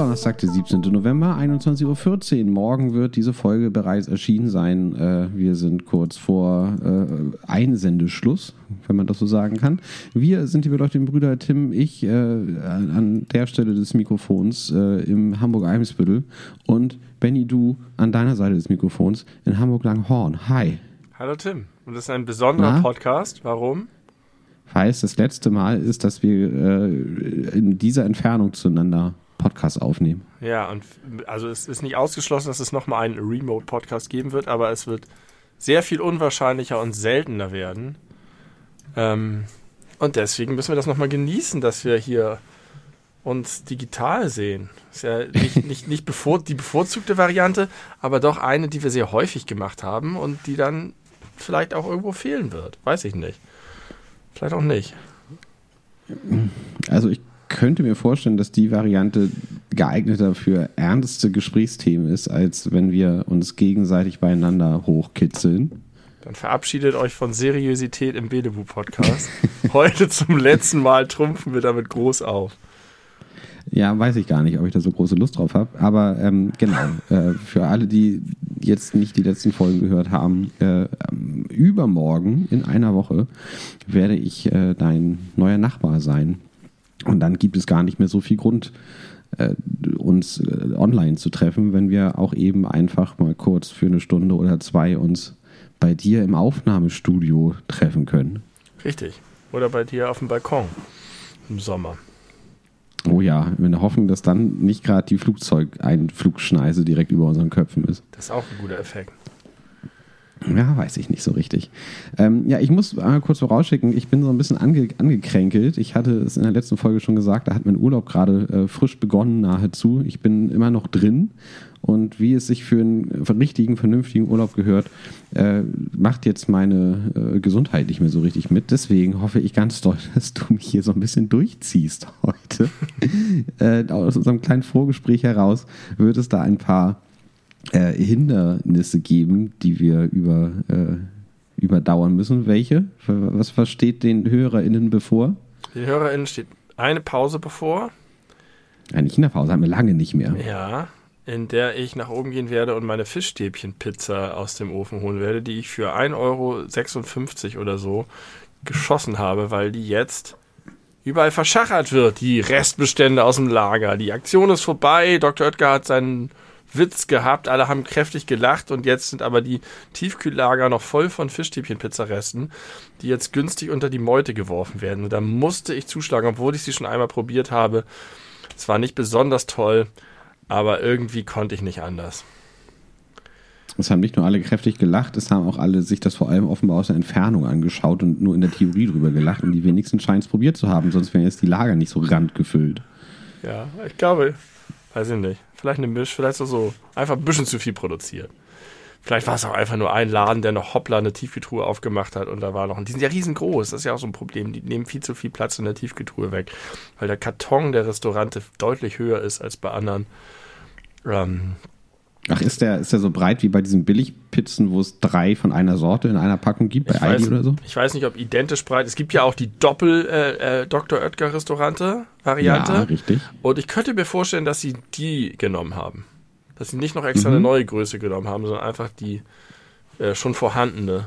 Donnerstag, der 17. November, 21.14 Uhr. Morgen wird diese Folge bereits erschienen sein. Äh, wir sind kurz vor äh, Einsendeschluss, wenn man das so sagen kann. Wir sind die beleuchteten Brüder Tim, ich äh, an der Stelle des Mikrofons äh, im Hamburg-Eimsbüttel und Benny, du an deiner Seite des Mikrofons in Hamburg-Langhorn. Hi. Hallo Tim. Und das ist ein besonderer Na? Podcast. Warum? Weiß, das letzte Mal ist, dass wir äh, in dieser Entfernung zueinander Podcast aufnehmen. Ja, und also es ist nicht ausgeschlossen, dass es nochmal einen Remote-Podcast geben wird, aber es wird sehr viel unwahrscheinlicher und seltener werden. Ähm, und deswegen müssen wir das nochmal genießen, dass wir hier uns digital sehen. Ist ja nicht, nicht, nicht bevor, die bevorzugte Variante, aber doch eine, die wir sehr häufig gemacht haben und die dann vielleicht auch irgendwo fehlen wird. Weiß ich nicht. Vielleicht auch nicht. Also ich könnte mir vorstellen, dass die Variante geeigneter für ernste Gesprächsthemen ist, als wenn wir uns gegenseitig beieinander hochkitzeln. Dann verabschiedet euch von Seriosität im Bedebu-Podcast. Heute zum letzten Mal trumpfen wir damit groß auf. Ja, weiß ich gar nicht, ob ich da so große Lust drauf habe. Aber ähm, genau, äh, für alle, die jetzt nicht die letzten Folgen gehört haben, äh, ähm, übermorgen in einer Woche werde ich äh, dein neuer Nachbar sein. Und dann gibt es gar nicht mehr so viel Grund, äh, uns äh, online zu treffen, wenn wir auch eben einfach mal kurz für eine Stunde oder zwei uns bei dir im Aufnahmestudio treffen können. Richtig. Oder bei dir auf dem Balkon im Sommer. Oh ja, in der Hoffnung, dass dann nicht gerade die Flugzeugeinflugschneise direkt über unseren Köpfen ist. Das ist auch ein guter Effekt. Ja, weiß ich nicht so richtig. Ähm, ja, ich muss einmal kurz vorausschicken, ich bin so ein bisschen ange angekränkelt. Ich hatte es in der letzten Folge schon gesagt, da hat mein Urlaub gerade äh, frisch begonnen nahezu. Ich bin immer noch drin und wie es sich für einen richtigen, vernünftigen Urlaub gehört, äh, macht jetzt meine äh, Gesundheit nicht mehr so richtig mit. Deswegen hoffe ich ganz doll, dass du mich hier so ein bisschen durchziehst heute. äh, aus unserem kleinen Vorgespräch heraus wird es da ein paar äh, Hindernisse geben, die wir über, äh, überdauern müssen. Welche? Was versteht den HörerInnen bevor? Den HörerInnen steht eine Pause bevor. Eine Kinderpause haben wir lange nicht mehr. Ja, in der ich nach oben gehen werde und meine Fischstäbchenpizza aus dem Ofen holen werde, die ich für 1,56 Euro oder so geschossen habe, weil die jetzt überall verschachert wird, die Restbestände aus dem Lager. Die Aktion ist vorbei, Dr. Oetker hat seinen Witz gehabt, alle haben kräftig gelacht und jetzt sind aber die Tiefkühllager noch voll von Fischstäbchen-Pizzaresten, die jetzt günstig unter die Meute geworfen werden. Und da musste ich zuschlagen, obwohl ich sie schon einmal probiert habe. Es war nicht besonders toll, aber irgendwie konnte ich nicht anders. Es haben nicht nur alle kräftig gelacht, es haben auch alle sich das vor allem offenbar aus der Entfernung angeschaut und nur in der Theorie drüber gelacht und die wenigsten scheinen es probiert zu haben, sonst wären jetzt die Lager nicht so randgefüllt. Ja, ich glaube, weiß ich nicht. Vielleicht eine Misch, vielleicht auch so einfach ein bisschen zu viel produziert. Vielleicht war es auch einfach nur ein Laden, der noch hoppla eine Tiefkühltruhe aufgemacht hat und da war noch, und die sind ja riesengroß, das ist ja auch so ein Problem, die nehmen viel zu viel Platz in der Tiefkühltruhe weg, weil der Karton der Restaurante deutlich höher ist als bei anderen. Ähm, Ach, ist der, ist der so breit wie bei diesen Billigpizzen, wo es drei von einer Sorte in einer Packung gibt, bei ich Aldi weiß, oder so? Ich weiß nicht, ob identisch breit. Es gibt ja auch die Doppel äh, äh, Dr. Oetker Restaurante Variante. Ja, richtig. Und ich könnte mir vorstellen, dass sie die genommen haben. Dass sie nicht noch extra Mhm. eine neue Größe genommen haben, sondern einfach die äh, schon vorhandene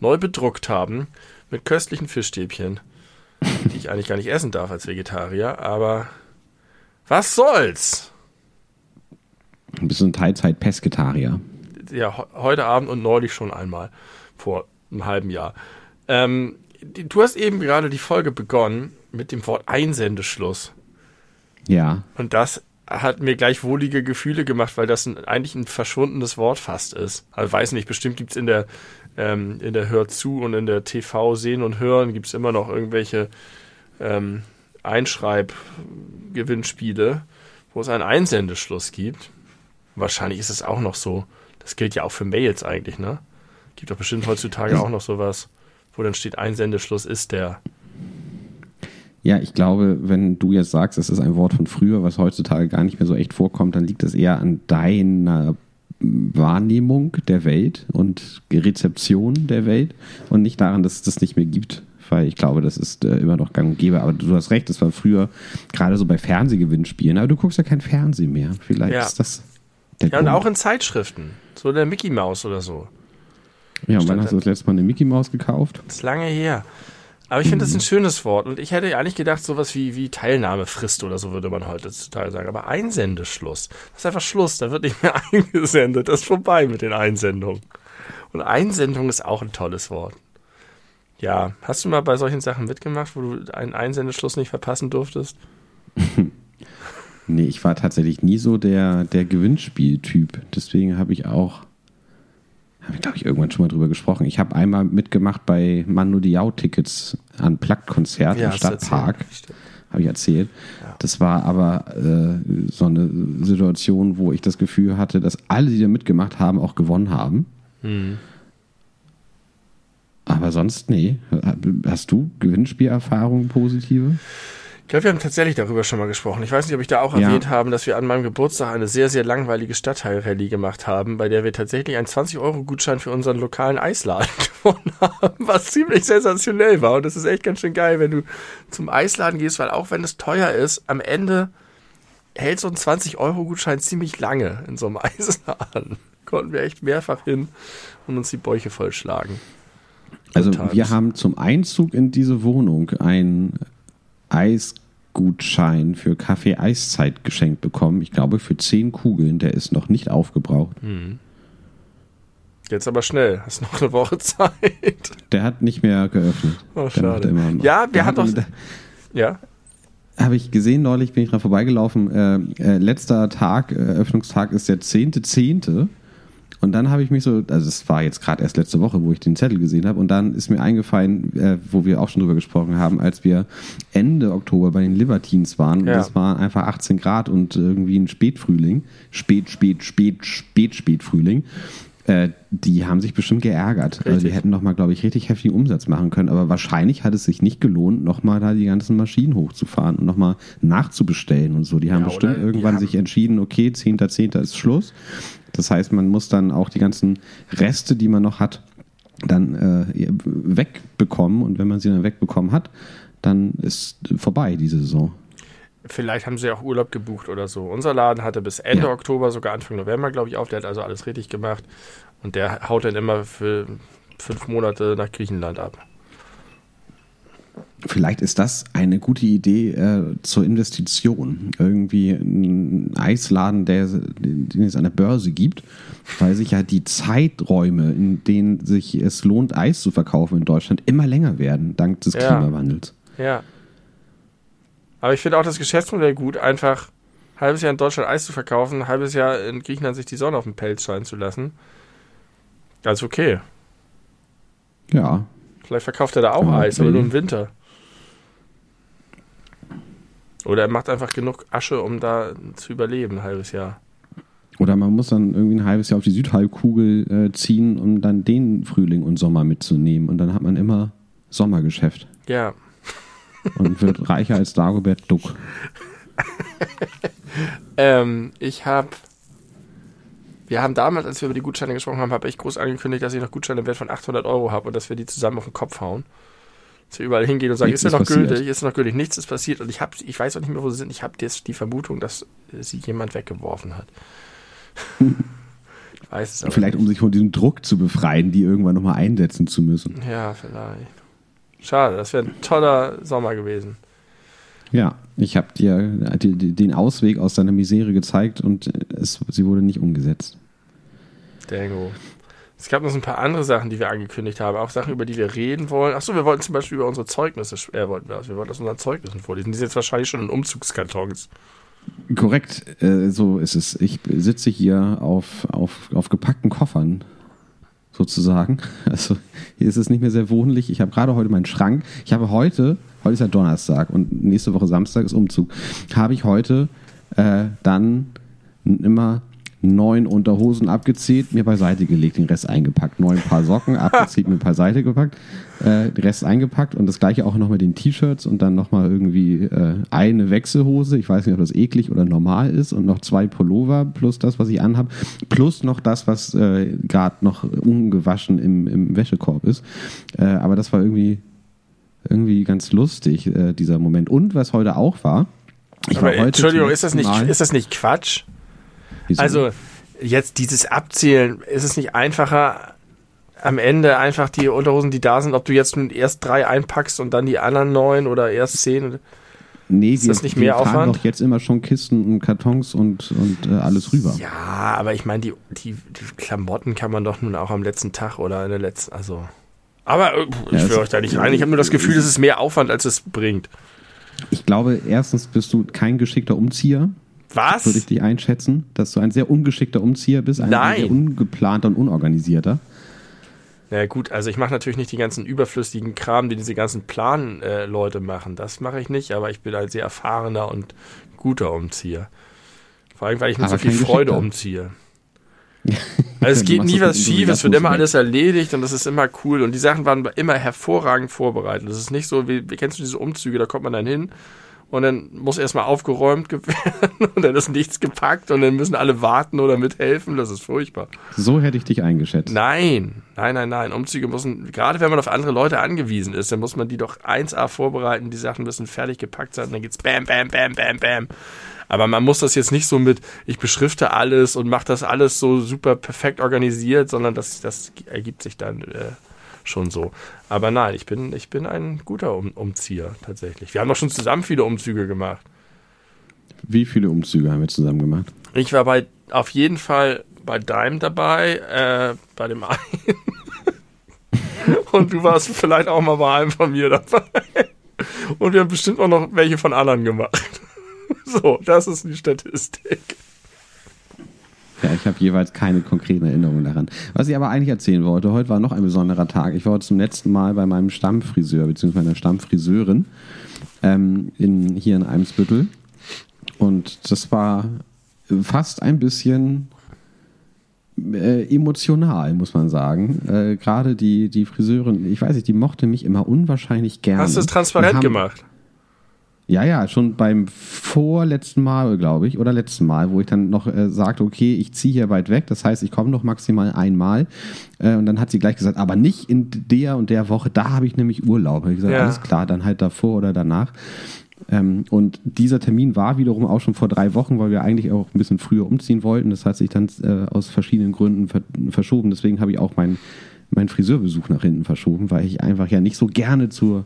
neu bedruckt haben mit köstlichen Fischstäbchen, die ich eigentlich gar nicht essen darf als Vegetarier. Aber was soll's? Ein bisschen Teilzeit-Pesketarier. ja, he- heute Abend und neulich schon einmal vor einem halben Jahr. Ähm, du hast eben gerade die Folge begonnen mit dem Wort Einsendeschluss. Ja. Und das hat mir gleich wohlige Gefühle gemacht, weil das ein, eigentlich ein verschwundenes Wort fast ist. Also weiß nicht, bestimmt gibt's in der ähm, in der Hör zu und in der TV sehen und hören gibt's immer noch irgendwelche ähm, Einschreibgewinnspiele, wo es einen Einsendeschluss gibt. Wahrscheinlich ist es auch noch so. Das gilt ja auch für Mails eigentlich, ne? Gibt doch bestimmt heutzutage auch noch sowas, wo dann steht Einsendeschluss ist der. Ja, ich glaube, wenn du jetzt sagst, es ist ein Wort von früher, was heutzutage gar nicht mehr so echt vorkommt, dann liegt das eher an deiner Wahrnehmung der Welt und Rezeption der Welt und nicht daran, dass es das nicht mehr gibt. Weil ich glaube, das ist äh, immer noch gang und gäbe. Aber du hast recht, das war früher gerade so bei Fernsehgewinnspielen. Aber du guckst ja kein Fernsehen mehr. Vielleicht Ja. ist das. Ja, und auch in Zeitschriften. So der Mickey Maus oder so. ja, und wann hast du das letzte Mal eine Mickey Maus gekauft? Das ist lange her. Aber ich finde, das ist ein schönes Wort. Und ich hätte eigentlich gedacht, sowas wie, wie Teilnahmefrist oder so würde man heutzutage sagen. Aber Einsendeschluss. Das ist einfach Schluss. Da wird nicht mehr eingesendet. Das ist vorbei mit den Einsendungen. Und Einsendung ist auch ein tolles Wort. Ja, hast du mal bei solchen Sachen mitgemacht, wo du einen Einsendeschluss nicht verpassen durftest? Nee, ich war tatsächlich nie so der, der Gewinnspieltyp. Deswegen habe ich auch, habe ich glaube ich irgendwann schon mal drüber gesprochen. Ich habe einmal mitgemacht bei Manu Diao-Tickets an Plakt-Konzert im hast du Stadtpark. habe ich erzählt. Ja. Das war aber äh, so eine Situation, wo ich das Gefühl hatte, dass alle, die da mitgemacht haben, auch gewonnen haben. Hm. Aber sonst, nee. Hast du Gewinnspielerfahrungen positive? Ich glaube, wir haben tatsächlich darüber schon mal gesprochen. Ich weiß nicht, ob ich da auch Ja. erwähnt habe, dass wir an meinem Geburtstag eine sehr, sehr langweilige Stadtteilrallye gemacht haben, bei der wir tatsächlich einen 20-Euro-Gutschein für unseren lokalen Eisladen gewonnen haben, was ziemlich sensationell war. Und das ist echt ganz schön geil, wenn du zum Eisladen gehst, weil auch wenn es teuer ist, am Ende hält so ein 20-Euro-Gutschein ziemlich lange in so einem Eisladen. Konnten wir echt mehrfach hin und uns die Bäuche vollschlagen. Also wir haben zum Einzug in diese Wohnung einen Eisgutschein für Kaffee-Eiszeit geschenkt bekommen. Ich glaube für 10 Kugeln, der ist noch nicht aufgebraucht. Jetzt aber schnell, hast noch eine Woche Zeit. Der hat nicht mehr geöffnet. Oh, schade. Ja, wir Der haben doch- Ja, Habe ich gesehen neulich, bin ich dran vorbeigelaufen. Äh, äh, letzter Tag, äh, Eröffnungstag ist der 10.10. Und dann habe ich mich so, also es war jetzt gerade erst letzte Woche, wo ich den Zettel gesehen habe, und dann ist mir eingefallen, äh, wo wir auch schon drüber gesprochen haben, als wir Ende Oktober bei den Libertines waren. Und Ja. das waren einfach 18 Grad und irgendwie ein Spätfrühling. Spät, spät, spät, spät, Spätfrühling. Äh, die haben sich bestimmt geärgert. Also die hätten nochmal, glaube ich, richtig heftigen Umsatz machen können. Aber wahrscheinlich hat es sich nicht gelohnt, nochmal da die ganzen Maschinen hochzufahren und nochmal nachzubestellen und so. Die haben Ja, bestimmt die irgendwann haben- sich entschieden, okay, 10.10. ist Schluss. Das heißt, man muss dann auch die ganzen Reste, die man noch hat, dann äh, wegbekommen. Und wenn man sie dann wegbekommen hat, dann ist vorbei diese Saison. Vielleicht haben sie auch Urlaub gebucht oder so. Unser Laden hatte bis Ende Ja. Oktober, sogar Anfang November, glaube ich, auf. Der hat also alles richtig gemacht. Und der haut dann immer für fünf Monate nach Griechenland ab. Vielleicht ist das eine gute Idee äh, zur Investition. Irgendwie ein Eisladen, der, den es an der Börse gibt, weil sich ja die Zeiträume, in denen sich es lohnt, Eis zu verkaufen in Deutschland, immer länger werden, dank des Ja. Klimawandels. Ja. Aber ich finde auch das Geschäftsmodell gut, einfach ein halbes Jahr in Deutschland Eis zu verkaufen, ein halbes Jahr in Griechenland sich die Sonne auf den Pelz scheinen zu lassen. Ist okay. Ja, Vielleicht verkauft er da auch Eis, aber nur im Winter. Oder er macht einfach genug Asche, um da zu überleben, ein halbes Jahr. Oder man muss dann irgendwie ein halbes Jahr auf die Südhalbkugel äh, ziehen, um dann den Frühling und Sommer mitzunehmen. Und dann hat man immer Sommergeschäft Ja. Und wird reicher als Dagobert Duck. Ähm, ich habe. Wir haben damals, als wir über die Gutscheine gesprochen haben, habe ich groß angekündigt, dass ich noch Gutscheine im Wert von 800 Euro habe und dass wir die zusammen auf den Kopf hauen. Dass wir überall hingehen und sagen, Nichts ist ja noch passiert. gültig, ist noch gültig, nichts ist passiert. Und ich, hab, ich weiß auch nicht mehr, wo sie sind. Ich habe jetzt die Vermutung, dass äh, sie jemand weggeworfen hat. ich weiß es aber Vielleicht, nicht. um sich von diesem Druck zu befreien, die irgendwann nochmal einsetzen zu müssen. Ja, vielleicht. Schade, das wäre ein toller Sommer gewesen. Ja, ich habe dir die, den Ausweg aus deiner Misere gezeigt und es, sie wurde nicht umgesetzt. Dango. Es gab noch so ein paar andere Sachen, die wir angekündigt haben, auch Sachen, über die wir reden wollen. Achso, wir wollten zum Beispiel über unsere Zeugnisse, äh, wollten wir, wir wollten aus unseren Zeugnissen vorlesen. Die sind jetzt wahrscheinlich schon in Umzugskartons. Korrekt, äh, so ist es. Ich sitze hier auf, auf, auf gepackten Koffern, sozusagen. Also hier ist es nicht mehr sehr wohnlich. Ich habe gerade heute meinen Schrank. Ich habe heute, heute ist ja Donnerstag und nächste Woche Samstag ist Umzug, habe ich heute äh, dann immer neun Unterhosen abgezählt, mir beiseite gelegt, den Rest eingepackt. Neun Paar Socken abgezählt, mir beiseite gepackt, äh, den Rest eingepackt und das gleiche auch noch mit den T-Shirts und dann nochmal irgendwie äh, eine Wechselhose, ich weiß nicht, ob das eklig oder normal ist und noch zwei Pullover plus das, was ich anhabe, plus noch das, was äh, gerade noch ungewaschen im, im Wäschekorb ist. Äh, aber das war irgendwie, irgendwie ganz lustig, äh, dieser Moment. Und was heute auch war, ich Aber, war heute Entschuldigung, ist das, nicht, Mal- ist das nicht Quatsch? Wieso? Also, jetzt dieses Abzählen, ist es nicht einfacher, am Ende einfach die Unterhosen, die da sind, ob du jetzt nun erst drei einpackst und dann die anderen neun oder erst zehn? Nee, Ist wir, das nicht wir mehr fahren Aufwand? doch jetzt immer schon Kisten und Kartons und, und äh, alles rüber. Ja, aber ich meine, die, die, die Klamotten kann man doch nun auch am letzten Tag oder in der letzten, also. Aber äh, ich Ja, will euch da nicht rein. Ich habe nur das Gefühl, es ist mehr Aufwand, als es bringt. Ich glaube, erstens bist du kein geschickter Umzieher, Was? würde ich dich einschätzen, dass du ein sehr ungeschickter Umzieher bist, ein Nein. sehr ungeplanter und unorganisierter. Na ja, gut, also ich mache natürlich nicht die ganzen überflüssigen Kram, die diese ganzen Plan-Leute machen. Das mache ich nicht, aber ich bin ein sehr erfahrener und guter Umzieher. Vor allem, weil ich mit Aber so viel Freude umziehe. Also es geht nie das was schief, es wird immer alles erledigt und es ist immer cool und die Sachen waren immer hervorragend vorbereitet. Das ist nicht so, wie kennst du diese Umzüge, da kommt man dann hin und dann muss erstmal aufgeräumt werden und dann ist nichts gepackt und dann müssen alle warten oder mithelfen. Das ist furchtbar. So hätte ich dich eingeschätzt. Nein, nein, nein, nein. Umzüge müssen, gerade wenn man auf andere Leute angewiesen ist, dann muss man die doch 1A vorbereiten, die Sachen müssen fertig gepackt sein, dann geht's bam, bam, bam, bam, bam. Aber man muss das jetzt nicht so mit, ich beschrifte alles und mache das alles so super perfekt organisiert, sondern das, das ergibt sich dann äh, schon so. Aber nein, ich bin, ich bin ein guter um Umzieher tatsächlich. Wir haben doch schon zusammen viele Umzüge gemacht. Wie viele Umzüge haben wir zusammen gemacht? Ich war bei auf jeden Fall bei deinem dabei, äh, bei dem einen. Und du warst vielleicht auch mal bei einem von mir dabei. Und wir haben bestimmt auch noch welche von anderen gemacht. So, das ist die Statistik. Ja, ich habe jeweils keine konkreten Erinnerungen daran. Was ich aber eigentlich erzählen wollte, heute war noch ein besonderer Tag. Ich war heute zum letzten Mal bei meinem Stammfriseur, beziehungsweise meiner Stammfriseurin ähm, in, hier in Eimsbüttel. Und das war fast ein bisschen äh, emotional, muss man sagen. Äh, Gerade die, die Friseurin, ich weiß nicht, die mochte mich immer unwahrscheinlich gerne. Hast du es transparent haben- gemacht? Ja, ja, schon beim vorletzten Mal, glaube ich, oder letzten Mal, wo ich dann noch äh, sagte, okay, ich ziehe hier weit weg, das heißt, ich komme noch maximal einmal. Äh, und dann hat sie gleich gesagt, aber nicht in der und der Woche, da habe ich nämlich Urlaub. Hab Ich gesagt, Ja. alles klar, dann halt davor oder danach. Ähm, und dieser Termin war wiederum auch schon vor drei Wochen, weil wir eigentlich auch ein bisschen früher umziehen wollten. Das hat sich dann äh, aus verschiedenen Gründen ver verschoben. Deswegen habe ich auch meinen meinen Friseurbesuch nach hinten verschoben, weil ich einfach ja nicht so gerne zur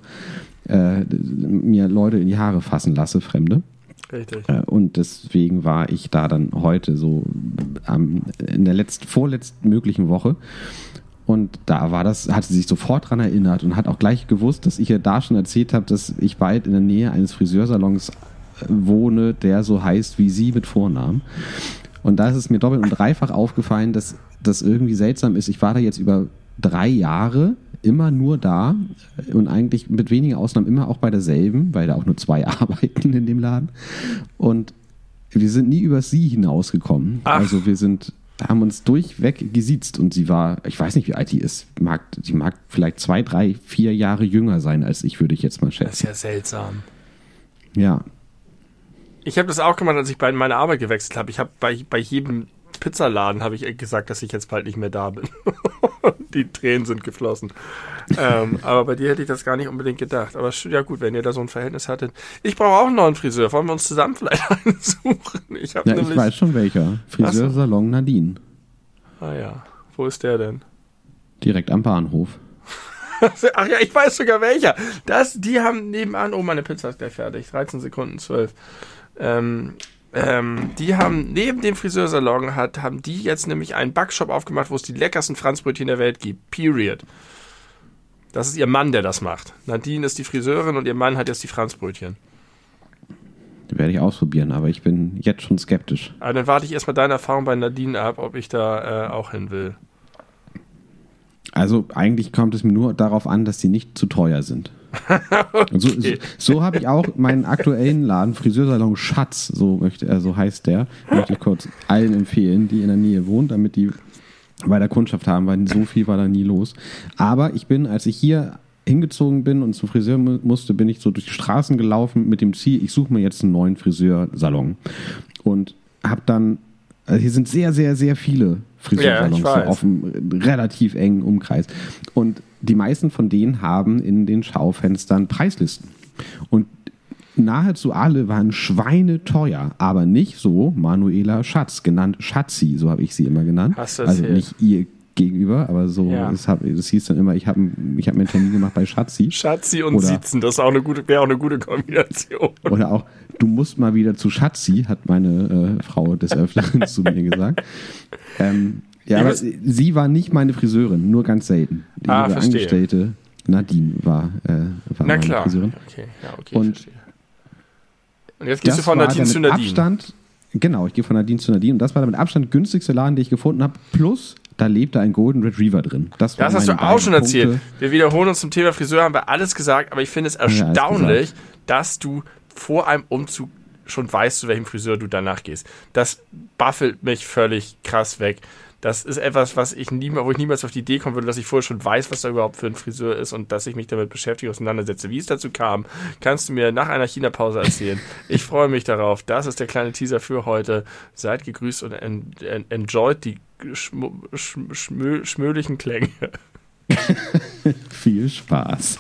äh, mir Leute in die Haare fassen lasse, Fremde. Richtig. Äh, Und deswegen war ich da dann heute so am, in der letzten, vorletzten möglichen Woche. Und da war das, hat sie sich sofort dran erinnert und hat auch gleich gewusst, dass ich ihr da schon erzählt habe, dass ich bald in der Nähe eines Friseursalons äh, wohne, der so heißt wie sie mit Vornamen. Und da ist es mir doppelt und dreifach aufgefallen, dass das irgendwie seltsam ist. Ich war da jetzt über drei Jahre immer nur da und eigentlich mit wenigen Ausnahmen immer auch bei derselben, weil da auch nur zwei arbeiten in dem Laden. Und wir sind nie über sie hinausgekommen. Ach. Also wir sind, haben uns durchweg gesiezt und sie war, ich weiß nicht, wie alt die ist. Mag, sie mag vielleicht zwei, drei, vier Jahre jünger sein als ich, würde ich jetzt mal Das schätzen. ist ja seltsam. Ja. Ich habe das auch gemacht, als ich bei meiner Arbeit gewechselt habe. Ich habe bei, bei jedem Pizzaladen habe ich gesagt, dass ich jetzt bald nicht mehr da bin. Die Tränen sind geflossen. ähm, aber bei dir hätte ich das gar nicht unbedingt gedacht. Aber ja gut, wenn ihr da so ein Verhältnis hattet. Ich brauche auch einen neuen Friseur. Wollen wir uns zusammen vielleicht einen suchen? Ich Ja, ich nämlich. weiß schon welcher. Friseursalon Nadine. Ah ja, wo ist der denn? Direkt am Bahnhof. Ach ja, ich weiß sogar welcher. Das, die haben nebenan, oh, meine Pizza ist gleich fertig. 13 Sekunden 12. Ähm, ähm, die haben neben dem Friseursalon hat, haben die jetzt nämlich einen Backshop aufgemacht, wo es die leckersten Franzbrötchen der Welt gibt. Period. Das ist ihr Mann, der das macht. Nadine ist die Friseurin und ihr Mann hat jetzt die Franzbrötchen. Werde ich ausprobieren, aber ich bin jetzt schon skeptisch. Aber dann warte ich erstmal deine Erfahrung bei Nadine ab, ob ich da äh, auch hin will. Also eigentlich kommt es mir nur darauf an, dass die nicht zu teuer sind. okay. So, so, so habe ich auch meinen aktuellen Laden, Friseursalon Schatz, so, möchte, äh, so heißt der, möchte ich kurz allen empfehlen, die in der Nähe wohnen, damit die bei der Kundschaft haben, weil so viel war da nie los. Aber ich bin, als ich hier hingezogen bin und zum Friseur musste, bin ich so durch die Straßen gelaufen mit dem Ziel, ich suche mir jetzt einen neuen Friseursalon. Und habe dann, also hier sind sehr, sehr, sehr viele Friseursalons ja, auf einem relativ engen Umkreis. Und die meisten von denen haben in den Schaufenstern Preislisten. Und nahezu alle waren schweineteuer, aber nicht so Manuela Schatz, genannt Schatzi, so habe ich sie immer genannt. Also nicht ihr gegenüber, aber so, ja. das, hab, das hieß dann immer, ich habe ich hab mir einen Termin gemacht bei Schatzi. Schatzi und oder, Sitzen, das wäre auch eine gute Kombination. Oder auch, du musst mal wieder zu Schatzi, hat meine äh, Frau des Öfteren zu mir gesagt. Ähm, ja, aber sie war nicht meine Friseurin, nur ganz selten. Die ah, Angestellte Nadine war, äh, war Na klar. Friseurin. Okay, ja, okay, und, verstehe. und jetzt gehst du von Nadine zu Nadine. Abstand, genau, ich gehe von Nadine zu Nadine und das war der mit Abstand günstigste Laden, den ich gefunden habe, plus da lebte ein Golden Retriever drin. Das, das hast du auch schon Punkte. erzählt. Wir wiederholen uns zum Thema Friseur, haben wir alles gesagt, aber ich finde es erstaunlich, dass du vor einem Umzug schon weißt, zu welchem Friseur du danach gehst. Das baffelt mich völlig krass weg. Das ist etwas, was ich nie, wo ich niemals auf die Idee kommen würde, dass ich vorher schon weiß, was da überhaupt für ein Friseur ist und dass ich mich damit beschäftige, auseinandersetze. Wie es dazu kam, kannst du mir nach einer China-Pause erzählen. ich freue mich darauf. Das ist der kleine Teaser für heute. Seid gegrüßt und en, en, enjoyt die schmö, schmö, schmölichen Klänge. Viel Spaß.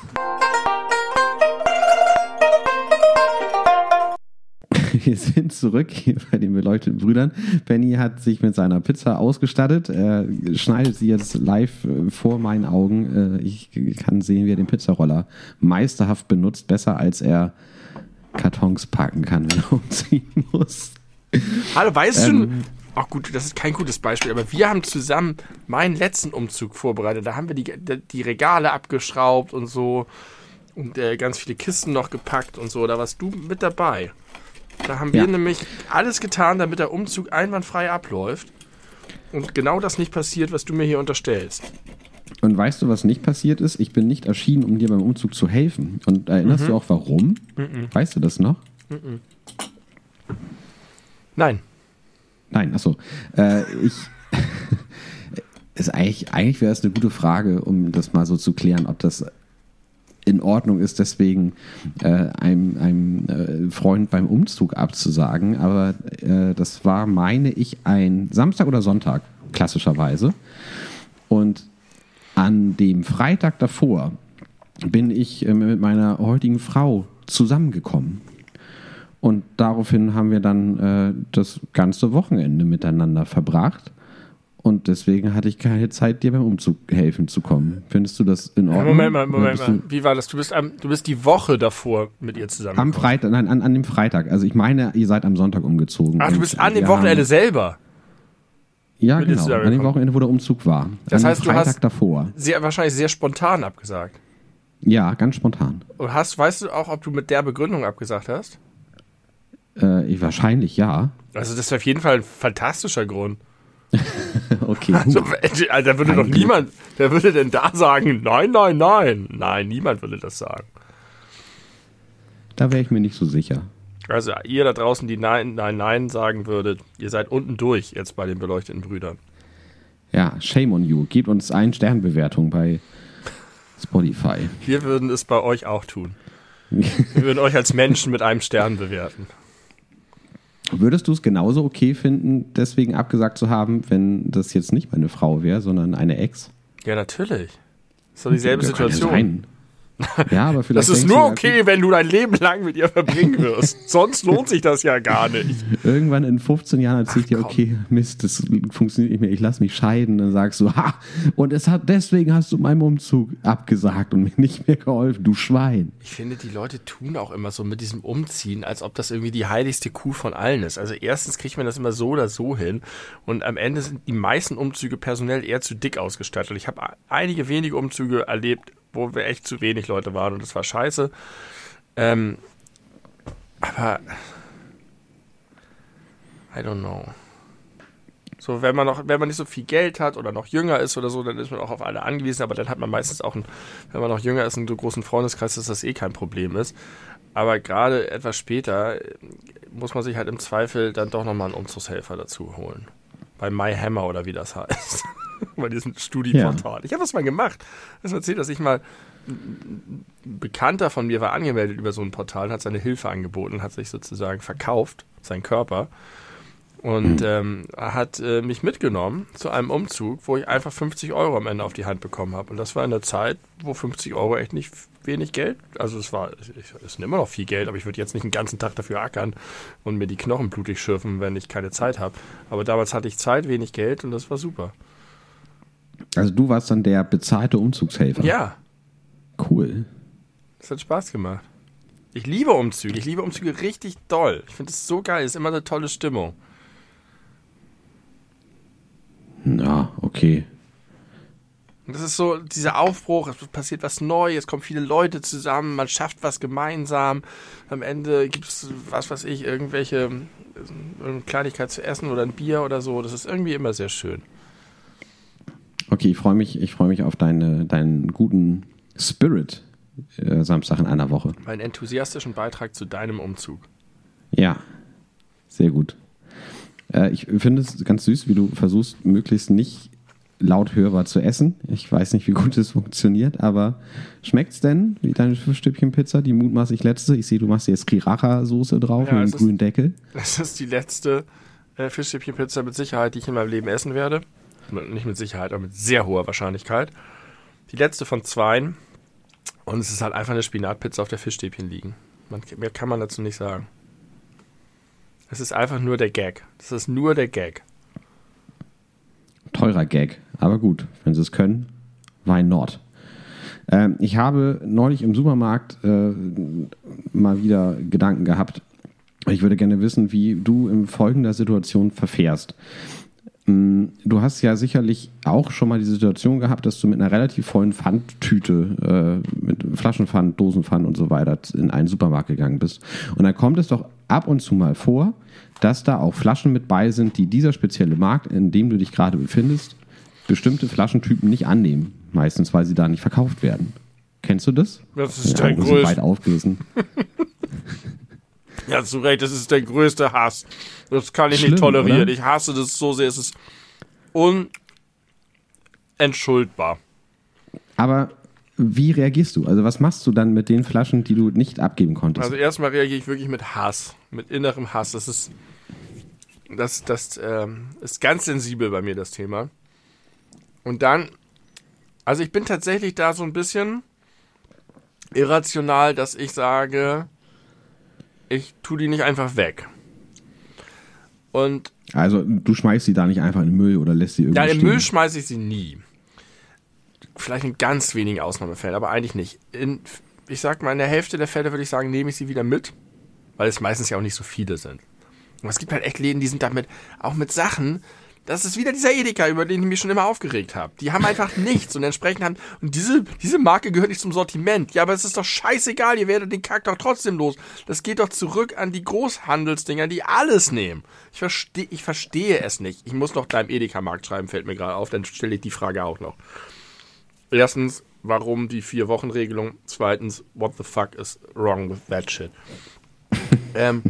wir sind zurück hier bei den beleuchteten Brüdern. Benny hat sich mit seiner Pizza ausgestattet. Er schneidet sie jetzt live äh, vor meinen Augen. Äh, ich kann sehen, wie er den Pizzaroller meisterhaft benutzt. Besser als er Kartons packen kann, wenn er umziehen muss. Hallo, weißt ähm, du, Ach gut, das ist kein gutes Beispiel, aber wir haben zusammen meinen letzten Umzug vorbereitet. Da haben wir die, die Regale abgeschraubt und so und äh, ganz viele Kisten noch gepackt und so. Da warst du mit dabei. Da haben wir ja. nämlich alles getan, damit der Umzug einwandfrei abläuft. Und genau das nicht passiert, was du mir hier unterstellst. Und weißt du, was nicht passiert ist? Ich bin nicht erschienen, um dir beim Umzug zu helfen. Und erinnerst mhm. du auch warum? Mhm. Weißt du das noch? Mhm. Nein. Nein, achso. Äh, ich. ist eigentlich, eigentlich wäre es eine gute Frage, um das mal so zu klären, ob das in Ordnung ist, deswegen äh, einem, einem äh, Freund beim Umzug abzusagen. Aber äh, das war, meine ich, ein Samstag oder Sonntag, klassischerweise. Und an dem Freitag davor bin ich äh, mit meiner heutigen Frau zusammengekommen. Und daraufhin haben wir dann äh, das ganze Wochenende miteinander verbracht. Und deswegen hatte ich keine Zeit, dir beim Umzug helfen zu kommen. Findest du das in Ordnung? Moment mal, Moment mal. Wie war das? Du bist, am, du bist die Woche davor mit ihr zusammen. Am Freitag, nein, an, an dem Freitag. Also ich meine, ihr seid am Sonntag umgezogen. Ach, du bist an dem Wochenende selber? Ja, genau. An dem Wochenende, wo der Umzug war. Das an heißt, Freitag du hast davor. Sehr, wahrscheinlich sehr spontan abgesagt. Ja, ganz spontan. Und hast, weißt du auch, ob du mit der Begründung abgesagt hast? Äh, wahrscheinlich ja. Also das ist auf jeden Fall ein fantastischer Grund. okay. Also, also, da würde doch niemand, wer würde denn da sagen, nein, nein, nein. Nein, niemand würde das sagen. Da wäre ich mir nicht so sicher. Also ihr da draußen, die Nein, Nein, Nein sagen würdet, ihr seid unten durch jetzt bei den beleuchteten Brüdern. Ja, shame on you. Gebt uns eine Sternbewertung bei Spotify. Wir würden es bei euch auch tun. Wir würden euch als Menschen mit einem Stern bewerten. Würdest du es genauso okay finden, deswegen abgesagt zu haben, wenn das jetzt nicht meine Frau wäre, sondern eine Ex? Ja, natürlich. Das ist doch dieselbe Situation. Ja, aber vielleicht. Das ist nur okay, wenn du dein Leben lang mit ihr verbringen wirst. Sonst lohnt sich das ja gar nicht. Irgendwann in 15 Jahren erzählt dir, okay, Mist, das funktioniert nicht mehr, ich lass mich scheiden. Dann sagst du, ha, und es hat, deswegen hast du meinem Umzug abgesagt und mir nicht mehr geholfen, du Schwein. Ich finde, die Leute tun auch immer so mit diesem Umziehen, als ob das irgendwie die heiligste Kuh von allen ist. Also erstens kriegt man das immer so oder so hin und am Ende sind die meisten Umzüge personell eher zu dick ausgestattet. Ich habe einige wenige Umzüge erlebt, wo wir echt zu wenig Leute waren und das war scheiße. Ähm, aber I don't know. So, wenn man noch, wenn man nicht so viel Geld hat oder noch jünger ist oder so, dann ist man auch auf alle angewiesen, aber dann hat man meistens auch, einen, wenn man noch jünger ist, einen so großen Freundeskreis, dass das eh kein Problem ist. Aber gerade etwas später äh, muss man sich halt im Zweifel dann doch nochmal einen Umzugshelfer dazu holen. Bei MyHammer oder wie das heißt. Bei diesem Studieportal. Ja. Ich habe das mal gemacht. Das erzählt, dass ich mal ein Bekannter von mir war angemeldet über so ein Portal, hat seine Hilfe angeboten, hat sich sozusagen verkauft, sein Körper. Und mhm. ähm, hat äh, mich mitgenommen zu einem Umzug, wo ich einfach 50 Euro am Ende auf die Hand bekommen habe. Und das war in der Zeit, wo 50 Euro echt nicht wenig Geld, also es war, es ist immer noch viel Geld, aber ich würde jetzt nicht den ganzen Tag dafür ackern und mir die Knochen blutig schürfen, wenn ich keine Zeit habe. Aber damals hatte ich Zeit, wenig Geld und das war super. Also du warst dann der bezahlte Umzugshelfer? Ja. Cool. Das hat Spaß gemacht. Ich liebe Umzüge. Ich liebe Umzüge richtig doll. Ich finde es so geil. Es ist immer eine tolle Stimmung. Ja, okay. Das ist so dieser Aufbruch, es passiert was Neues, es kommen viele Leute zusammen, man schafft was gemeinsam. Am Ende gibt es, was weiß ich, irgendwelche eine Kleinigkeit zu essen oder ein Bier oder so. Das ist irgendwie immer sehr schön. Okay, ich freue mich, ich freue mich auf deine, deinen guten Spirit äh, Samstag in einer Woche. Meinen enthusiastischen Beitrag zu deinem Umzug. Ja, sehr gut. Äh, ich finde es ganz süß, wie du versuchst, möglichst nicht laut hörbar zu essen. Ich weiß nicht, wie gut es funktioniert, aber schmeckt es denn, wie deine Stückchen Pizza, die mutmaßlich letzte? Ich sehe, du machst jetzt Kiracha-Soße drauf ja, mit einem grünen Deckel. Das ist die letzte äh, Fischstäbchen-Pizza mit Sicherheit, die ich in meinem Leben essen werde. Nicht mit Sicherheit, aber mit sehr hoher Wahrscheinlichkeit. Die letzte von zweien. Und es ist halt einfach eine Spinatpizza auf der Fischstäbchen liegen. Man, mehr kann man dazu nicht sagen. Es ist einfach nur der Gag. Das ist nur der Gag. Teurer Gag, aber gut, wenn sie es können, why not? Ähm, ich habe neulich im Supermarkt äh, mal wieder Gedanken gehabt. Ich würde gerne wissen, wie du in folgender Situation verfährst. Mm, du hast ja sicherlich auch schon mal die Situation gehabt, dass du mit einer relativ vollen Pfandtüte, äh, mit Flaschenpfand, Dosenpfand und so weiter in einen Supermarkt gegangen bist. Und dann kommt es doch ab und zu mal vor, dass da auch Flaschen mit bei sind, die dieser spezielle Markt, in dem du dich gerade befindest, bestimmte Flaschentypen nicht annehmen. Meistens, weil sie da nicht verkauft werden. Kennst du das? Das ist ja, dein größter. weit aufgelesen. ja, zu Recht, das ist der größte Hass. Das kann ich Schlimm, nicht tolerieren. Oder? Ich hasse das so sehr. Es ist unentschuldbar. Aber wie reagierst du? Also was machst du dann mit den Flaschen, die du nicht abgeben konntest? Also erstmal reagiere ich wirklich mit Hass, mit innerem Hass. Das ist, das, das ähm, ist ganz sensibel bei mir, das Thema. Und dann, also ich bin tatsächlich da so ein bisschen irrational, dass ich sage, ich tue die nicht einfach weg. Und also du schmeißt sie da nicht einfach in den Müll oder lässt sie irgendwie. Ja, im stehen. Müll schmeiße ich sie nie. Vielleicht in ganz wenigen Ausnahmefällen, aber eigentlich nicht. In, ich sag mal, in der Hälfte der Fälle würde ich sagen, nehme ich sie wieder mit, weil es meistens ja auch nicht so viele sind. Und es gibt halt echt Läden, die sind damit auch mit Sachen, das ist wieder dieser Edeka, über den ich mich schon immer aufgeregt habe. Die haben einfach nichts und entsprechend haben, und diese, diese Marke gehört nicht zum Sortiment. Ja, aber es ist doch scheißegal, ihr werdet den Kack doch trotzdem los. Das geht doch zurück an die Großhandelsdinger, die alles nehmen. Ich verstehe, ich verstehe es nicht. Ich muss noch da im Edeka-Markt schreiben, fällt mir gerade auf, dann stelle ich die Frage auch noch. Erstens, warum die Vier-Wochen-Regelung? Zweitens, what the fuck is wrong with that shit? ähm,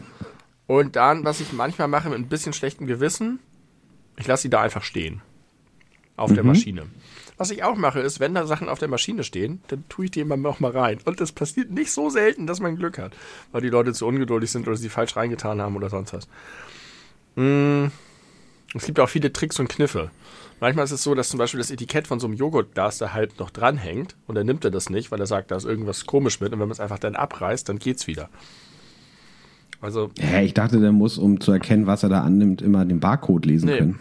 und dann, was ich manchmal mache mit ein bisschen schlechtem Gewissen, ich lasse sie da einfach stehen. Auf mhm. der Maschine. Was ich auch mache, ist, wenn da Sachen auf der Maschine stehen, dann tue ich die immer noch mal rein. Und das passiert nicht so selten, dass man Glück hat. Weil die Leute zu ungeduldig sind oder sie falsch reingetan haben oder sonst was. Mm, es gibt auch viele Tricks und Kniffe. Manchmal ist es so, dass zum Beispiel das Etikett von so einem Joghurtglas da halb noch dranhängt und dann nimmt er das nicht, weil er sagt, da ist irgendwas komisch mit und wenn man es einfach dann abreißt, dann geht's wieder. Also. Hä, ich dachte, der muss, um zu erkennen, was er da annimmt, immer den Barcode lesen nee. können.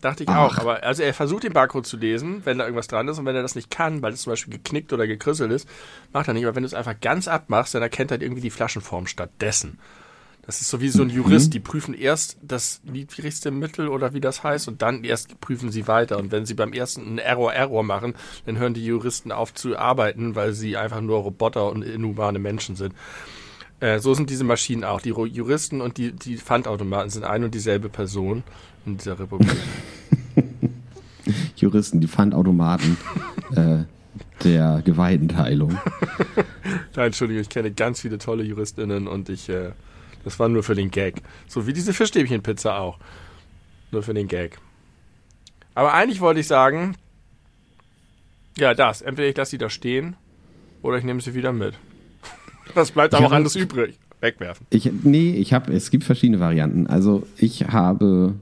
Dachte ich Ach. auch. Aber also er versucht den Barcode zu lesen, wenn da irgendwas dran ist. Und wenn er das nicht kann, weil es zum Beispiel geknickt oder gekrisselt ist, macht er nicht. Aber wenn du es einfach ganz abmachst, dann erkennt er irgendwie die Flaschenform stattdessen. Das ist so wie so ein Jurist. Mhm. Die prüfen erst das niedrigste Mittel oder wie das heißt und dann erst prüfen sie weiter. Und wenn sie beim ersten einen Error-Error machen, dann hören die Juristen auf zu arbeiten, weil sie einfach nur Roboter und inhumane Menschen sind. Äh, so sind diese Maschinen auch. Die Juristen und die, die Pfandautomaten sind ein und dieselbe Person in dieser Republik. Juristen, die Pfandautomaten äh, der Gewaltenteilung. Nein, Entschuldigung, ich kenne ganz viele tolle JuristInnen und ich, äh, das war nur für den Gag. So wie diese Fischstäbchenpizza auch. Nur für den Gag. Aber eigentlich wollte ich sagen, ja, das. Entweder ich lasse sie da stehen oder ich nehme sie wieder mit. Das bleibt aber auch alles übrig. Wegwerfen. Ich, nee, ich habe, es gibt verschiedene Varianten. Also ich habe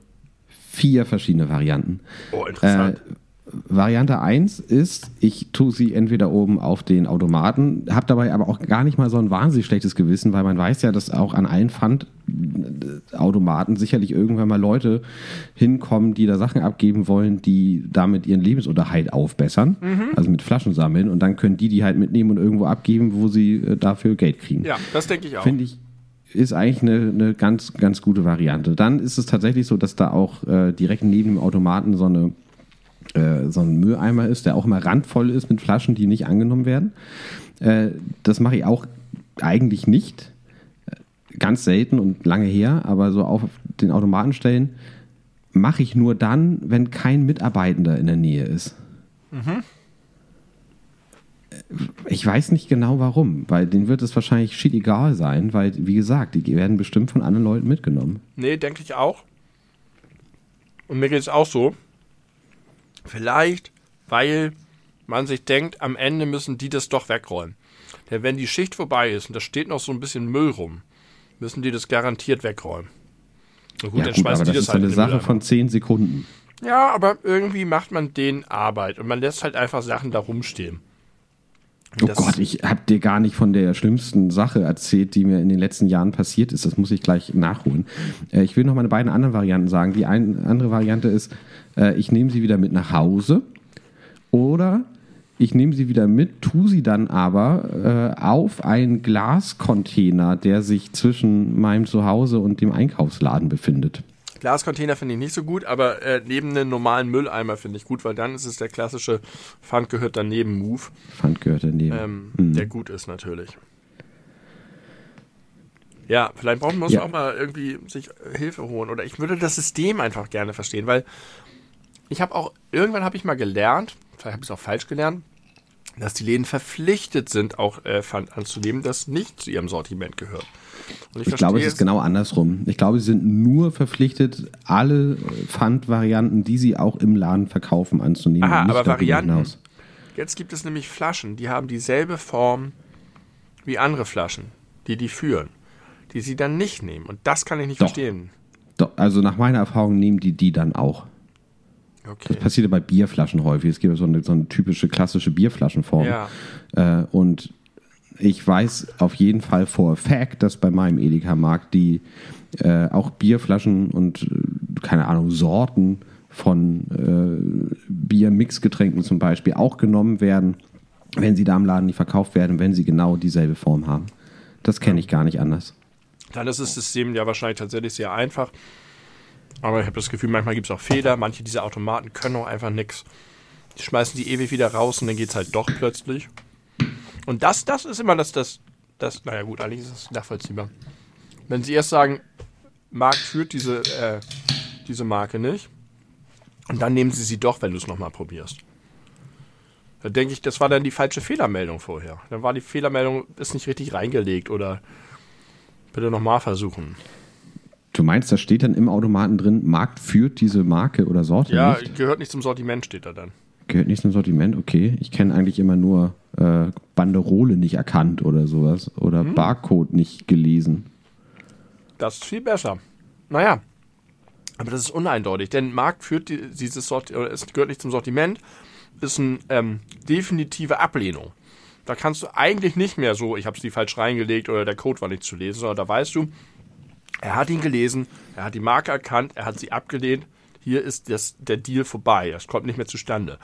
vier verschiedene Varianten. Oh, interessant. Äh, Variante 1 ist, ich tue sie entweder oben auf den Automaten, habe dabei aber auch gar nicht mal so ein wahnsinnig schlechtes Gewissen, weil man weiß ja, dass auch an allen Pfandautomaten sicherlich irgendwann mal Leute hinkommen, die da Sachen abgeben wollen, die damit ihren Lebensunterhalt aufbessern, mhm. also mit Flaschen sammeln und dann können die die halt mitnehmen und irgendwo abgeben, wo sie äh, dafür Geld kriegen. Ja, das denke ich auch. Finde ich ist eigentlich eine, eine ganz, ganz gute Variante. Dann ist es tatsächlich so, dass da auch äh, direkt neben dem Automaten so eine äh, so ein Mülleimer ist, der auch immer randvoll ist mit Flaschen, die nicht angenommen werden. Äh, das mache ich auch eigentlich nicht. Ganz selten und lange her, aber so auf den Automatenstellen mache ich nur dann, wenn kein Mitarbeitender in der Nähe ist. Mhm. Ich weiß nicht genau warum, weil denen wird es wahrscheinlich shit egal sein, weil, wie gesagt, die werden bestimmt von anderen Leuten mitgenommen. Nee, denke ich auch. Und mir geht es auch so. Vielleicht, weil man sich denkt, am Ende müssen die das doch wegräumen. Denn wenn die Schicht vorbei ist und da steht noch so ein bisschen Müll rum, müssen die das garantiert wegräumen. Und gut, ja, dann gut, schmeißen aber die das, das ist halt eine Sache von 10 Sekunden. Ja, aber irgendwie macht man denen Arbeit und man lässt halt einfach Sachen da rumstehen. Oh Gott, ich habe dir gar nicht von der schlimmsten Sache erzählt, die mir in den letzten Jahren passiert ist. Das muss ich gleich nachholen. Äh, ich will noch meine beiden anderen Varianten sagen. Die eine andere Variante ist, äh, ich nehme sie wieder mit nach Hause oder ich nehme sie wieder mit, tue sie dann aber äh, auf einen Glascontainer, der sich zwischen meinem Zuhause und dem Einkaufsladen befindet. Glascontainer finde ich nicht so gut, aber äh, neben einem normalen Mülleimer finde ich gut, weil dann ist es der klassische Pfand gehört daneben Move. Pfand gehört daneben. Ähm, mhm. Der gut ist natürlich. Ja, vielleicht brauchen wir uns ja. auch mal irgendwie sich Hilfe holen. Oder ich würde das System einfach gerne verstehen, weil ich habe auch, irgendwann habe ich mal gelernt, vielleicht habe ich es auch falsch gelernt, dass die Läden verpflichtet sind, auch äh, Pfand anzunehmen, das nicht zu ihrem Sortiment gehört. ich, ich glaube, es ist genau andersrum. Ich glaube, sie sind nur verpflichtet, alle Pfandvarianten, die sie auch im Laden verkaufen, anzunehmen. Aha, aber Varianten. Hinaus. Jetzt gibt es nämlich Flaschen, die haben dieselbe Form wie andere Flaschen, die die führen, die sie dann nicht nehmen. Und das kann ich nicht Doch. verstehen. Doch, also nach meiner Erfahrung nehmen die die dann auch. Okay. Das passiert ja bei Bierflaschen häufig. Es gibt so eine, so eine typische klassische Bierflaschenform. Ja. Äh, und ich weiß auf jeden Fall vor Fact, dass bei meinem Edeka-Markt die äh, auch Bierflaschen und äh, keine Ahnung, Sorten von äh, Bier-Mixgetränken zum Beispiel auch genommen werden, wenn sie da im Laden nicht verkauft werden, wenn sie genau dieselbe Form haben. Das kenne ich gar nicht anders. Dann ist das System ja wahrscheinlich tatsächlich sehr einfach. Aber ich habe das Gefühl, manchmal gibt es auch Fehler. Manche dieser Automaten können auch einfach nichts. Die schmeißen die ewig wieder raus und dann geht es halt doch plötzlich. Und das, das ist immer das, das, das, naja gut, eigentlich ist das nachvollziehbar. Wenn sie erst sagen, Markt führt diese, äh, diese Marke nicht, und dann nehmen sie sie doch, wenn du es nochmal probierst. Da denke ich, das war dann die falsche Fehlermeldung vorher. Dann war die Fehlermeldung, ist nicht richtig reingelegt oder bitte nochmal versuchen. Du meinst, da steht dann im Automaten drin, Markt führt diese Marke oder Sorte ja, nicht? Ja, gehört nicht zum Sortiment, steht da dann. Gehört nicht zum Sortiment, okay. Ich kenne eigentlich immer nur äh, Banderole nicht erkannt oder sowas. Oder hm. Barcode nicht gelesen. Das ist viel besser. Naja, aber das ist uneindeutig, denn Markt führt dieses Sortiment, oder es gehört nicht zum Sortiment, ist eine ähm, definitive Ablehnung. Da kannst du eigentlich nicht mehr so, ich habe es die falsch reingelegt oder der Code war nicht zu lesen, sondern da weißt du, er hat ihn gelesen, er hat die Marke erkannt, er hat sie abgelehnt. Hier ist das, der Deal vorbei. Es kommt nicht mehr zustande.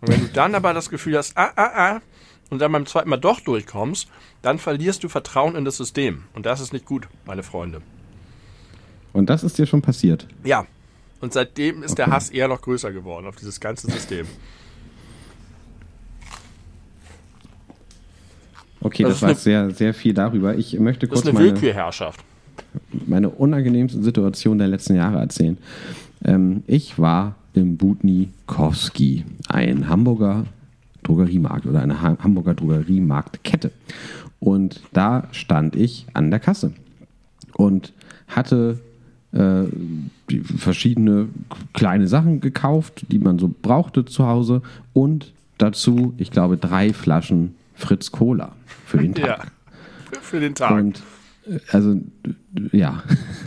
Und wenn du dann aber das Gefühl hast, ah, ah, ah, und dann beim zweiten Mal doch durchkommst, dann verlierst du Vertrauen in das System. Und das ist nicht gut, meine Freunde. Und das ist dir schon passiert? Ja. Und seitdem ist okay. der Hass eher noch größer geworden auf dieses ganze System. Okay, das, das war sehr, sehr viel darüber. Ich möchte kurz das ist eine meine, Willkürherrschaft. Meine unangenehmste Situation der letzten Jahre erzählen. Ähm, ich war im Budnikowski, ein Hamburger Drogeriemarkt oder eine Hamburger Drogeriemarktkette. Und da stand ich an der Kasse und hatte äh, verschiedene kleine Sachen gekauft, die man so brauchte zu Hause und dazu, ich glaube, drei Flaschen Fritz Cola für den Tag. Ja, für den Tag. Und also, ja.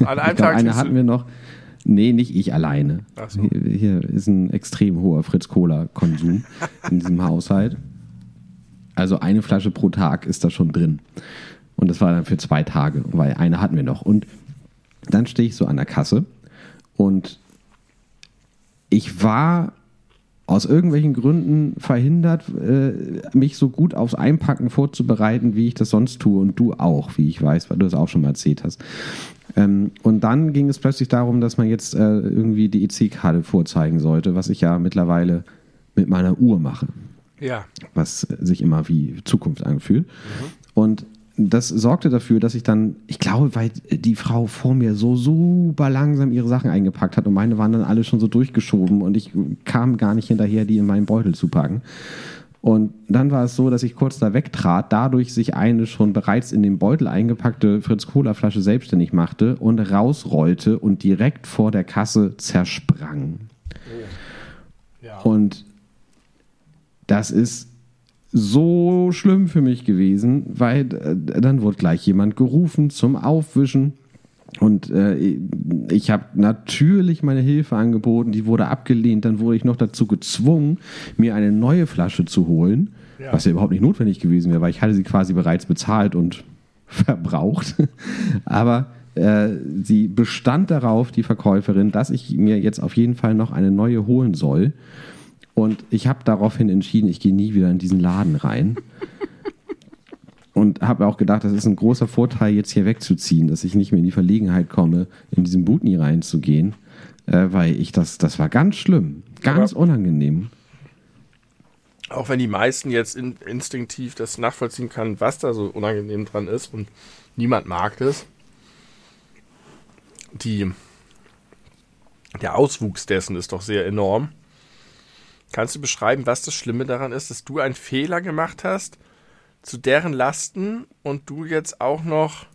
An einem Tag. Eine hatten wir noch. Nee, nicht ich alleine. So. Hier, hier, ist ein extrem hoher Fritz-Cola-Konsum in diesem Haushalt. Also eine Flasche pro Tag ist da schon drin. Und das war dann für zwei Tage, weil eine hatten wir noch. Und dann stehe ich so an der Kasse und ich war aus irgendwelchen Gründen verhindert, äh, mich so gut aufs Einpacken vorzubereiten, wie ich das sonst tue und du auch, wie ich weiß, weil du es auch schon mal erzählt hast. Ähm, und dann ging es plötzlich darum, dass man jetzt äh, irgendwie die EC-Karte vorzeigen sollte, was ich ja mittlerweile mit meiner Uhr mache. Ja. Was sich immer wie Zukunft anfühlt. Mhm. Und das sorgte dafür, dass ich dann, ich glaube, weil die Frau vor mir so super langsam ihre Sachen eingepackt hat und meine waren dann alle schon so durchgeschoben und ich kam gar nicht hinterher, die in meinen Beutel zu packen. Und dann war es so, dass ich kurz da wegtrat, dadurch sich eine schon bereits in den Beutel eingepackte Fritz-Cola-Flasche selbstständig machte und rausrollte und direkt vor der Kasse zersprang. Oh. Ja. Und das ist so schlimm für mich gewesen, weil äh, dann wurde gleich jemand gerufen zum Aufwischen. Und äh, ich habe natürlich meine Hilfe angeboten, die wurde abgelehnt. Dann wurde ich noch dazu gezwungen, mir eine neue Flasche zu holen, ja. was ja überhaupt nicht notwendig gewesen wäre, weil ich hatte sie quasi bereits bezahlt und verbraucht. Aber äh, sie bestand darauf, die Verkäuferin, dass ich mir jetzt auf jeden Fall noch eine neue holen soll. Und ich habe daraufhin entschieden, ich gehe nie wieder in diesen Laden rein. und habe auch gedacht, das ist ein großer Vorteil, jetzt hier wegzuziehen, dass ich nicht mehr in die Verlegenheit komme, in diesen Butni reinzugehen, äh, weil ich das, das war ganz schlimm, ganz Aber unangenehm. Auch wenn die meisten jetzt in, instinktiv das nachvollziehen kann, was da so unangenehm dran ist und niemand mag das, die, der Auswuchs dessen ist doch sehr enorm. Kannst du beschreiben, was das Schlimme daran ist, dass du einen Fehler gemacht hast, zu deren Lasten und du jetzt auch noch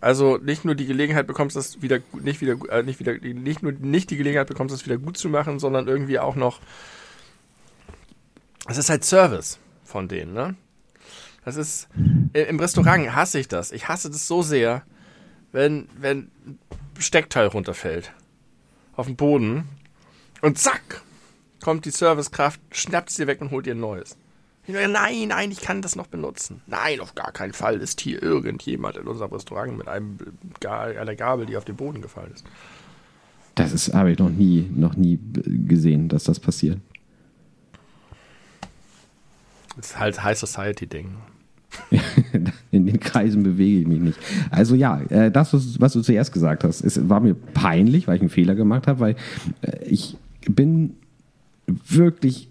also nicht nur die Gelegenheit bekommst, das wieder nicht wieder äh, nicht wieder nicht nur nicht die Gelegenheit bekommst, das wieder gut zu machen, sondern irgendwie auch noch es ist halt Service von denen, ne? Das ist im Restaurant hasse ich das. Ich hasse das so sehr, wenn wenn Steckteil runterfällt auf den Boden und zack kommt die Servicekraft, schnappt sie weg und holt ihr ein neues. Nein, nein, ich kann das noch benutzen. Nein, auf gar keinen Fall ist hier irgendjemand in unserem Restaurant mit einem, einer Gabel, die auf den Boden gefallen ist. Das ist, habe ich noch nie, noch nie gesehen, dass das passiert. Das ist halt High Society-Ding. in den Kreisen bewege ich mich nicht. Also ja, äh, das, was du zuerst gesagt hast, ist, war mir peinlich, weil ich einen Fehler gemacht habe, weil äh, ich bin wirklich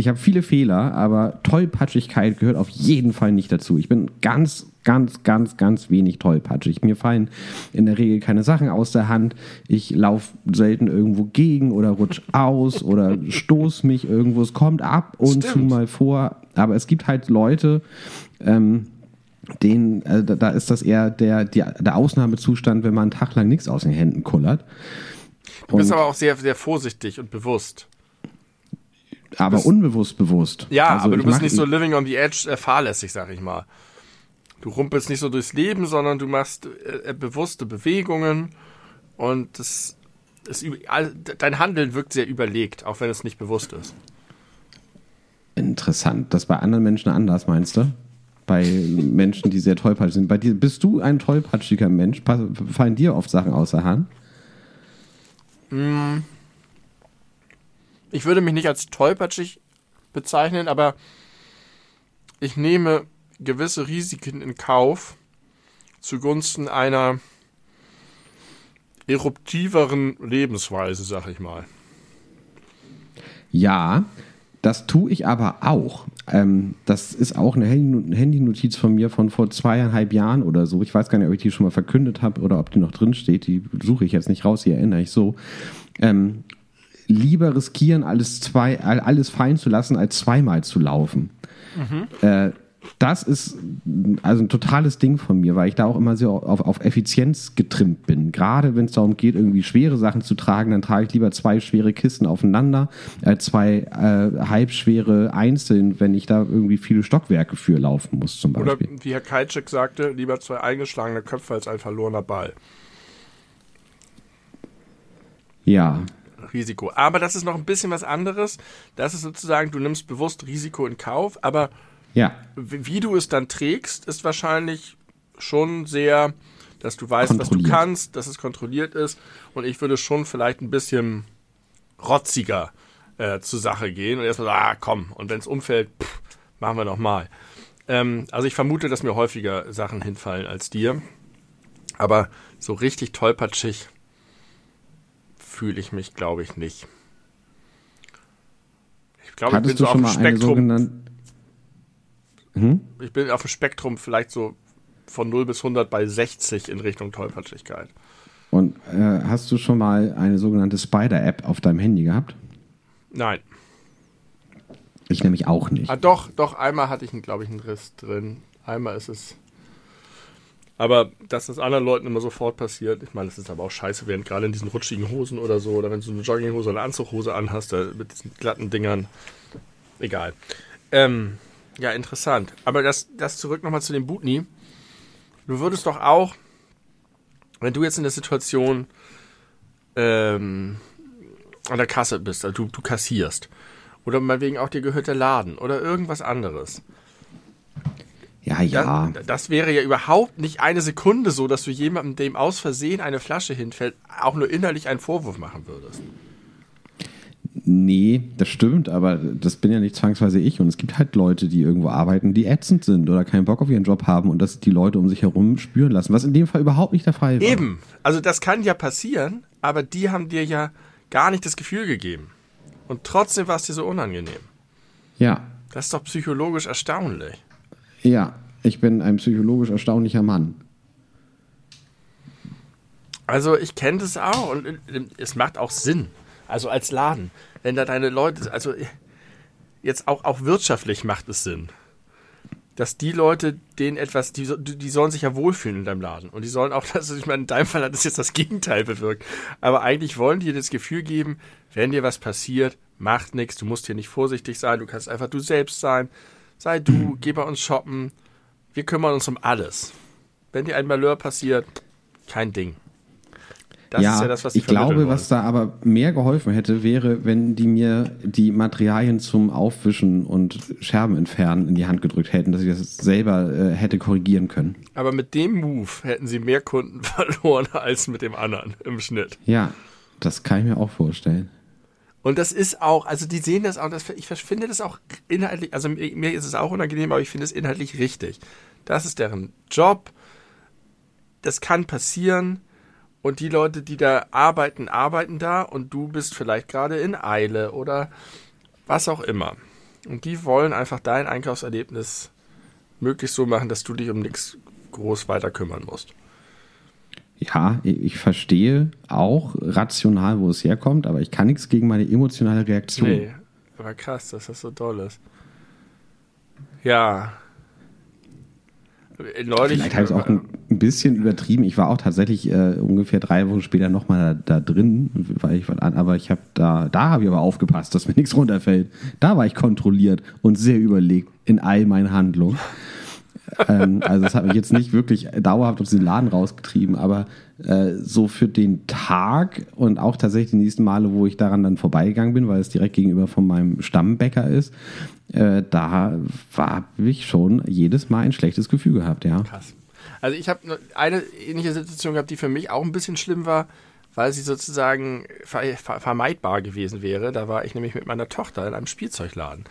ich habe viele Fehler, aber Tollpatschigkeit gehört auf jeden Fall nicht dazu. Ich bin ganz, ganz, ganz, ganz wenig tollpatschig. Mir fallen in der Regel keine Sachen aus der Hand. Ich laufe selten irgendwo gegen oder rutsch aus oder stoß mich irgendwo. Es kommt ab und Stimmt. zu mal vor. Aber es gibt halt Leute, ähm, den, äh, da ist das eher der, der, der Ausnahmezustand, wenn man einen Tag lang nichts aus den Händen kullert. Du bist aber auch sehr, sehr vorsichtig und bewusst aber bist, unbewusst bewusst. Ja, also aber du bist nicht so living on the edge äh, fahrlässig, sag ich mal. Du rumpelst nicht so durchs Leben, sondern du machst äh, äh bewusste Bewegungen und das ist, dein Handeln wirkt sehr überlegt, auch wenn es nicht bewusst ist. Interessant. Das bei anderen Menschen anders, meinst du? Bei Menschen, die sehr tollpatschig sind. Bei dir, bist du ein tollpatschiger Mensch? Fallen dir oft Sachen aus der Hand? Mm ich würde mich nicht als tollpatschig bezeichnen, aber ich nehme gewisse Risiken in Kauf zugunsten einer eruptiveren Lebensweise, sag ich mal. Ja, Das tue ich aber auch. Ähm, das ist auch eine Handynotiz von mir von vor zweieinhalb Jahren oder so. Ich weiß gar nicht, ob ich die schon mal verkündet habe oder ob die noch drin steht. Die suche ich jetzt nicht raus, die erinnere ich so. Ähm, lieber riskieren, alles, zwei, alles fallen zu lassen, als zweimal zu laufen. Mhm. Äh, das ist also ein totales Ding von mir, weil ich da auch immer sehr auf, auf Effizienz getrimmt bin. Gerade wenn es darum geht, irgendwie schwere Sachen zu tragen, dann trage ich lieber zwei schwere Kisten aufeinander, äh, zwei äh, halbschwere einzeln, wenn ich da irgendwie viele Stockwerke für laufen muss, zum Beispiel. Oder wie Herr Keitschek sagte, lieber zwei eingeschlagene Köpfe als ein verlorener Ball. Ja. Risiko. Aber das ist noch ein bisschen was anderes. Das ist sozusagen, du nimmst bewusst Risiko in Kauf, aber ja. Wie du es dann trägst, ist wahrscheinlich schon sehr, dass du weißt, was du kannst, dass es kontrolliert ist. Und ich würde schon vielleicht ein bisschen rotziger äh, zur Sache gehen und erstmal sagen, ah, komm, und wenn es umfällt, pff, machen wir nochmal. Ähm, also ich vermute, dass mir häufiger Sachen hinfallen als dir. Aber so richtig tollpatschig fühle ich mich, glaube ich, nicht. Ich glaube, ich bin so auf dem Spektrum hm? Ich bin auf dem Spektrum vielleicht so von 0 bis 100 bei 60 in Richtung Tollpatschigkeit. Und äh, hast du schon mal eine sogenannte Spider-App auf deinem Handy gehabt? Nein. Ich nämlich auch nicht. Ah, doch, doch, einmal hatte ich, glaube ich, einen Riss drin. Einmal ist es. Aber dass das anderen Leuten immer sofort passiert, ich meine, das ist aber auch scheiße, während gerade in diesen rutschigen Hosen oder so, oder wenn du so eine Jogginghose oder eine Anzughose anhast, mit diesen glatten Dingern. Egal. Ähm, ja, interessant. Aber das, das zurück nochmal zu dem Butni. Du würdest doch auch, wenn du jetzt in der Situation ähm, an der Kasse bist, also du, du kassierst, oder meinetwegen auch dir gehört der Laden oder irgendwas anderes. Ja, ja. Das, das, wäre ja überhaupt nicht eine Sekunde so, dass du jemandem, dem aus Versehen eine Flasche hinfällt, auch nur innerlich einen Vorwurf machen würdest. Nee, das stimmt, aber das bin ja nicht zwangsweise ich. Und es gibt halt Leute, die irgendwo arbeiten, die ätzend sind oder keinen Bock auf ihren Job haben und das die Leute um sich herum spüren lassen, was in dem Fall überhaupt nicht der Fall war. Eben, also das kann ja passieren, aber die haben dir ja gar nicht das Gefühl gegeben. Und trotzdem war es dir so unangenehm. Ja. Das ist doch psychologisch erstaunlich. Ja, ich bin ein psychologisch erstaunlicher Mann. Also ich kenne das auch und es macht auch Sinn. Also als Laden. Wenn da deine Leute, also jetzt auch, auch wirtschaftlich macht es Sinn. Dass die Leute denen etwas, die, die sollen sich ja wohlfühlen in deinem Laden. Und die sollen auch, also ich meine, in deinem Fall hat das jetzt das Gegenteil bewirkt. Aber eigentlich wollen die dir das Gefühl geben, wenn dir was passiert, macht nichts, du musst hier nicht vorsichtig sein, du kannst einfach du selbst sein. Sei du, geh bei uns shoppen. Wir kümmern uns um alles. Wenn dir ein Malheur passiert, kein Ding. Das ja, ist ja das, was ich glaube, wollen. was da aber mehr geholfen hätte, wäre, wenn die mir die Materialien zum Aufwischen und Scherben entfernen in die Hand gedrückt hätten, dass ich das selber äh, hätte korrigieren können. Aber mit dem Move hätten sie mehr Kunden verloren als mit dem anderen im Schnitt. Ja, das kann ich mir auch vorstellen. Und das ist auch, also die sehen das auch, das, ich finde das auch inhaltlich, also mir ist es auch unangenehm, aber ich finde es inhaltlich richtig. Das ist deren Job. Das kann passieren und die Leute, die da arbeiten, arbeiten da und du bist vielleicht gerade in Eile oder was auch immer. Und die wollen einfach dein Einkaufserlebnis möglichst so machen, dass du dich um nichts groß weiter kümmern musst. Ja, ich verstehe auch rational, wo es herkommt, aber ich kann nichts gegen meine emotionale Reaktion. Nee, aber krass, dass das so toll ist. Ja, neulich. Vielleicht habe ich es auch ein, bisschen übertrieben. Ich war auch tatsächlich äh, ungefähr drei Wochen später nochmal da, da drin, weil ich aber ich habe da, da habe ich aber aufgepasst, dass mir nichts runterfällt. Da war ich kontrolliert und sehr überlegt in all meinen Handlungen. ähm, also das hat mich jetzt nicht wirklich dauerhaft aus dem Laden rausgetrieben, aber äh, so für den Tag und auch tatsächlich die nächsten Male, wo ich daran dann vorbeigegangen bin, weil es direkt gegenüber von meinem Stammbäcker ist, äh, da habe ich schon jedes Mal ein schlechtes Gefühl gehabt, ja. Krass. Also ich habe eine ähnliche Situation gehabt, die für mich auch ein bisschen schlimm war, weil sie sozusagen vermeidbar gewesen wäre. Da war ich nämlich mit meiner Tochter in einem Spielzeugladen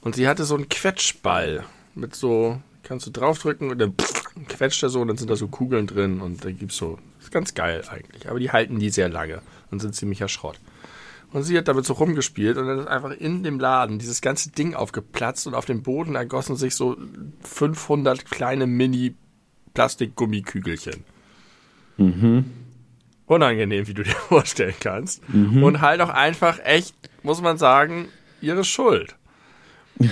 und sie hatte so einen Quetschball mit so, kannst du draufdrücken und dann quetscht er so und dann sind da so Kugeln drin und da gibt's so, ist ganz geil eigentlich. Aber die halten die sehr lange und sind ziemlicher Schrott. Und sie hat damit so rumgespielt und dann ist einfach in dem Laden dieses ganze Ding aufgeplatzt und auf dem Boden ergossen sich so 500 kleine Mini-Plastikgummikügelchen. Mhm. Unangenehm, wie du dir vorstellen kannst. Und halt auch einfach echt, muss man sagen, ihre Schuld.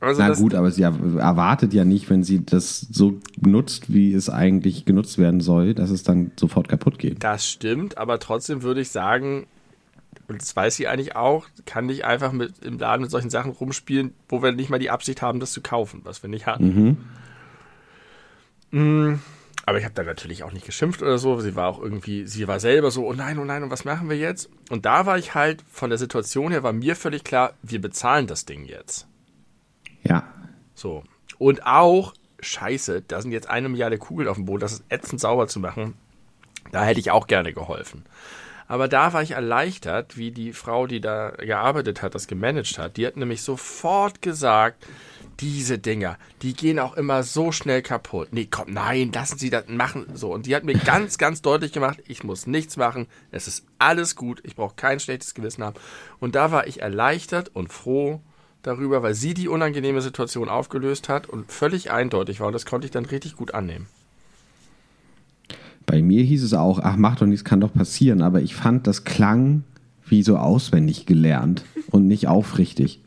Also Na gut, aber sie er- erwartet ja nicht, wenn sie das so nutzt, wie es eigentlich genutzt werden soll, dass es dann sofort kaputt geht. Das stimmt, aber trotzdem würde ich sagen, und das weiß sie eigentlich auch, kann nicht einfach mit im Laden mit solchen Sachen rumspielen, wo wir nicht mal die Absicht haben, das zu kaufen, was wir nicht hatten. Mm, Aber ich habe da natürlich auch nicht geschimpft oder so. Sie war auch irgendwie, sie war selber so, oh nein, oh nein, und was machen wir jetzt? Und da war ich halt, von der Situation her war mir völlig klar, wir bezahlen das Ding jetzt. Ja. So. Und auch, scheiße, da sind jetzt eine Milliarde Kugeln auf dem Boden, das ist ätzend sauber zu machen. Da hätte ich auch gerne geholfen. Aber da war ich erleichtert, wie die Frau, die da gearbeitet hat, das gemanagt hat. Die hat nämlich sofort gesagt, diese Dinger, die gehen auch immer so schnell kaputt. Nee, komm, nein, lassen Sie das machen. So. Und die hat mir ganz, ganz deutlich gemacht, ich muss nichts machen. Es ist alles gut. Ich brauche kein schlechtes Gewissen haben. Und da war ich erleichtert und froh darüber, weil sie die unangenehme Situation aufgelöst hat und völlig eindeutig war. Und das konnte ich dann richtig gut annehmen. Bei mir hieß es auch, ach, mach doch nichts, kann doch passieren. Aber ich fand, das klang wie so auswendig gelernt und nicht aufrichtig.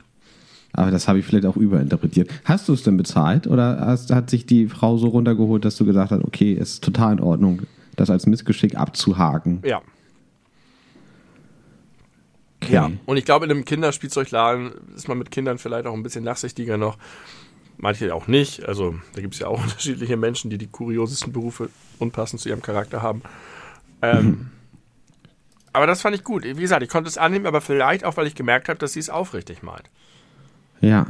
Aber das habe ich vielleicht auch überinterpretiert. Hast du es denn bezahlt oder hast, hat sich die Frau so runtergeholt, dass du gesagt hast, okay, es ist total in Ordnung, das als Missgeschick abzuhaken? Ja. Okay. Ja. Und ich glaube, in einem Kinderspielzeugladen ist man mit Kindern vielleicht auch ein bisschen nachsichtiger noch. Manche auch nicht. Also da gibt es ja auch unterschiedliche Menschen, die die kuriosesten Berufe unpassend zu ihrem Charakter haben. Ähm, Aber das fand ich gut. Wie gesagt, ich konnte es annehmen, aber vielleicht auch, weil ich gemerkt habe, dass sie es aufrichtig meint. Ja.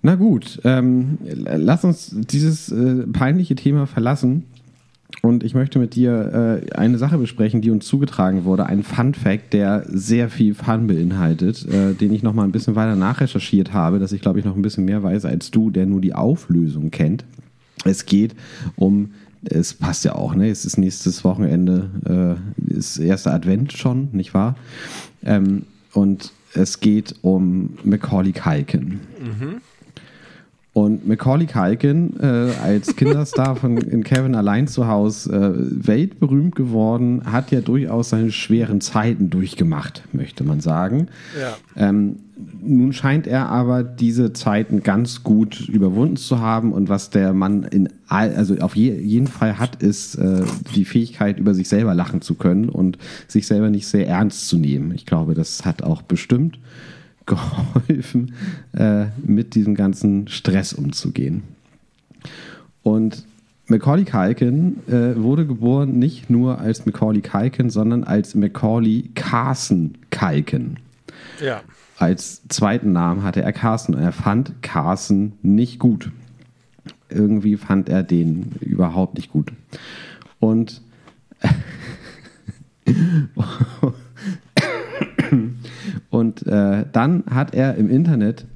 Na gut, ähm, lass uns dieses äh, peinliche Thema verlassen. Und ich möchte mit dir äh, eine Sache besprechen, die uns zugetragen wurde. Ein Fun Fact, der sehr viel Fun beinhaltet, äh, den ich noch mal ein bisschen weiter nachrecherchiert habe, dass ich glaube ich noch ein bisschen mehr weiß als du, der nur die Auflösung kennt. Es geht um, es passt ja auch, ne? Es ist nächstes Wochenende, äh, ist erster Advent schon, nicht wahr? Ähm, und es geht um Macaulay Culkin. Und Macaulay Culkin äh, als Kinderstar von in Kevin allein zu Hause äh, weltberühmt geworden, hat ja durchaus seine schweren Zeiten durchgemacht, möchte man sagen. Ja. Ähm, nun scheint er aber diese Zeiten ganz gut überwunden zu haben und was der Mann in all, also auf je, jeden Fall hat, ist äh, die Fähigkeit, über sich selber lachen zu können und sich selber nicht sehr ernst zu nehmen. Ich glaube, das hat auch bestimmt geholfen, äh, mit diesem ganzen Stress umzugehen. Und Macaulay Culkin äh, wurde geboren nicht nur als Macaulay Culkin, sondern als Macaulay Carson Culkin. Ja. Als zweiten Namen hatte er Carson und er fand Carson nicht gut. Irgendwie fand er den überhaupt nicht gut. Und und äh, dann hat er im Internet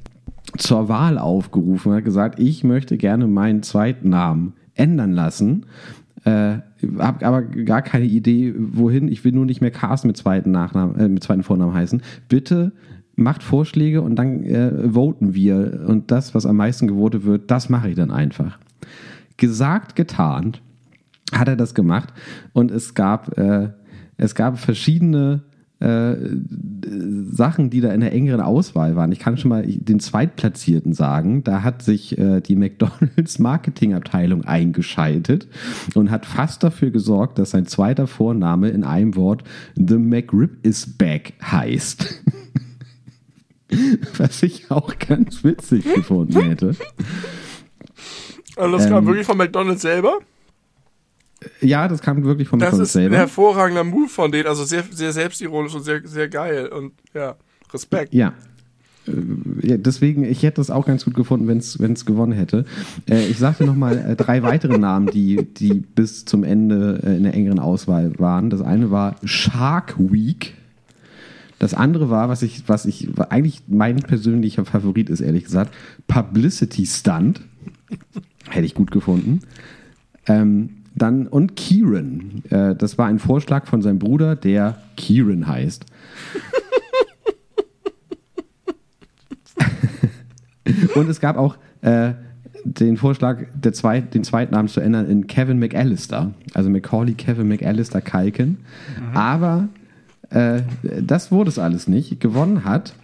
zur Wahl aufgerufen und hat gesagt, ich möchte gerne meinen zweiten Namen ändern lassen. Äh, habe aber gar keine Idee, wohin. Ich will nur nicht mehr Carsten mit zweiten Nachnamen, äh, mit zweiten Vornamen heißen. Bitte macht Vorschläge und dann äh, voten wir. Und das, was am meisten gewotet wird, das mache ich dann einfach. Gesagt, getan, hat er das gemacht. Und es gab, äh, es gab verschiedene äh, Sachen, die da in der engeren Auswahl waren. Ich kann schon mal den Zweitplatzierten sagen. Da hat sich äh, die McDonalds Marketingabteilung eingeschaltet und hat fast dafür gesorgt, dass sein zweiter Vorname in einem Wort The McRib is back heißt. Was ich auch ganz witzig gefunden hätte. Also das kam Ähm, wirklich von McDonalds selber. Ja, das kam wirklich von Das ist ein selber. hervorragender Move von denen. Also sehr, sehr selbstironisch und sehr, sehr geil. Und ja, Respekt. Ja. Äh, Ja, deswegen, ich hätte das auch ganz gut gefunden, wenn es gewonnen hätte. Äh, ich sagte nochmal äh, drei weitere Namen, die, die bis zum Ende äh, in der engeren Auswahl waren. Das eine war Shark Week. Das andere war, was ich, was ich, eigentlich mein persönlicher Favorit ist, ehrlich gesagt, Publicity Stunt. Hätte ich gut gefunden. Ähm, dann und Kieran. Äh, das war ein Vorschlag von seinem Bruder, der Kieran heißt. und es gab auch äh, den Vorschlag, Zweit, den Zweitnamen zu ändern in Kevin McAllister. Also Macaulay Kevin McAllister Kalken. Mhm. Aber äh, das wurde es alles nicht. Gewonnen hat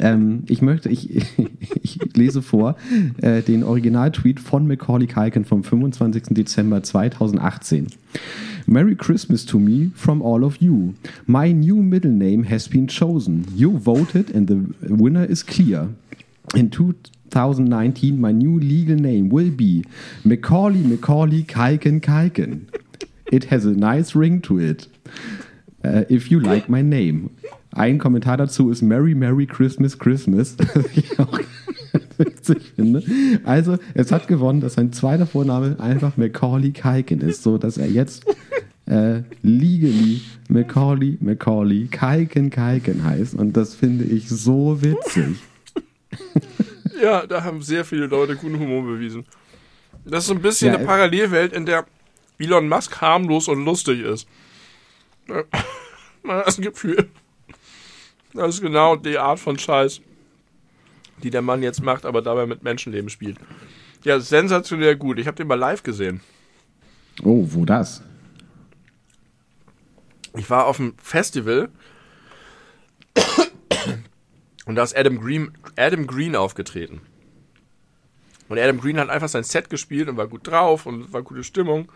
ähm, ich möchte, ich, ich lese vor äh, den Originaltweet von Macaulay Culkin vom 25. Dezember 2018. Merry Christmas to me from all of you. My new middle name has been chosen. You voted and the winner is clear. In 2019, my new legal name will be Macaulay Macaulay Kalken Kalken. It has a nice ring to it. Uh, if you like my name. Ein Kommentar dazu ist Merry Merry Christmas Christmas, was ich auch witzig finde. Also, es hat gewonnen, dass sein zweiter Vorname einfach Macaulay Kalkin ist, so dass er jetzt äh, legally Macaulay Macaulay Kalkin Kalkin heißt und das finde ich so witzig. Ja, da haben sehr viele Leute guten Humor bewiesen. Das ist so ein bisschen ja, eine Parallelwelt, in der Elon Musk harmlos und lustig ist. Man hat das Gefühl. Das ist genau die Art von Scheiß, die der Mann jetzt macht, aber dabei mit Menschenleben spielt. Ja, sensationell gut. Ich habe den mal live gesehen. Oh, wo das? Ich war auf einem Festival und da ist Adam Green, Adam Green aufgetreten. Und Adam Green hat einfach sein Set gespielt und war gut drauf und war gute Stimmung.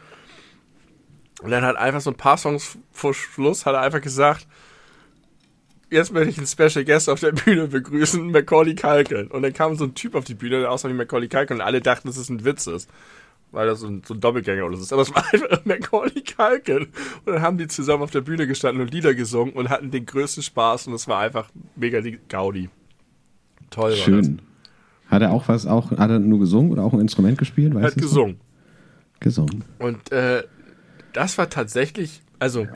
Und dann hat einfach so ein paar Songs vor Schluss hat er einfach gesagt, jetzt möchte ich einen Special Guest auf der Bühne begrüßen, Macaulay Culkin. Und dann kam so ein Typ auf die Bühne, der aussah wie Macaulay Culkin und alle dachten, dass es ein Witz ist. Weil das so ein, so ein Doppelgänger oder so ist. Aber es war einfach Macaulay Culkin. Und dann haben die zusammen auf der Bühne gestanden und Lieder gesungen und hatten den größten Spaß und es war einfach mega die Gaudi. Toll. Schön. Hat er auch was, auch, hat er nur gesungen oder auch ein Instrument gespielt? er hat gesungen. So? Gesungen. Und äh, das war tatsächlich, also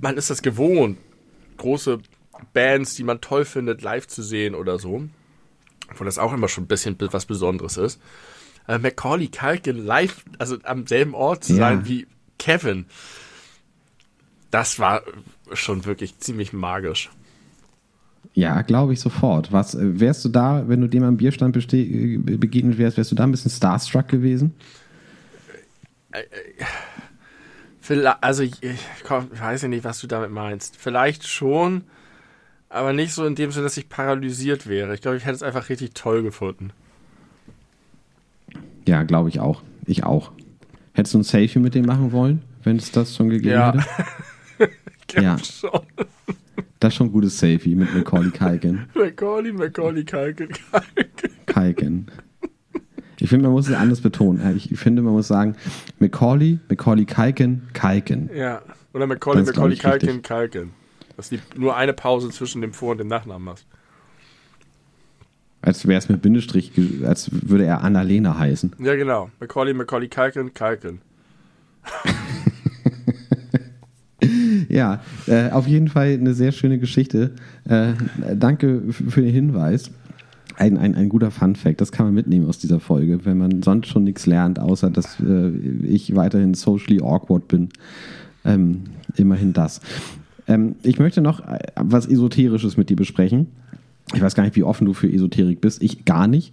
man ist das gewohnt, große Bands, die man toll findet, live zu sehen oder so. Wo das auch immer schon ein bisschen was Besonderes ist. Äh, Macaulay Culkin live, also am selben Ort zu ja. sein wie Kevin, das war schon wirklich ziemlich magisch. Ja, glaube ich sofort. Was äh, wärst du da, wenn du dem am Bierstand äh, begegnet wärst, wärst du da ein bisschen starstruck gewesen? Äh, äh also ich, ich, ich weiß ja nicht, was du damit meinst. Vielleicht schon, aber nicht so in dem Sinne, dass ich paralysiert wäre. Ich glaube, ich hätte es einfach richtig toll gefunden. Ja, glaube ich auch. Ich auch. Hättest du ein Selfie mit dem machen wollen, wenn es das schon gegeben ja. hätte? ja. Schon. Das ist schon ein gutes Selfie mit Macaulay Kalken. Macaulay, Macaulay Kalken, Kalken. Ich finde, man muss es anders betonen. Ich finde, man muss sagen, Macaulay, Macaulay Kalken, Kalken. Ja, oder Macaulay, das Macaulay Kalken, richtig. Kalken. Dass du nur eine Pause zwischen dem Vor- und dem Nachnamen machst. Als wäre es mit Bindestrich, als würde er Annalena heißen. Ja, genau. Macaulay, Macaulay Kalken, Kalken. ja, äh, auf jeden Fall eine sehr schöne Geschichte. Äh, danke für den Hinweis ein, ein, ein guter Fun-Fact, das kann man mitnehmen aus dieser Folge, wenn man sonst schon nichts lernt, außer dass äh, ich weiterhin socially awkward bin. Ähm, immerhin das. Ähm, ich möchte noch äh, was Esoterisches mit dir besprechen. Ich weiß gar nicht, wie offen du für Esoterik bist. Ich gar nicht.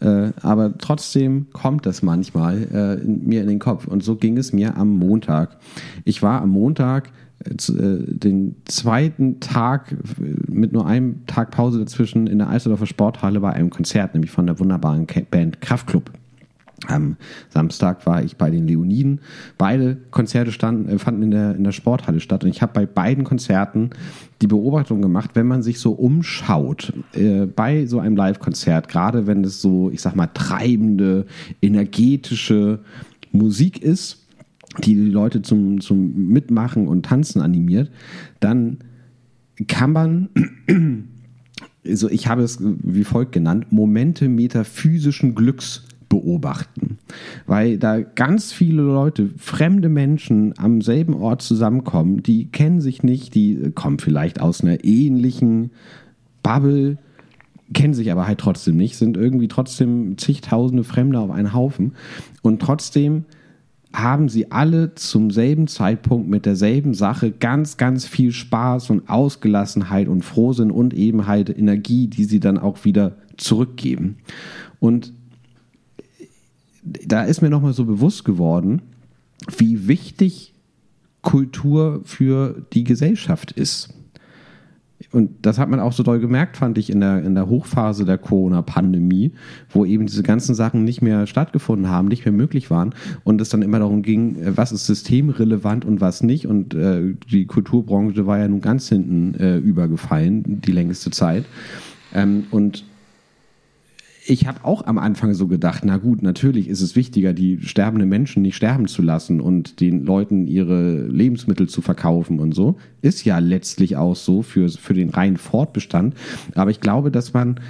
Äh, aber trotzdem kommt das manchmal äh, in, mir in den Kopf. Und so ging es mir am Montag. Ich war am Montag den zweiten Tag mit nur einem Tag Pause dazwischen in der Alsterdorfer Sporthalle bei einem Konzert, nämlich von der wunderbaren Band Kraftklub. Am Samstag war ich bei den Leoniden. Beide Konzerte standen, äh, fanden in der, in der Sporthalle statt. Und ich habe bei beiden Konzerten die Beobachtung gemacht, wenn man sich so umschaut, äh, bei so einem Live-Konzert, gerade wenn es so, ich sag mal, treibende, energetische Musik ist, die die Leute zum, zum Mitmachen und Tanzen animiert, dann kann man, also ich habe es wie folgt genannt, Momente metaphysischen Glücks beobachten, weil da ganz viele Leute, fremde Menschen am selben Ort zusammenkommen, die kennen sich nicht, die kommen vielleicht aus einer ähnlichen Bubble, kennen sich aber halt trotzdem nicht, sind irgendwie trotzdem zigtausende Fremde auf einen Haufen. Und trotzdem haben sie alle zum selben Zeitpunkt mit derselben Sache ganz, ganz viel Spaß und Ausgelassenheit und Frohsinn und eben halt Energie, die sie dann auch wieder zurückgeben. Und da ist mir nochmal so bewusst geworden, wie wichtig Kultur für die Gesellschaft ist. Und das hat man auch so doll gemerkt, fand ich, in der, in der Hochphase der Corona-Pandemie, wo eben diese ganzen Sachen nicht mehr stattgefunden haben, nicht mehr möglich waren und es dann immer darum ging, äh, was ist systemrelevant und was nicht. Und äh, die Kulturbranche war ja nun ganz hinten äh, übergefallen, die längste Zeit. Ähm, und ich habe auch am Anfang so gedacht, na gut, natürlich ist es wichtiger, die sterbenden Menschen nicht sterben zu lassen und den Leuten ihre Lebensmittel zu verkaufen und so. Ist ja letztlich auch so für, für den reinen Fortbestand. Aber ich glaube, dass man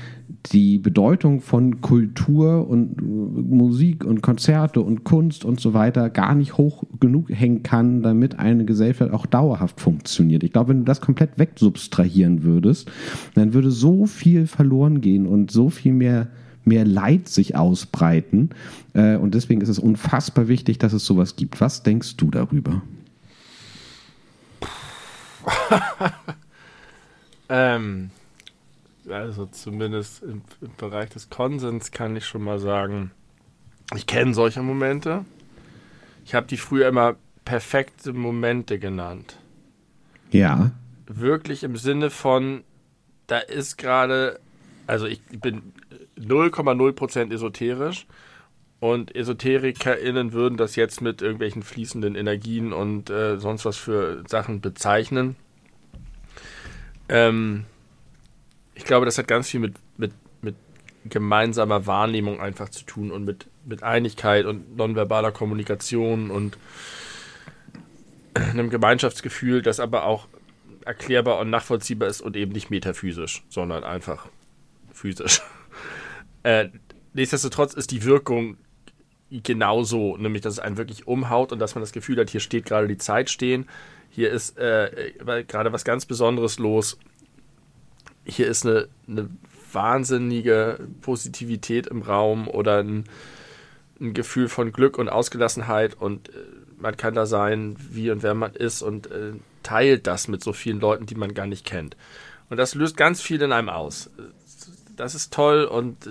die Bedeutung von Kultur und Musik und Konzerte und Kunst und so weiter gar nicht hoch genug hängen kann, damit eine Gesellschaft auch dauerhaft funktioniert. Ich glaube, wenn du das komplett wegsubstrahieren würdest, dann würde so viel verloren gehen und so viel mehr mehr Leid sich ausbreiten. Äh, und deswegen ist es unfassbar wichtig, dass es sowas gibt. Was denkst du darüber? ähm, also zumindest im, im, Bereich des Konsens kann ich schon mal sagen, ich kenne solche Momente. Ich habe die früher immer perfekte Momente genannt. Ja. Wirklich im Sinne von, da ist gerade, also ich bin 0,0% esoterisch. Und EsoterikerInnen würden das jetzt mit irgendwelchen fließenden Energien und äh, sonst was für Sachen bezeichnen. Ähm, ich glaube, das hat ganz viel mit, mit, mit gemeinsamer Wahrnehmung einfach zu tun und mit, mit Einigkeit und nonverbaler Kommunikation und einem Gemeinschaftsgefühl, das aber auch erklärbar und nachvollziehbar ist und eben nicht metaphysisch, sondern einfach physisch. Äh, nichtsdestotrotz ist die Wirkung genauso, nämlich dass es einen wirklich umhaut und dass man das Gefühl hat, hier steht gerade die Zeit stehen, hier ist äh, gerade was ganz Besonderes los, hier ist eine, eine wahnsinnige Positivität im Raum oder ein, ein, Gefühl von Glück und Ausgelassenheit und äh, man kann da sein, wie und wer man ist und äh, teilt das mit so vielen Leuten, die man gar nicht kennt. Und das löst ganz viel in einem aus das ist toll und äh,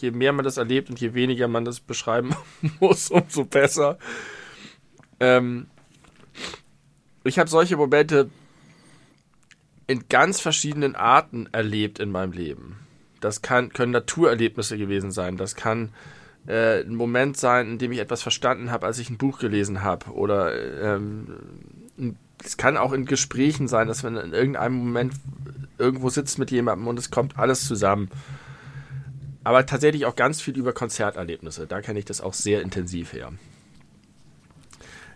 je mehr man das erlebt und je weniger man das beschreiben muss, umso besser. Ähm, ich habe solche Momente in ganz verschiedenen Arten erlebt in meinem Leben. Das kann, können Naturerlebnisse gewesen sein. Das kann äh, ein Moment sein, in dem ich etwas verstanden habe, als ich ein Buch gelesen habe. Oder ähm, es kann auch in Gesprächen sein, dass man in irgendeinem Moment irgendwo sitzt mit jemandem und es kommt alles zusammen. Aber tatsächlich auch ganz viel über Konzerterlebnisse. Da kenne ich das auch sehr intensiv her.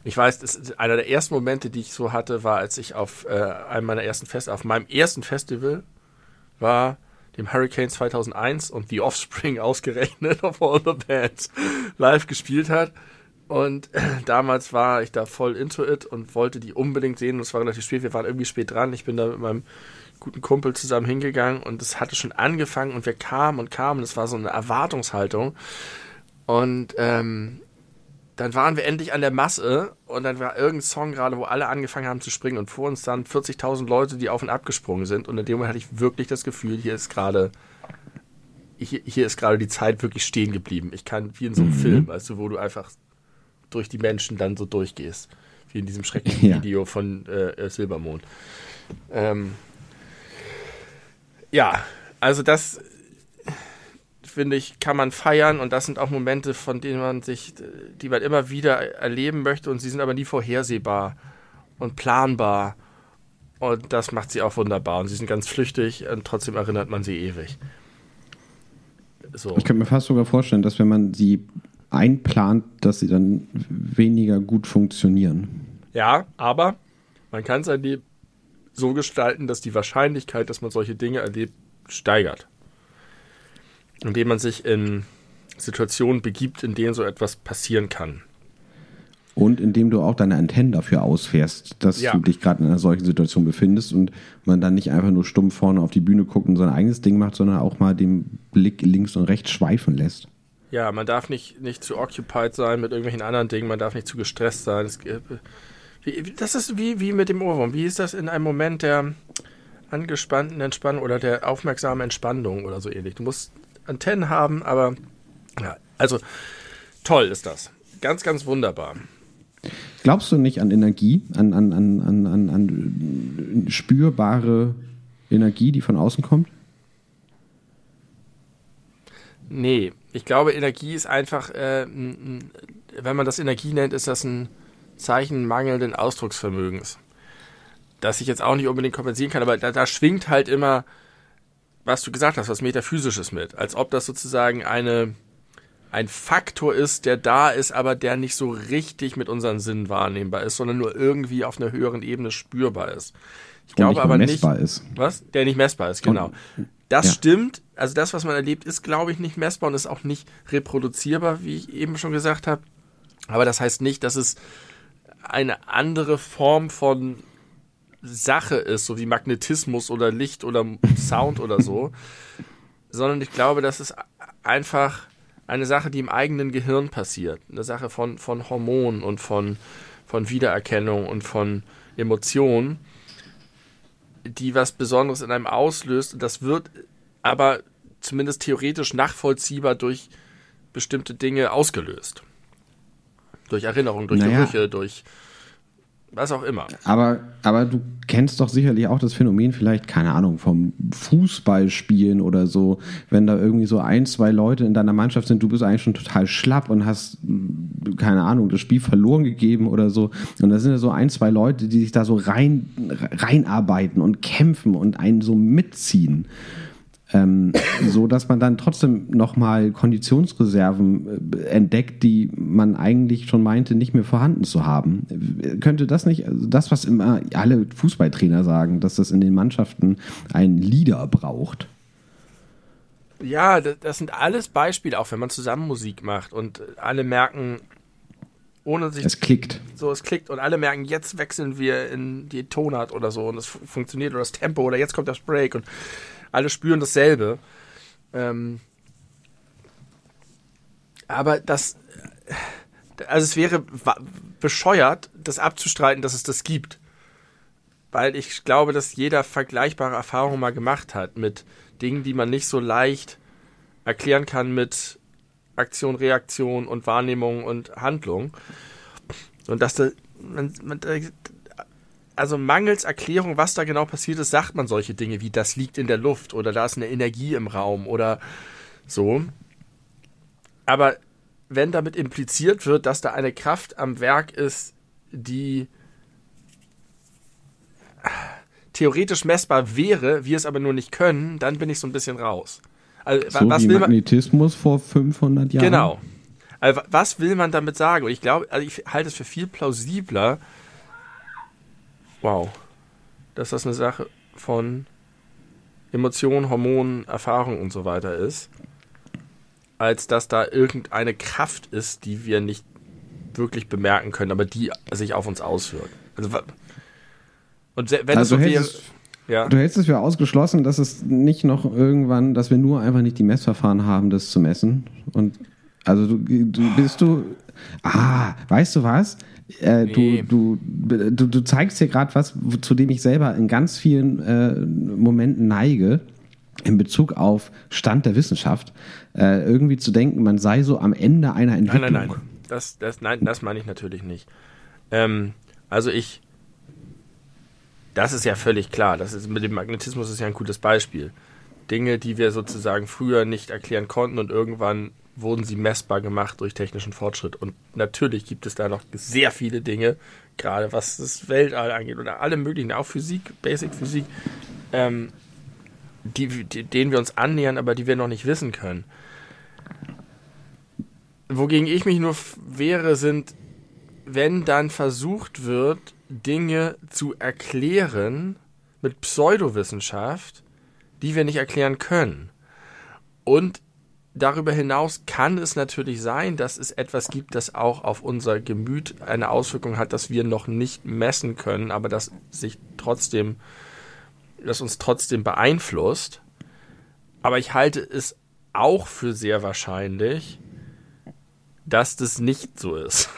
Ich weiß, das einer der ersten Momente, die ich so hatte, war, als ich auf äh, einem meiner ersten Fest, auf meinem ersten Festival war, dem Hurricane 2001 und The Offspring ausgerechnet of all the bands live gespielt hat. Und damals war ich da voll into it und wollte die unbedingt sehen. Und es war relativ spät. Wir waren irgendwie spät dran. Ich bin da mit meinem guten Kumpel zusammen hingegangen und es hatte schon angefangen und wir kamen und kamen. Es war so eine Erwartungshaltung. Und ähm, dann waren wir endlich an der Masse und dann war irgendein Song gerade, wo alle angefangen haben zu springen und vor uns dann 40.000 Leute, die auf und ab gesprungen sind. Und in dem Moment hatte ich wirklich das Gefühl, hier ist gerade hier, hier ist gerade die Zeit wirklich stehen geblieben. Ich kann, wie in so einem mhm. Film, weißt du, wo du einfach durch die Menschen dann so durchgehst. Wie in diesem schrecklichen ja. Video von äh, Silbermond. Ähm, ja, also das finde ich, kann man feiern und das sind auch Momente, von denen man sich, die man immer wieder erleben möchte und sie sind aber nie vorhersehbar und planbar. Und das macht sie auch wunderbar. Und sie sind ganz flüchtig und trotzdem erinnert man sie ewig. So. Ich könnte mir fast sogar vorstellen, dass wenn man sie einplant, dass sie dann weniger gut funktionieren. Ja, aber man kann sein Leben so gestalten, dass die Wahrscheinlichkeit, dass man solche Dinge erlebt, steigert. Indem man sich in Situationen begibt, in denen so etwas passieren kann. Und indem du auch deine Antennen dafür ausfährst, dass ja. du dich gerade in einer solchen Situation befindest und man dann nicht einfach nur stumpf vorne auf die Bühne guckt und sein eigenes Ding macht, sondern auch mal den Blick links und rechts schweifen lässt. Ja, man darf nicht, nicht zu occupied sein mit irgendwelchen anderen Dingen, man darf nicht zu gestresst sein. Das, das ist wie, wie mit dem Ohrwurm. Wie ist das in einem Moment der angespannten Entspannung oder der aufmerksamen Entspannung oder so ähnlich? Du musst Antennen haben, aber ja, also toll ist das. Ganz, ganz wunderbar. Glaubst du nicht an Energie, an, an, an, an, an, an spürbare Energie, die von außen kommt? Nee, ich glaube, Energie ist einfach, äh, wenn man das Energie nennt, ist das ein Zeichen mangelnden Ausdrucksvermögens. Das ich jetzt auch nicht unbedingt kompensieren kann, aber da, da schwingt halt immer, was du gesagt hast, was Metaphysisches mit. Als ob das sozusagen eine, ein Faktor ist, der da ist, aber der nicht so richtig mit unseren Sinnen wahrnehmbar ist, sondern nur irgendwie auf einer höheren Ebene spürbar ist. Ich Und glaube nicht aber nicht, messbar ist. was? Der nicht messbar ist, genau. Und- Das ja. stimmt. Also das, was man erlebt, ist, glaube ich, nicht messbar und ist auch nicht reproduzierbar, wie ich eben schon gesagt habe. Aber das heißt nicht, dass es eine andere Form von Sache ist, so wie Magnetismus oder Licht oder Sound oder so, sondern ich glaube, das ist einfach eine Sache, die im eigenen Gehirn passiert. Eine Sache von, von Hormonen und von, von Wiedererkennung und von Emotionen, die was Besonderes in einem auslöst. Und das wird aber zumindest theoretisch nachvollziehbar durch bestimmte Dinge ausgelöst. Durch Erinnerungen, durch Naja. Gerüche, durch was auch immer. Aber, aber du kennst doch sicherlich auch das Phänomen vielleicht, keine Ahnung, vom Fußballspielen oder so, wenn da irgendwie so ein, zwei Leute in deiner Mannschaft sind, du bist eigentlich schon total schlapp und hast, mh, keine Ahnung, das Spiel verloren gegeben oder so. Und da sind ja so ein, zwei Leute, die sich da so rein, reinarbeiten und kämpfen und einen so mitziehen. Ähm, so dass man dann trotzdem nochmal Konditionsreserven äh, entdeckt, die man eigentlich schon meinte, nicht mehr vorhanden zu haben. Äh, Könnte das nicht, also das, was immer alle Fußballtrainer sagen, dass das in den Mannschaften einen Leader braucht? Ja, das, das sind alles Beispiele, auch wenn man zusammen Musik macht und alle merken, ohne sich Es klickt. so, es klickt und alle merken, jetzt wechseln wir in die Tonart oder so und es fu- funktioniert oder das Tempo oder jetzt kommt das Break und alle spüren dasselbe. Ähm, aber das, also es wäre bescheuert, das abzustreiten, dass es das gibt. Weil ich glaube, dass jeder vergleichbare Erfahrungen mal gemacht hat mit Dingen, die man nicht so leicht erklären kann mit Aktion, Reaktion und Wahrnehmung und Handlung. Und dass da, man, man, also mangels Erklärung, was da genau passiert ist, sagt man solche Dinge wie, das liegt in der Luft oder da ist eine Energie im Raum oder so. Aber wenn damit impliziert wird, dass da eine Kraft am Werk ist, die theoretisch messbar wäre, wir es aber nur nicht können, dann bin ich so ein bisschen raus. Also, So was wie will man, Magnetismus vor 500 Jahren. Genau. Also, wa- was will man damit sagen? Und ich glaube, also ich halte es für viel plausibler. Wow. Dass das eine Sache von Emotionen, Hormonen, Erfahrung und so weiter ist. Als dass da irgendeine Kraft ist, die wir nicht wirklich bemerken können, aber die sich auf uns auswirkt. Also, und wenn Also es so du wäre. hältst, Ja. du hältst es für ausgeschlossen, dass es nicht noch irgendwann, dass wir nur einfach nicht die Messverfahren haben, das zu messen. Und also du, du bist du. Ah, weißt du was? Äh, Nee. du, du, du, du zeigst dir gerade was, zu dem ich selber in ganz vielen äh, Momenten neige, in Bezug auf Stand der Wissenschaft, äh, irgendwie zu denken, man sei so am Ende einer Nein, Entwicklung. nein, nein. Das, das, nein, das meine ich natürlich nicht. Ähm, also ich. Das ist ja völlig klar. Das ist, mit dem Magnetismus ist ja ein gutes Beispiel. Dinge, die wir sozusagen früher nicht erklären konnten und irgendwann wurden sie messbar gemacht durch technischen Fortschritt. Und natürlich gibt es da noch sehr viele Dinge, gerade was das Weltall angeht oder alle möglichen, auch Physik, Basic Physik, ähm, die, die, denen wir uns annähern, aber die wir noch nicht wissen können. Wogegen ich mich nur wehre, sind, wenn dann versucht wird, Dinge zu erklären mit Pseudowissenschaft, die wir nicht erklären können. Und darüber hinaus kann es natürlich sein, dass es etwas gibt, das auch auf unser Gemüt eine Auswirkung hat, das wir noch nicht messen können, aber das sich trotzdem, das uns trotzdem beeinflusst. Aber ich halte es auch für sehr wahrscheinlich, dass das nicht so ist.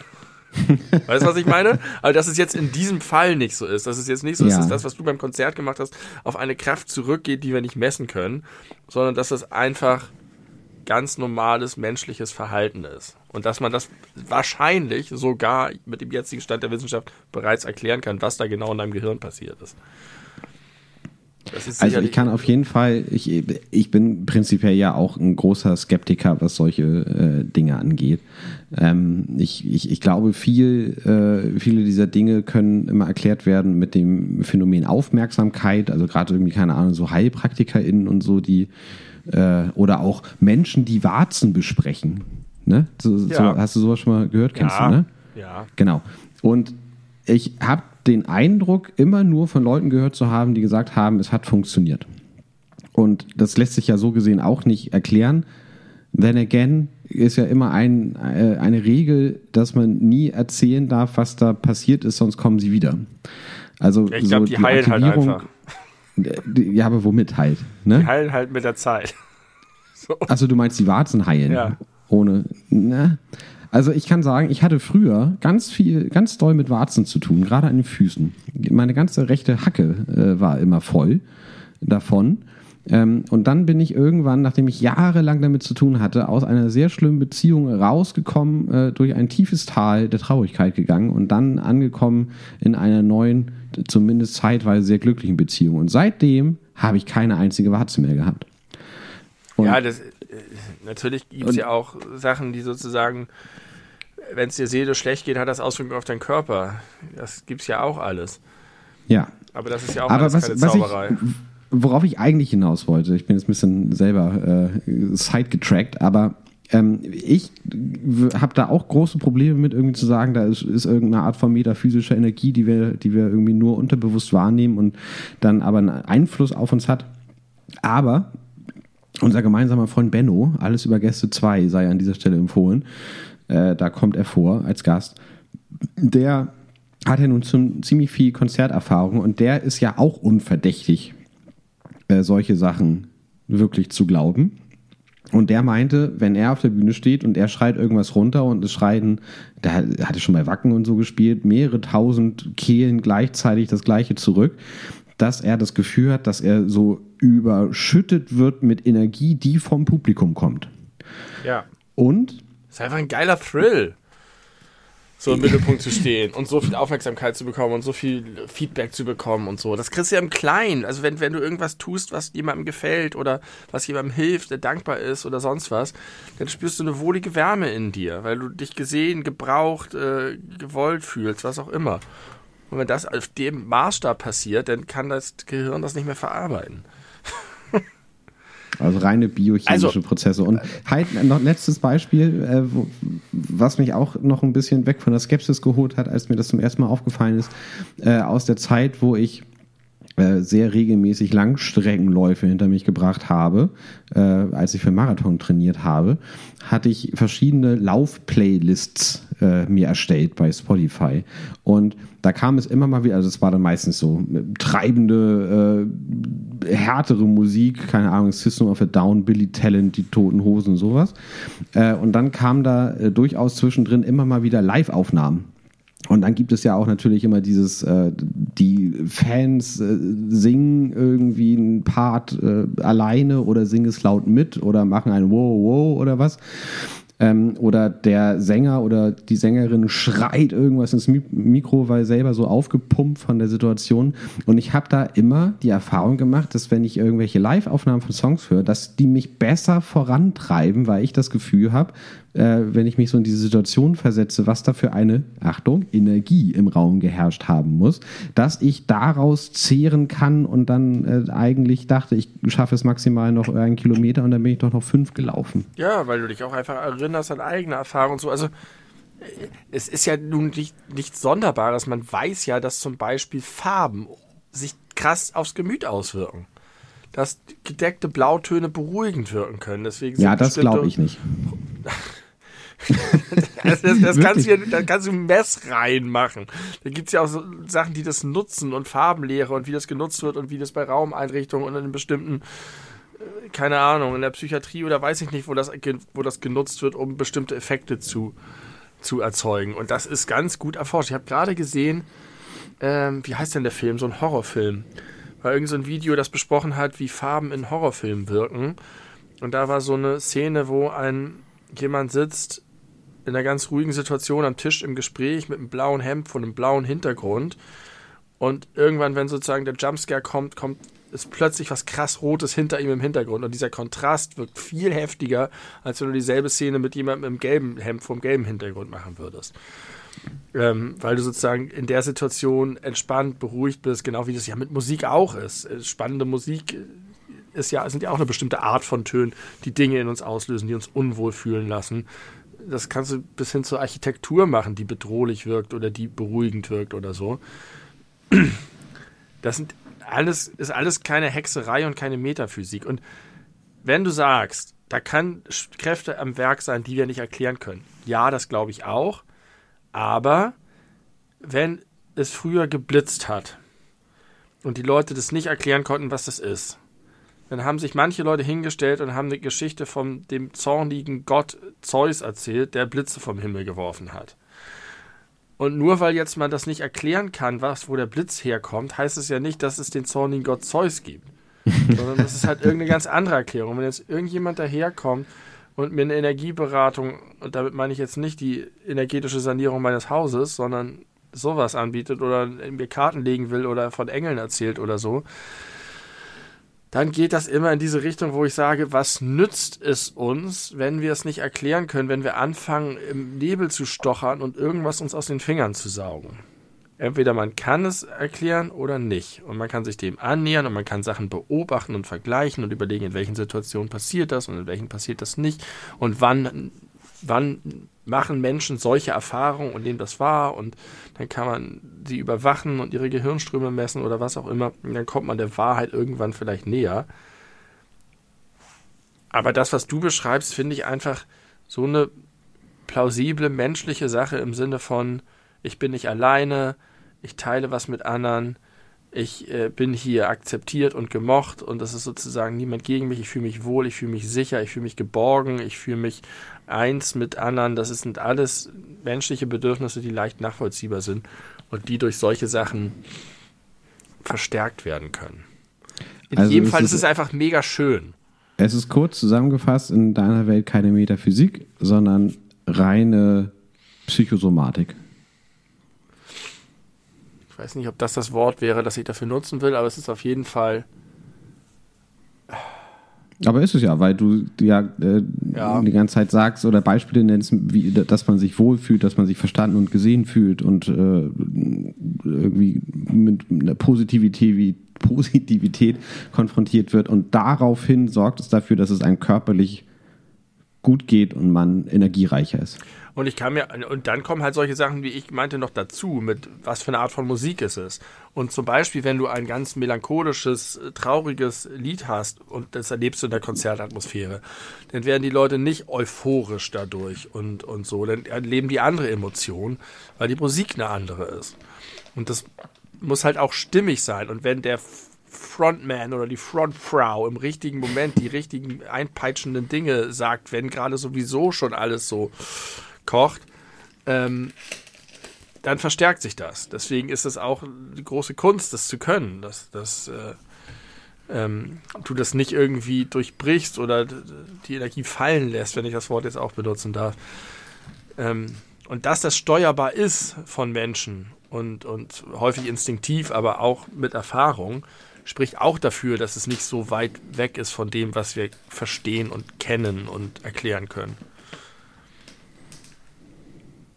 weißt du, was ich meine? Aber dass es jetzt in diesem Fall nicht so ist. Dass es jetzt nicht so ja. ist, dass das, was du beim Konzert gemacht hast, auf eine Kraft zurückgeht, die wir nicht messen können, sondern dass es einfach ganz normales menschliches Verhalten ist. Und dass man das wahrscheinlich sogar mit dem jetzigen Stand der Wissenschaft bereits erklären kann, was da genau in deinem Gehirn passiert ist. ist also ich kann auf jeden Fall, ich, ich bin prinzipiell ja auch ein großer Skeptiker, was solche äh, Dinge angeht. Ähm, ich, ich, ich glaube, viel, äh, viele dieser Dinge können immer erklärt werden mit dem Phänomen Aufmerksamkeit, also gerade irgendwie, keine Ahnung, so HeilpraktikerInnen und so, die äh, oder auch Menschen, die Warzen besprechen. Ne? So, ja. so, hast du sowas schon mal gehört? Kennst ja. du, ne? Ja. Genau. Und ich habe den Eindruck, immer nur von Leuten gehört zu haben, die gesagt haben, es hat funktioniert. Und das lässt sich ja so gesehen auch nicht erklären. Then again ist ja immer ein, äh, eine Regel, dass man nie erzählen darf, was da passiert ist, sonst kommen sie wieder. Also ich glaube, so die, die heilen halt einfach. Ja, aber womit halt? Ne? Die heilen halt mit der Zeit. So. Also du meinst die Warzen heilen? Ja. Ohne. Ne? Also ich kann sagen, ich hatte früher ganz viel, ganz doll mit Warzen zu tun, gerade an den Füßen. Meine ganze rechte Hacke äh, war immer voll davon. Ähm, und dann bin ich irgendwann, nachdem ich jahrelang damit zu tun hatte, aus einer sehr schlimmen Beziehung rausgekommen, äh, durch ein tiefes Tal der Traurigkeit gegangen und dann angekommen in einer neuen, zumindest zeitweise sehr glücklichen Beziehung. Und seitdem habe ich keine einzige Warze mehr gehabt. Und ja, das, äh, natürlich gibt es ja auch Sachen, die sozusagen, wenn es dir seelisch schlecht geht, hat das Auswirkungen auf deinen Körper. Das gibt es ja auch alles. Ja. Aber das ist ja auch Aber was, keine Zauberei. Was ich, worauf ich eigentlich hinaus wollte, ich bin jetzt ein bisschen selber äh, sidegetrackt, aber ähm, ich habe da auch große Probleme mit, irgendwie zu sagen, da ist, ist irgendeine Art von metaphysischer Energie, die wir, die wir irgendwie nur unterbewusst wahrnehmen und dann aber einen Einfluss auf uns hat. Aber unser gemeinsamer Freund Benno, alles über Gäste 2 sei an dieser Stelle empfohlen, äh, da kommt er vor als Gast, der hat ja nun zum, ziemlich viel Konzerterfahrung und der ist ja auch unverdächtig äh, solche Sachen wirklich zu glauben. Und der meinte, wenn er auf der Bühne steht und er schreit irgendwas runter und es schreien, der hatte schon bei Wacken und so gespielt, mehrere tausend Kehlen gleichzeitig das Gleiche zurück, dass er das Gefühl hat, dass er so überschüttet wird mit Energie, die vom Publikum kommt. Ja. Und? Das ist einfach ein geiler Thrill so im Mittelpunkt zu stehen und so viel Aufmerksamkeit zu bekommen und so viel Feedback zu bekommen und so. Das kriegst du ja im Kleinen. Also wenn, wenn du irgendwas tust, was jemandem gefällt oder was jemandem hilft, der dankbar ist oder sonst was, dann spürst du eine wohlige Wärme in dir, weil du dich gesehen, gebraucht, äh, gewollt fühlst, was auch immer. Und wenn das auf dem Maßstab passiert, dann kann das Gehirn das nicht mehr verarbeiten. Also reine biochemische also, Prozesse. Und halt noch letztes Beispiel, äh, wo, was mich auch noch ein bisschen weg von der Skepsis geholt hat, als mir das zum ersten Mal aufgefallen ist, äh, aus der Zeit, wo ich äh, sehr regelmäßig Langstreckenläufe hinter mich gebracht habe, äh, als ich für Marathon trainiert habe, hatte ich verschiedene Lauf-Playlists äh, mir erstellt bei Spotify. Und da kam es immer mal wieder, also es war dann meistens so treibende, äh, härtere Musik, keine Ahnung, System of a Down, Billy Talent, die Toten Hosen, sowas. Äh, und dann kam da äh, durchaus zwischendrin immer mal wieder Live-Aufnahmen. Und dann gibt es ja auch natürlich immer dieses, äh, die Fans äh, singen irgendwie ein Part äh, alleine oder singen es laut mit oder machen ein Wow, wow oder was ähm, oder der Sänger oder die Sängerin schreit irgendwas ins Mikro, weil selber so aufgepumpt von der Situation. Und ich habe da immer die Erfahrung gemacht, dass wenn ich irgendwelche Live-Aufnahmen von Songs höre, dass die mich besser vorantreiben, weil ich das Gefühl habe, äh, wenn ich mich so in diese Situation versetze, was da für eine, Achtung, Energie im Raum geherrscht haben muss, dass ich daraus zehren kann und dann äh, eigentlich dachte, ich schaffe es maximal noch einen Kilometer und dann bin ich doch noch fünf gelaufen. Ja, weil du dich auch einfach erinnerst an eigene Erfahrungen und so. Also es ist ja nun nicht, nichts Sonderbares. Man weiß ja, dass zum Beispiel Farben sich krass aufs Gemüt auswirken. Dass gedeckte Blautöne beruhigend wirken können. Deswegen ja, das glaube ich nicht. also das, das kannst du, da kannst du Mess reinmachen. Da gibt es ja auch so Sachen, die das nutzen und Farbenlehre und wie das genutzt wird und wie das bei Raumeinrichtungen und in bestimmten keine Ahnung, in der Psychiatrie oder weiß ich nicht, wo das, wo das genutzt wird, um bestimmte Effekte zu, zu erzeugen. Und das ist ganz gut erforscht. Ich habe gerade gesehen, ähm, wie heißt denn der Film? So ein Horrorfilm. War irgend so ein Video, das besprochen hat, wie Farben in Horrorfilmen wirken. Und da war so eine Szene, wo ein jemand sitzt in einer ganz ruhigen Situation am Tisch im Gespräch mit einem blauen Hemd von einem blauen Hintergrund. Und irgendwann, wenn sozusagen der Jumpscare kommt, kommt ist plötzlich was krass Rotes hinter ihm im Hintergrund. Und dieser Kontrast wirkt viel heftiger, als wenn du dieselbe Szene mit jemandem im gelben Hemd vom gelben Hintergrund machen würdest. Ähm, weil du sozusagen in der Situation entspannt, beruhigt bist, genau wie das ja mit Musik auch ist. Äh, spannende Musik ist ja, sind ja auch eine bestimmte Art von Tönen, die Dinge in uns auslösen, die uns unwohl fühlen lassen. Das kannst du bis hin zur Architektur machen, die bedrohlich wirkt oder die beruhigend wirkt oder so. Das sind alles, ist alles keine Hexerei und keine Metaphysik. Und wenn du sagst, da kann Kräfte am Werk sein, die wir nicht erklären können. Ja, das glaube ich auch. Aber wenn es früher geblitzt hat und die Leute das nicht erklären konnten, was das ist, dann haben sich manche Leute hingestellt und haben eine Geschichte von dem zornigen Gott Zeus erzählt, der Blitze vom Himmel geworfen hat. Und nur weil jetzt man das nicht erklären kann, was, wo der Blitz herkommt, heißt es ja nicht, dass es den zornigen Gott Zeus gibt. Sondern das ist halt irgendeine ganz andere Erklärung. Wenn jetzt irgendjemand daherkommt und mir eine Energieberatung, und damit meine ich jetzt nicht die energetische Sanierung meines Hauses, sondern sowas anbietet oder mir Karten legen will oder von Engeln erzählt oder so, dann geht das immer in diese Richtung, wo ich sage, was nützt es uns, wenn wir es nicht erklären können, wenn wir anfangen, im Nebel zu stochern und irgendwas uns aus den Fingern zu saugen. Entweder man kann es erklären oder nicht. Und man kann sich dem annähern und man kann Sachen beobachten und vergleichen und überlegen, in welchen Situationen passiert das und in welchen passiert das nicht und wann, wann machen Menschen solche Erfahrungen und nehmen das wahr und dann kann man sie überwachen und ihre Gehirnströme messen oder was auch immer. Dann kommt man der Wahrheit irgendwann vielleicht näher. Aber das, was du beschreibst, finde ich einfach so eine plausible menschliche Sache im Sinne von, ich bin nicht alleine, ich teile was mit anderen, ich äh, bin hier akzeptiert und gemocht und das ist sozusagen niemand gegen mich, ich fühle mich wohl, ich fühle mich sicher, ich fühle mich geborgen, ich fühle mich eins mit anderen. Das sind alles menschliche Bedürfnisse, die leicht nachvollziehbar sind und die durch solche Sachen verstärkt werden können. In also jedem Fall ist es einfach mega schön. Es ist kurz zusammengefasst in deiner Welt keine Metaphysik, sondern reine Psychosomatik. Ich weiß nicht, ob das das Wort wäre, das ich dafür nutzen will, aber es ist auf jeden Fall aber ist es ja, weil du ja, äh, ja, die ganze Zeit sagst oder Beispiele nennst, wie, dass man sich wohlfühlt, dass man sich verstanden und gesehen fühlt und äh, irgendwie mit einer Positivität, Positivität konfrontiert wird. Und daraufhin sorgt es dafür, dass es einem körperlich gut geht und man energiereicher ist. Und ich kann mir, und dann kommen halt solche Sachen, wie ich meinte, noch dazu, mit was für eine Art von Musik es ist. Und zum Beispiel, wenn du ein ganz melancholisches, trauriges Lied hast und das erlebst du in der Konzertatmosphäre, dann werden die Leute nicht euphorisch dadurch und, und so. Dann erleben die andere Emotionen, weil die Musik eine andere ist. Und das muss halt auch stimmig sein. Und wenn der Frontman oder die Frontfrau im richtigen Moment die richtigen einpeitschenden Dinge sagt, wenn gerade sowieso schon alles so kocht, ähm, dann verstärkt sich das. Deswegen ist es auch die große Kunst, das zu können, dass, dass äh, ähm, du das nicht irgendwie durchbrichst oder die Energie fallen lässt, wenn ich das Wort jetzt auch benutzen darf. Ähm, und dass das steuerbar ist von Menschen und, und häufig instinktiv, aber auch mit Erfahrung, spricht auch dafür, dass es nicht so weit weg ist von dem, was wir verstehen und kennen und erklären können.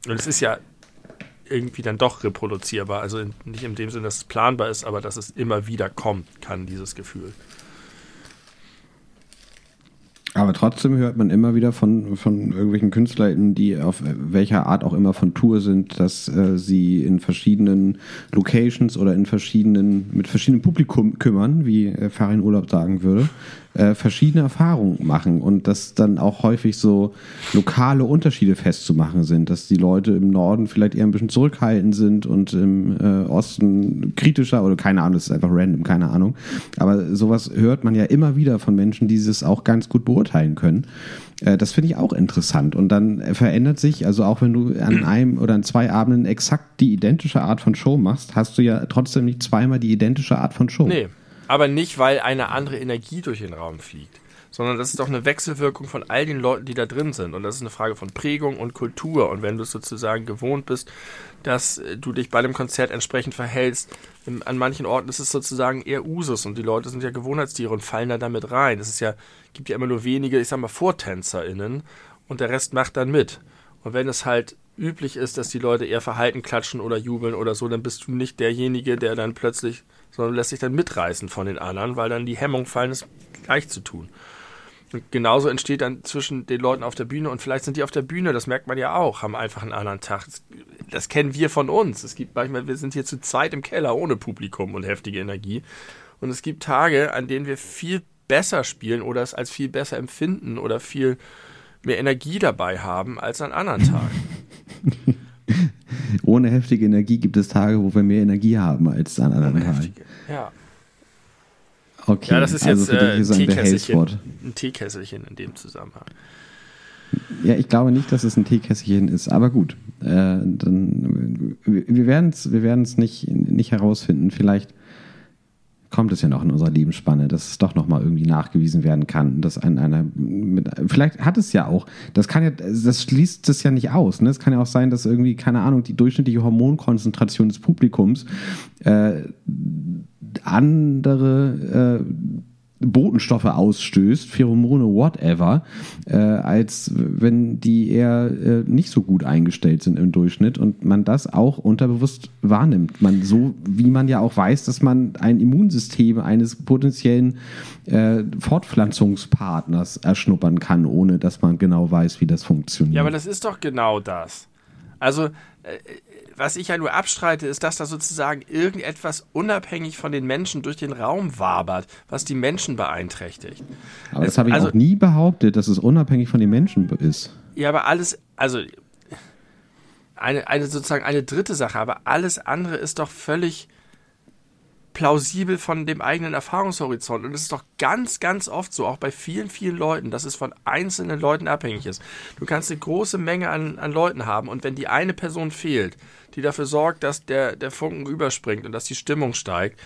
Und es ist ja irgendwie dann doch reproduzierbar. Also nicht in dem Sinne, dass es planbar ist, aber dass es immer wieder kommt, kann dieses Gefühl. Aber trotzdem hört man immer wieder von, von irgendwelchen Künstlern, die auf welcher Art auch immer von Tour sind, dass äh, sie in verschiedenen Locations oder in verschiedenen, mit verschiedenen Publikum kümmern, wie äh, Farin Urlaub sagen würde, äh, verschiedene Erfahrungen machen und dass dann auch häufig so lokale Unterschiede festzumachen sind, dass die Leute im Norden vielleicht eher ein bisschen zurückhaltend sind und im äh, Osten kritischer oder keine Ahnung, das ist einfach random, keine Ahnung. Aber sowas hört man ja immer wieder von Menschen, die es auch ganz gut beurteilen können. Äh, das finde ich auch interessant. Und dann verändert sich, also auch wenn du an einem oder an zwei Abenden exakt die identische Art von Show machst, hast du ja trotzdem nicht zweimal die identische Art von Show. Nee, aber nicht, weil eine andere Energie durch den Raum fliegt sondern das ist doch eine Wechselwirkung von all den Leuten, die da drin sind. Und das ist eine Frage von Prägung und Kultur. Und wenn du sozusagen gewohnt bist, dass äh, du dich bei einem Konzert entsprechend verhältst, an manchen Orten ist es sozusagen eher Usus und die Leute sind ja Gewohnheitstiere und fallen da damit rein. Es ja, gibt ja immer nur wenige, ich sag mal, VortänzerInnen und der Rest macht dann mit. Und wenn es halt üblich ist, dass die Leute eher verhalten klatschen oder jubeln oder so, dann bist du nicht derjenige, der dann plötzlich, sondern lässt sich dann mitreißen von den anderen, weil dann die Hemmung fallen ist, gleich zu tun. Und genauso entsteht dann zwischen den Leuten auf der Bühne und vielleicht sind die auf der Bühne, das merkt man ja auch, haben einfach einen anderen Tag. Das, das kennen wir von uns. Es gibt manchmal, wir sind hier zu zweit im Keller ohne Publikum und heftige Energie. Und es gibt Tage, an denen wir viel besser spielen oder es als viel besser empfinden oder viel mehr Energie dabei haben als an anderen Tagen. Ohne heftige Energie gibt es Tage, wo wir mehr Energie haben als an anderen Tagen. Ja. Okay, ja, das ist also jetzt äh, ein, Teekesselchen, ein Teekesselchen in dem Zusammenhang. Ja, ich glaube nicht, dass es ein Teekesselchen ist, aber gut. Äh, dann, wir werden es wir nicht, nicht herausfinden. Vielleicht kommt es ja noch in unserer Lebensspanne, dass es doch nochmal irgendwie nachgewiesen werden kann, dass ein, einer mit, vielleicht hat es ja auch, das kann ja, das schließt es ja nicht aus. Ne? Es kann ja auch sein, dass irgendwie, keine Ahnung, die durchschnittliche Hormonkonzentration des Publikums äh, andere äh, Botenstoffe ausstößt, Pheromone, whatever, äh, als wenn die eher äh, nicht so gut eingestellt sind im Durchschnitt und man das auch unterbewusst wahrnimmt. Man so wie man ja auch weiß, dass man ein Immunsystem eines potenziellen äh, Fortpflanzungspartners erschnuppern kann, ohne dass man genau weiß, wie das funktioniert. Ja, aber das ist doch genau das. Also äh, was ich ja nur abstreite, ist, dass da sozusagen irgendetwas unabhängig von den Menschen durch den Raum wabert, was die Menschen beeinträchtigt. Aber das habe ich also, auch nie behauptet, dass es unabhängig von den Menschen ist. Ja, aber alles, also eine, eine sozusagen eine dritte Sache, aber alles andere ist doch völlig plausibel von dem eigenen Erfahrungshorizont. Und es ist doch ganz, ganz oft so, auch bei vielen, vielen Leuten, dass es von einzelnen Leuten abhängig ist. Du kannst eine große Menge an, an Leuten haben und wenn die eine Person fehlt, die dafür sorgt, dass der, der Funken überspringt und dass die Stimmung steigt,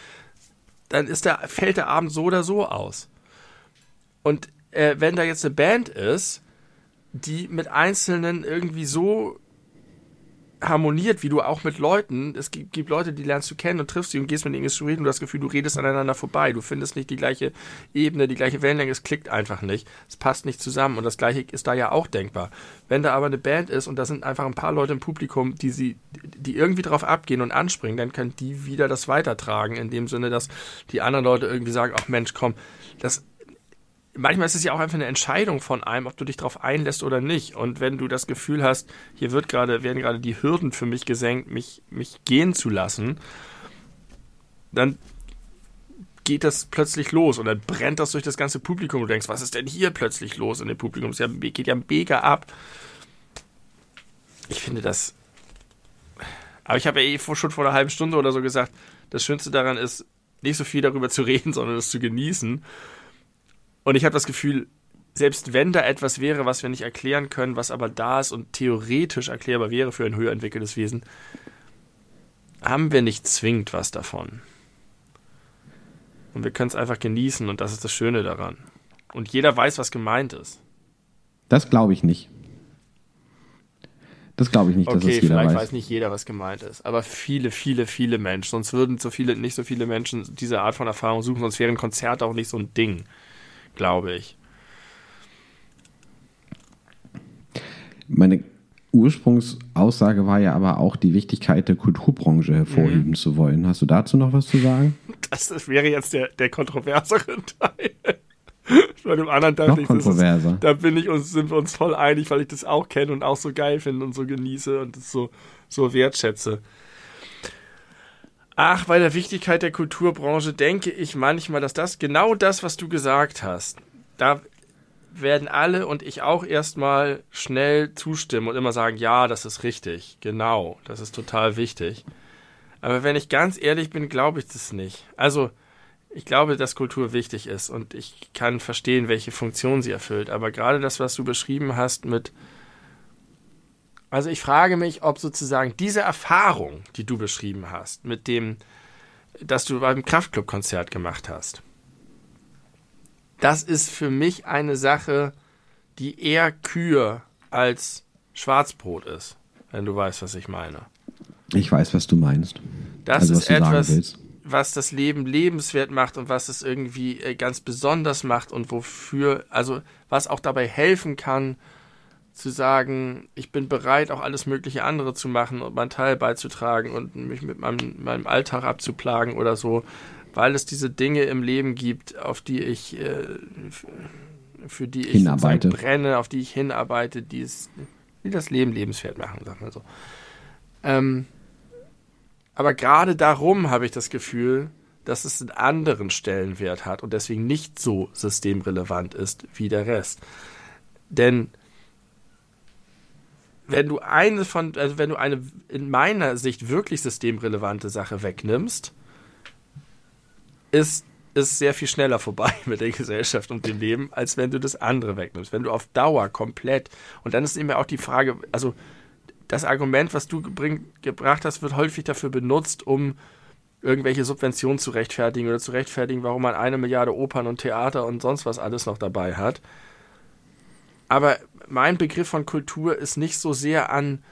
dann ist der, fällt der Abend so oder so aus. Und äh, wenn da jetzt eine Band ist, die mit Einzelnen irgendwie so harmoniert, wie du auch mit Leuten, es gibt, gibt, Leute, die lernst du kennen und triffst sie und gehst mit ihnen ins Reden und du hast das Gefühl, du redest aneinander vorbei. Du findest nicht die gleiche Ebene, die gleiche Wellenlänge, es klickt einfach nicht. Es passt nicht zusammen und das gleiche ist da ja auch denkbar. Wenn da aber eine Band ist und da sind einfach ein paar Leute im Publikum, die sie, die irgendwie drauf abgehen und anspringen, dann können die wieder das weitertragen, in dem Sinne, dass die anderen Leute irgendwie sagen, ach Mensch, komm, das manchmal ist es ja auch einfach eine Entscheidung von einem, ob du dich darauf einlässt oder nicht. Und wenn du das Gefühl hast, hier wird gerade, werden gerade die Hürden für mich gesenkt, mich, mich gehen zu lassen, dann geht das plötzlich los und dann brennt das durch das ganze Publikum. Du denkst, was ist denn hier plötzlich los in dem Publikum? Es geht ja mega ab. Ich finde das. Aber ich habe ja eh schon vor einer halben Stunde oder so gesagt, das Schönste daran ist, nicht so viel darüber zu reden, sondern es zu genießen. Und ich habe das Gefühl, selbst wenn da etwas wäre, was wir nicht erklären können, was aber da ist und theoretisch erklärbar wäre für ein höher entwickeltes Wesen, haben wir nicht zwingend was davon. Und wir können es einfach genießen und das ist das Schöne daran. Und jeder weiß, was gemeint ist. Das glaube ich nicht. Das glaube ich nicht, okay, dass es jeder vielleicht weiß. weiß nicht jeder, was gemeint ist. Aber viele, viele, viele Menschen. Sonst würden so viele, nicht so viele Menschen diese Art von Erfahrung suchen, sonst wären Konzerte auch nicht so ein Ding glaube ich. Meine Ursprungsaussage war ja aber auch die Wichtigkeit der Kulturbranche hervorheben mhm. zu wollen. Hast du dazu noch was zu sagen? Das, wäre jetzt der, der kontroversere Teil. Bei dem anderen dachte ich, kontroverser. Ist, da bin ich uns, sind wir uns voll einig, weil ich das auch kenne und auch so geil finde und so genieße und das so, so wertschätze. Ach, bei der Wichtigkeit der Kulturbranche denke ich manchmal, dass das genau das, was du gesagt hast, da werden alle und ich auch erstmal schnell zustimmen und immer sagen, ja, das ist richtig, genau, das ist total wichtig. Aber wenn ich ganz ehrlich bin, glaube ich das nicht. Also, ich glaube, dass Kultur wichtig ist und ich kann verstehen, welche Funktion sie erfüllt. Aber gerade das, was du beschrieben hast mit, also ich frage mich, ob sozusagen diese Erfahrung, die du beschrieben hast, mit dem, dass du beim Kraftclub-Konzert gemacht hast, das ist für mich eine Sache, die eher Kühe als Schwarzbrot ist, wenn du weißt, was ich meine. Ich weiß, was du meinst. Das also, ist etwas, was das Leben lebenswert macht und was es irgendwie äh, ganz besonders macht und wofür, also was auch dabei helfen kann, zu sagen, ich bin bereit, auch alles mögliche andere zu machen und meinen Teil beizutragen und mich mit meinem, meinem Alltag abzuplagen oder so, weil es diese Dinge im Leben gibt, auf die ich, äh, für die ich brenne, auf die ich hinarbeite, die es, die das Leben lebenswert machen, sag mal so. Ähm, aber gerade darum habe ich das Gefühl, dass es einen anderen Stellenwert hat und deswegen nicht so systemrelevant ist wie der Rest. Denn wenn du eine von, also wenn du eine in meiner Sicht wirklich systemrelevante Sache wegnimmst, ist es sehr viel schneller vorbei mit der Gesellschaft und dem Leben, als wenn du das andere wegnimmst. Wenn du auf Dauer komplett, und dann ist immer auch die Frage, also das Argument, was du gebring, gebracht hast, wird häufig dafür benutzt, um irgendwelche Subventionen zu rechtfertigen oder zu rechtfertigen, warum man eine Milliarde Opern und Theater und sonst was alles noch dabei hat. Aber mein Begriff von Kultur ist nicht so sehr an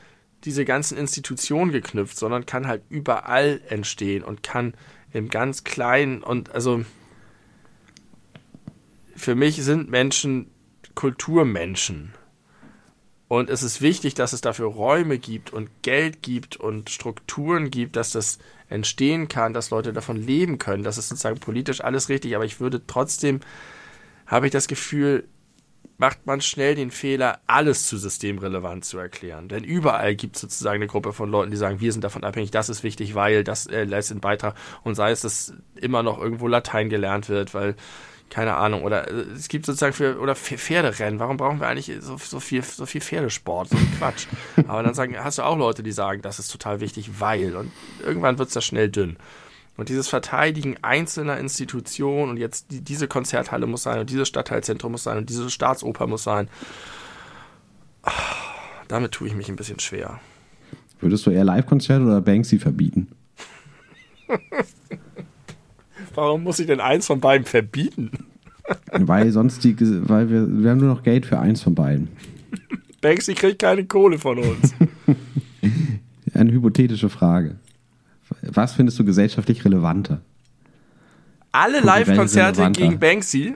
diese ganzen Institutionen geknüpft, sondern kann halt überall entstehen und kann im ganz Kleinen und also für mich sind Menschen Kulturmenschen. Und es ist wichtig, dass es dafür Räume gibt und Geld gibt und Strukturen gibt, dass das entstehen kann, dass Leute davon leben können. Das ist sozusagen politisch alles richtig, aber ich würde trotzdem, habe ich das Gefühl, macht man schnell den Fehler, alles zu systemrelevant zu erklären. Denn überall gibt es sozusagen eine Gruppe von Leuten, die sagen, wir sind davon abhängig, das ist wichtig, weil das äh, leistet einen Beitrag. Und sei es, dass immer noch irgendwo Latein gelernt wird, weil keine Ahnung, oder äh, es gibt sozusagen für, oder Pferderennen, warum brauchen wir eigentlich so, so viel, so viel Pferdesport, so ein Quatsch. Aber dann sagen, hast du auch Leute, die sagen, das ist total wichtig, weil, und irgendwann wird es da schnell dünn. Und dieses Verteidigen einzelner Institutionen und jetzt die, diese Konzerthalle muss sein und dieses Stadtteilzentrum muss sein und diese Staatsoper muss sein, damit tue ich mich ein bisschen schwer. Würdest du eher Live-Konzerte oder Banksy verbieten? Warum muss ich denn eins von beiden verbieten? weil sonst die, weil wir, wir haben nur noch Geld für eins von beiden. Banksy kriegt keine Kohle von uns. Eine hypothetische Frage. Was findest du gesellschaftlich relevanter? Alle Live-Konzerte gegen Banksy?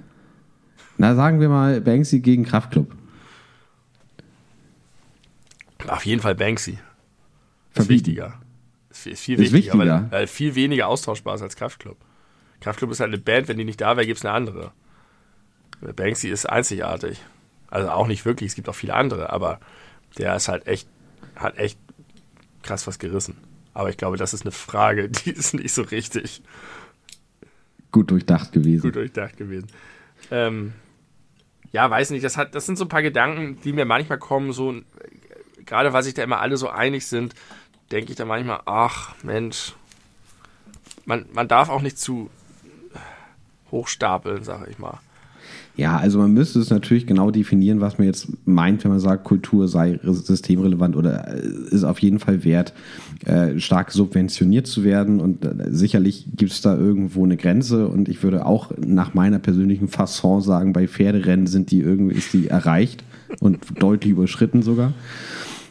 Na, sagen wir mal Banksy gegen Kraftklub. Auf jeden Fall Banksy. Ist wichtiger. Ist viel, ist viel ist wichtiger, wichtiger. Weil, weil viel weniger austauschbar ist als Kraftklub. Kraftklub ist halt eine Band, wenn die nicht da wäre, gibt es eine andere. Banksy ist einzigartig. Also auch nicht wirklich, es gibt auch viele andere, aber der ist halt echt, hat echt krass was gerissen. Aber ich glaube, das ist eine Frage, die ist nicht so richtig. Gut durchdacht gewesen. Gut durchdacht gewesen. Ähm, ja, weiß nicht, das, hat, das sind so ein paar Gedanken, die mir manchmal kommen, so, gerade weil sich da immer alle so einig sind, denke ich da manchmal, ach Mensch, man, man darf auch nicht zu hochstapeln, sage ich mal. Ja, also man müsste es natürlich genau definieren, was man jetzt meint, wenn man sagt, Kultur sei systemrelevant oder äh, ist auf jeden Fall wert, äh, stark subventioniert zu werden. Und äh, sicherlich gibt es da irgendwo eine Grenze. Und ich würde auch nach meiner persönlichen Fasson sagen, bei Pferderennen sind die irgendwie, ist die erreicht und deutlich überschritten sogar.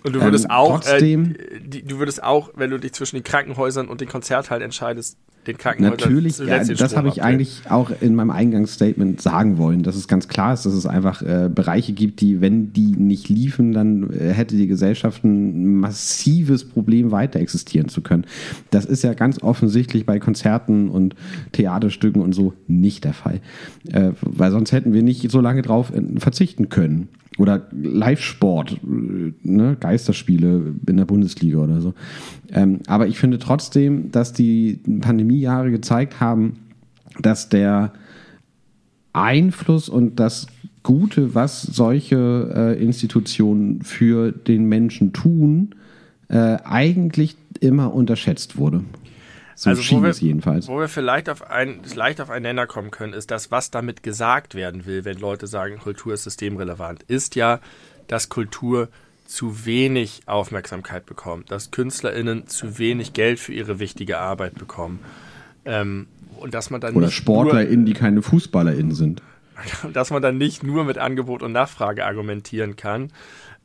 Und du würdest ähm, auch, trotzdem, äh, die, du würdest auch, wenn du dich zwischen den Krankenhäusern und den Konzerthallen entscheidest, den Krankenhäusern Natürlich, ja, das habe ich eigentlich auch in meinem Eingangsstatement sagen wollen, dass es ganz klar ist, dass es einfach äh, Bereiche gibt, die, wenn die nicht liefen, dann äh, hätte die Gesellschaft ein massives Problem weiter existieren zu können. Das ist ja ganz offensichtlich bei Konzerten und Theaterstücken und so nicht der Fall. Äh, weil sonst hätten wir nicht so lange drauf äh, verzichten können. Oder Live-Sport, ne? Geisterspiele in der Bundesliga oder so. Ähm, aber ich finde trotzdem, dass die Pandemiejahre gezeigt haben, dass der Einfluss und das Gute, was solche äh, Institutionen für den Menschen tun, äh, eigentlich immer unterschätzt wurde. So also schien wir, es jedenfalls. Wo wir vielleicht auf ein, leicht auf einen Nenner kommen können, ist das, was damit gesagt werden will, wenn Leute sagen, Kultur ist systemrelevant, ist ja, dass Kultur zu wenig Aufmerksamkeit bekommt, dass KünstlerInnen zu wenig Geld für ihre wichtige Arbeit bekommen. Ähm, und dass man dann Oder SportlerInnen, die keine FußballerInnen sind. Dass man dann nicht nur mit Angebot und Nachfrage argumentieren kann,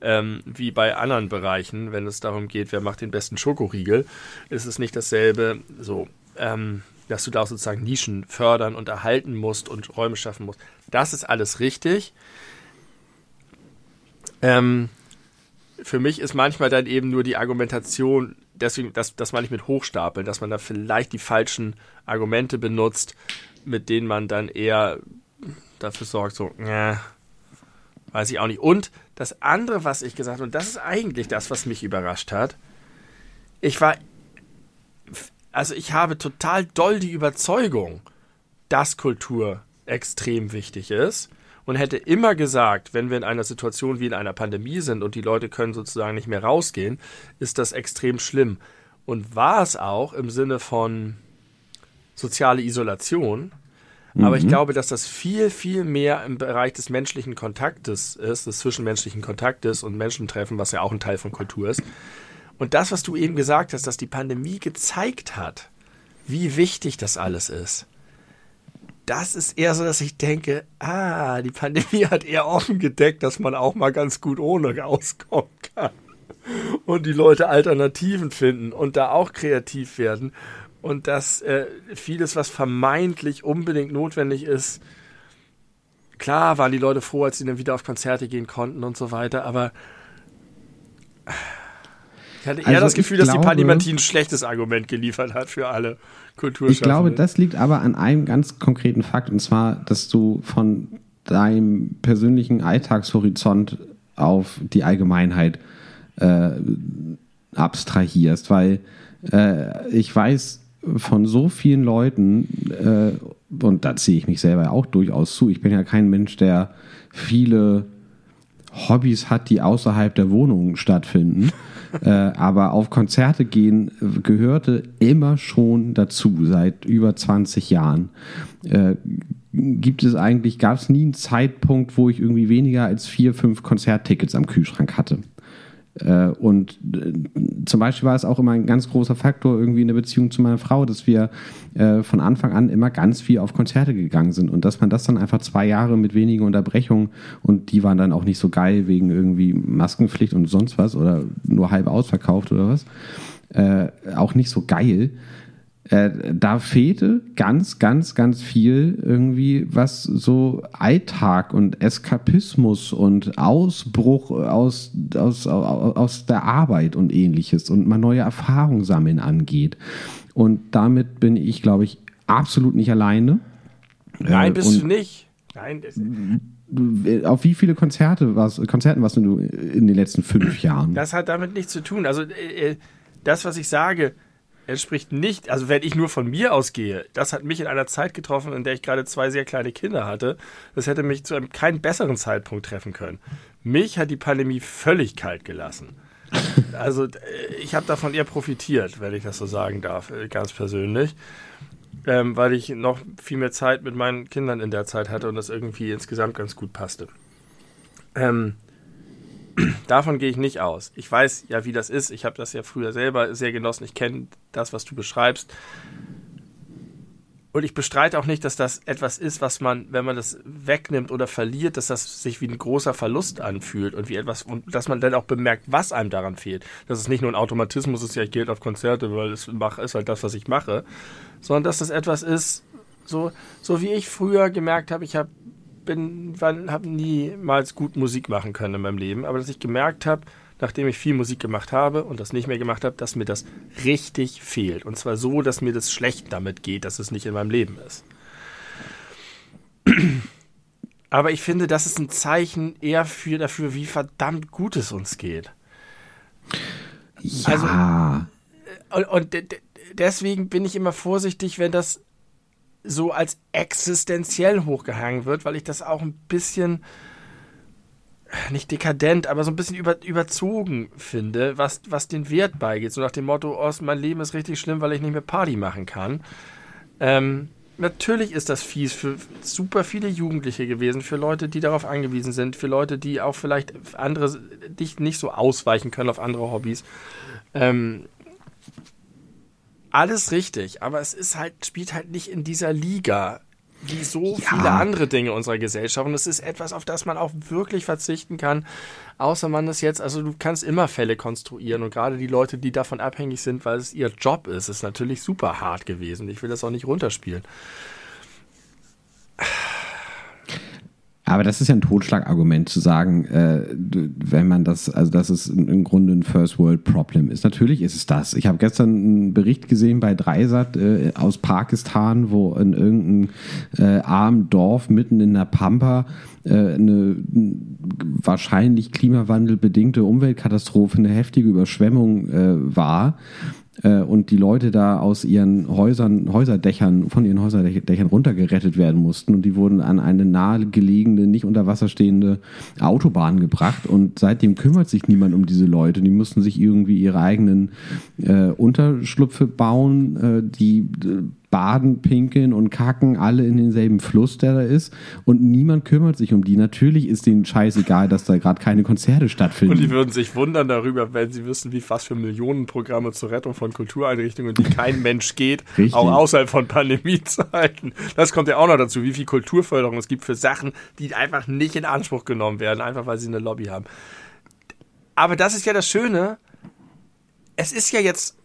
ähm, wie bei anderen Bereichen, wenn es darum geht, wer macht den besten Schokoriegel, ist es nicht dasselbe, so, ähm, dass du da sozusagen Nischen fördern und erhalten musst und Räume schaffen musst. Das ist alles richtig. Ähm, für mich ist manchmal dann eben nur die Argumentation, deswegen, das, das meine ich mit Hochstapeln, dass man da vielleicht die falschen Argumente benutzt, mit denen man dann eher dafür sorgt, so, äh, weiß ich auch nicht. Und das andere, was ich gesagt habe, und das ist eigentlich das, was mich überrascht hat, ich war, also ich habe total doll die Überzeugung, dass Kultur extrem wichtig ist und hätte immer gesagt, wenn wir in einer Situation wie in einer Pandemie sind und die Leute können sozusagen nicht mehr rausgehen, ist das extrem schlimm. Und war es auch im Sinne von soziale Isolation, aber ich mhm. glaube, dass das viel, viel mehr im Bereich des menschlichen Kontaktes ist, des zwischenmenschlichen Kontaktes und Menschentreffen, was ja auch ein Teil von Kultur ist. Und das, was du eben gesagt hast, dass die Pandemie gezeigt hat, wie wichtig das alles ist. Das ist eher so, dass ich denke, ah, die Pandemie hat eher offen gedeckt, dass man auch mal ganz gut ohne rauskommen kann. Und die Leute Alternativen finden und da auch kreativ werden und dass äh, vieles, was vermeintlich unbedingt notwendig ist, klar waren die Leute froh, als sie dann wieder auf Konzerte gehen konnten und so weiter, aber ich hatte eher also das Gefühl, dass glaube, die Pandimatie ein schlechtes Argument geliefert hat für alle Kulturschaffenden. Ich glaube, das liegt aber an einem ganz konkreten Fakt, und zwar, dass du von deinem persönlichen Alltagshorizont auf die Allgemeinheit äh, abstrahierst, weil äh, ich weiß, von so vielen Leuten, äh, und da ziehe ich mich selber auch durchaus zu, ich bin ja kein Mensch, der viele Hobbys hat, die außerhalb der Wohnung stattfinden. äh, aber auf Konzerte gehen gehörte immer schon dazu, seit über 20 Jahren. Äh, gibt es eigentlich, gab es nie einen Zeitpunkt, wo ich irgendwie weniger als vier, fünf Konzerttickets am Kühlschrank hatte. Äh, und äh, zum Beispiel war es auch immer ein ganz großer Faktor irgendwie in der Beziehung zu meiner Frau, dass wir äh, von Anfang an immer ganz viel auf Konzerte gegangen sind und dass man das dann einfach zwei Jahre mit wenigen Unterbrechungen und die waren dann auch nicht so geil wegen irgendwie Maskenpflicht und sonst was oder nur halb ausverkauft oder was, auch nicht so geil äh, da fehlte ganz, ganz, ganz viel irgendwie, was so Alltag und Eskapismus und Ausbruch aus, aus, aus der Arbeit und ähnliches und mal neue Erfahrungen sammeln angeht. Und damit bin ich, glaube ich, absolut nicht alleine. Nein, äh, bist und du nicht. Nein. Auf wie viele Konzerte warst, Konzerten warst du in den letzten fünf Jahren? Das hat damit nichts zu tun. Also äh, das, was ich sage, entspricht nicht, also wenn ich nur von mir ausgehe, das hat mich in einer Zeit getroffen, in der ich gerade zwei sehr kleine Kinder hatte. Das hätte mich zu einem keinen besseren Zeitpunkt treffen können. Mich hat die Pandemie völlig kalt gelassen. Also äh, ich habe davon eher profitiert, wenn ich das so sagen darf, äh, ganz persönlich. Ähm, weil ich noch viel mehr Zeit mit meinen Kindern in der Zeit hatte und das irgendwie insgesamt ganz gut passte. Ähm, Davon gehe ich nicht aus. Ich weiß ja, wie das ist. Ich habe das ja früher selber sehr genossen. Ich kenne das, was du beschreibst. und ich bestreite auch nicht, dass das etwas ist, was man, wenn man das wegnimmt oder verliert, dass das sich wie ein großer Verlust anfühlt und wie etwas, und dass man dann auch bemerkt, was einem daran fehlt. Dass es nicht nur ein Automatismus ist, ja, ich gehe auf Konzerte, weil es ist halt das, was ich mache, sondern dass das etwas ist, so, so wie ich früher gemerkt habe, ich habe bin, habe niemals gut Musik machen können in meinem Leben, aber dass ich gemerkt habe, nachdem ich viel Musik gemacht habe und das nicht mehr gemacht habe, dass mir das richtig fehlt. Und zwar so, dass mir das schlecht damit geht, dass es nicht in meinem Leben ist. Aber ich finde, das ist ein Zeichen eher für dafür, wie verdammt gut es uns geht. Ja. Also, und, und deswegen bin ich immer vorsichtig, wenn das so als existenziell hochgehangen wird, weil ich das auch ein bisschen nicht dekadent, aber so ein bisschen über, überzogen finde, was, was den Wert beigeht. So nach dem Motto, oh, mein Leben ist richtig schlimm, weil ich nicht mehr Party machen kann. Ähm, natürlich ist das fies für super viele Jugendliche gewesen, für Leute, die darauf angewiesen sind, für Leute, die auch vielleicht andere, dich nicht so ausweichen können auf andere Hobbys. Ähm, alles richtig, aber es ist halt, spielt halt nicht in dieser Liga wie so ja. viele andere Dinge unserer Gesellschaft. Und es ist etwas, auf das man auch wirklich verzichten kann, außer man ist jetzt, also du kannst immer Fälle konstruieren und gerade die Leute, die davon abhängig sind, weil es ihr Job ist, ist natürlich super hart gewesen. Ich will das auch nicht runterspielen. Aber das ist ja ein Totschlagargument zu sagen, äh, wenn man das, also dass es im Grunde ein First World Problem ist. Natürlich ist es das. Ich habe gestern einen Bericht gesehen bei Dreisat äh, aus Pakistan, wo in irgendeinem äh, armen Dorf mitten in der Pampa äh, eine wahrscheinlich klimawandelbedingte Umweltkatastrophe, eine heftige Überschwemmung äh, war und die Leute da aus ihren Häusern, Häuserdächern, von ihren Häuserdächern runtergerettet werden mussten und die wurden an eine nahegelegene, nicht unter Wasser stehende Autobahn gebracht und seitdem kümmert sich niemand um diese Leute. Die mussten sich irgendwie ihre eigenen äh, Unterschlupfe bauen, äh, die äh, baden, pinkeln und kacken alle in denselben Fluss, der da ist. Und niemand kümmert sich um die. Natürlich ist denen scheißegal, dass da gerade keine Konzerte stattfinden. Und die würden sich wundern darüber, wenn sie wissen, wie fast für Millionenprogramme zur Rettung von Kultureinrichtungen, die kein Mensch geht, Richtig. auch außerhalb von Pandemiezeiten. Das kommt ja auch noch dazu, wie viel Kulturförderung es gibt für Sachen, die einfach nicht in Anspruch genommen werden, einfach weil sie eine Lobby haben. Aber das ist ja das Schöne. Es ist ja jetzt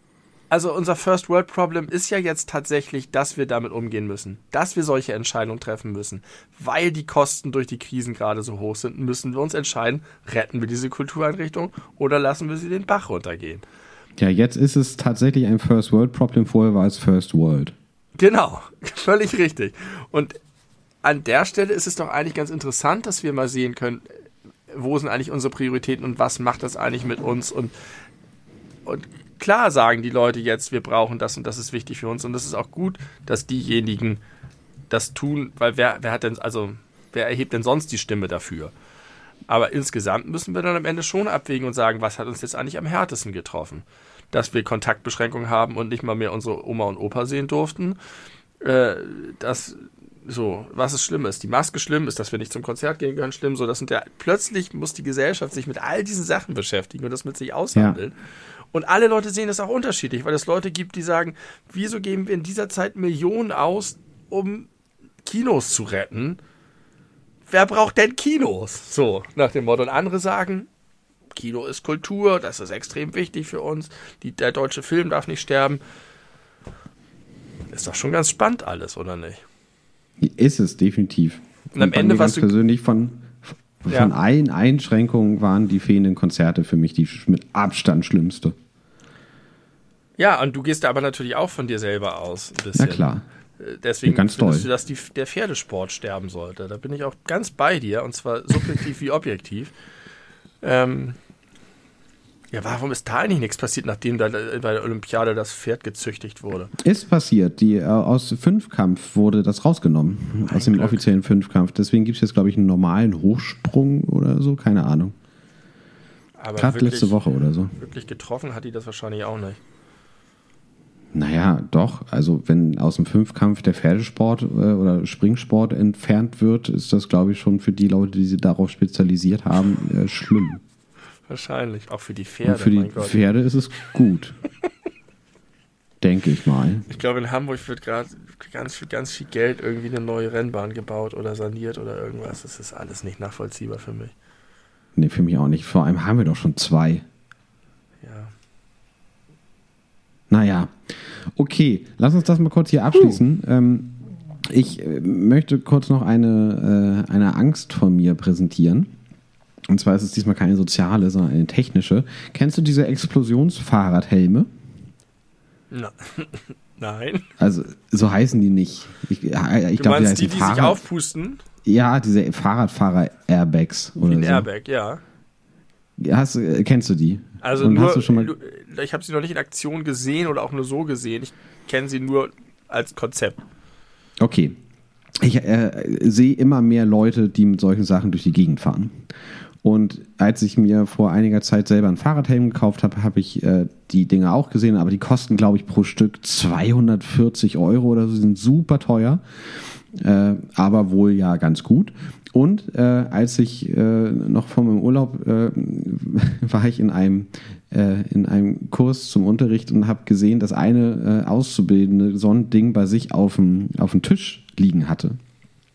also unser First World Problem ist ja jetzt tatsächlich, dass wir damit umgehen müssen, dass wir solche Entscheidungen treffen müssen, weil die Kosten durch die Krisen gerade so hoch sind, müssen wir uns entscheiden, retten wir diese Kultureinrichtung oder lassen wir sie den Bach runtergehen. Ja, jetzt ist es tatsächlich ein First World Problem, vorher war es First World. Genau, völlig richtig. Und an der Stelle ist es doch eigentlich ganz interessant, dass wir mal sehen können, wo sind eigentlich unsere Prioritäten und was macht das eigentlich mit uns und, und klar sagen die Leute jetzt, wir brauchen das und das ist wichtig für uns. Und das ist auch gut, dass diejenigen das tun, weil wer, wer hat denn, also wer erhebt denn sonst die Stimme dafür? Aber insgesamt müssen wir dann am Ende schon abwägen und sagen, was hat uns jetzt eigentlich am härtesten getroffen? Dass wir Kontaktbeschränkungen haben und nicht mal mehr unsere Oma und Opa sehen durften. Äh, das, so, was ist schlimm ist. Die Maske schlimm ist, dass wir nicht zum Konzert gehen können, schlimm. So, das sind ja, plötzlich muss die Gesellschaft sich mit all diesen Sachen beschäftigen und das mit sich aushandeln. Ja. Und alle Leute sehen das auch unterschiedlich, weil es Leute gibt, die sagen, wieso geben wir in dieser Zeit Millionen aus, um Kinos zu retten? Wer braucht denn Kinos? So, nach dem Motto. Und andere sagen, Kino ist Kultur, das ist extrem wichtig für uns. Die, der deutsche Film darf nicht sterben. Ist doch schon ganz spannend alles, oder nicht? Ist es, definitiv. Und am Ende, was du persönlich von, von ja. allen Einschränkungen waren die fehlenden Konzerte für mich die mit Abstand schlimmste. Ja, und du gehst da aber natürlich auch von dir selber aus. Ein bisschen. Na klar. Äh, deswegen ja, ganz findest toll. du, dass die, der Pferdesport sterben sollte. Da bin ich auch ganz bei dir, und zwar subjektiv wie objektiv. Ähm, ja, warum ist da eigentlich nichts passiert, nachdem da bei der Olympiade das Pferd gezüchtigt wurde? Ist passiert. Die, äh, aus Fünfkampf wurde das rausgenommen. Mein aus dem Glück. offiziellen Fünfkampf. Deswegen gibt es jetzt, glaube ich, einen normalen Hochsprung oder so. Keine Ahnung. Gerade letzte Woche oder so. Wirklich getroffen hat die das wahrscheinlich auch nicht. Naja, doch. Also wenn aus dem Fünfkampf der Pferdesport äh, oder Springsport entfernt wird, ist das, glaube ich, schon für die Leute, die sich darauf spezialisiert haben, äh, schlimm. Wahrscheinlich. Auch für die Pferde. Und für die Pferde ist es gut. Denke ich mal. Ich glaube, in Hamburg wird gerade ganz viel, ganz viel Geld irgendwie eine neue Rennbahn gebaut oder saniert oder irgendwas. Das ist alles nicht nachvollziehbar für mich. Nee, für mich auch nicht. Vor allem haben wir doch schon zwei. Ja. Naja, okay, lass uns das mal kurz hier abschließen. Ähm, ich äh, möchte kurz noch eine, äh, eine Angst von mir präsentieren. Und zwar ist es diesmal keine soziale, sondern eine technische. Kennst du diese Explosionsfahrradhelme? Na, nein. Also, so heißen die nicht. Ich, ich Du glaube, die meinst die, die sich aufpusten? ja, diese Fahrradfahrer-Airbags. Wie ein so. Airbag, ja. Hast, äh, kennst du die? Also Und nur, hast du schon mal. ich habe sie noch nicht in Aktion gesehen oder auch nur so gesehen. Ich kenne sie nur als Konzept. Okay. Ich äh, sehe immer mehr Leute, die mit solchen Sachen durch die Gegend fahren. Und als ich mir vor einiger Zeit selber einen Fahrradhelm gekauft habe, habe ich äh, die Dinge auch gesehen, aber die kosten, glaube ich, pro Stück 240 Euro oder so, die sind super teuer, äh, aber wohl ja ganz gut. Und äh, als ich äh, noch vor meinem Urlaub äh, war ich in einem, äh, in einem Kurs zum Unterricht und habe gesehen, dass eine Auszubildende so ein Ding bei sich auf dem Tisch liegen hatte.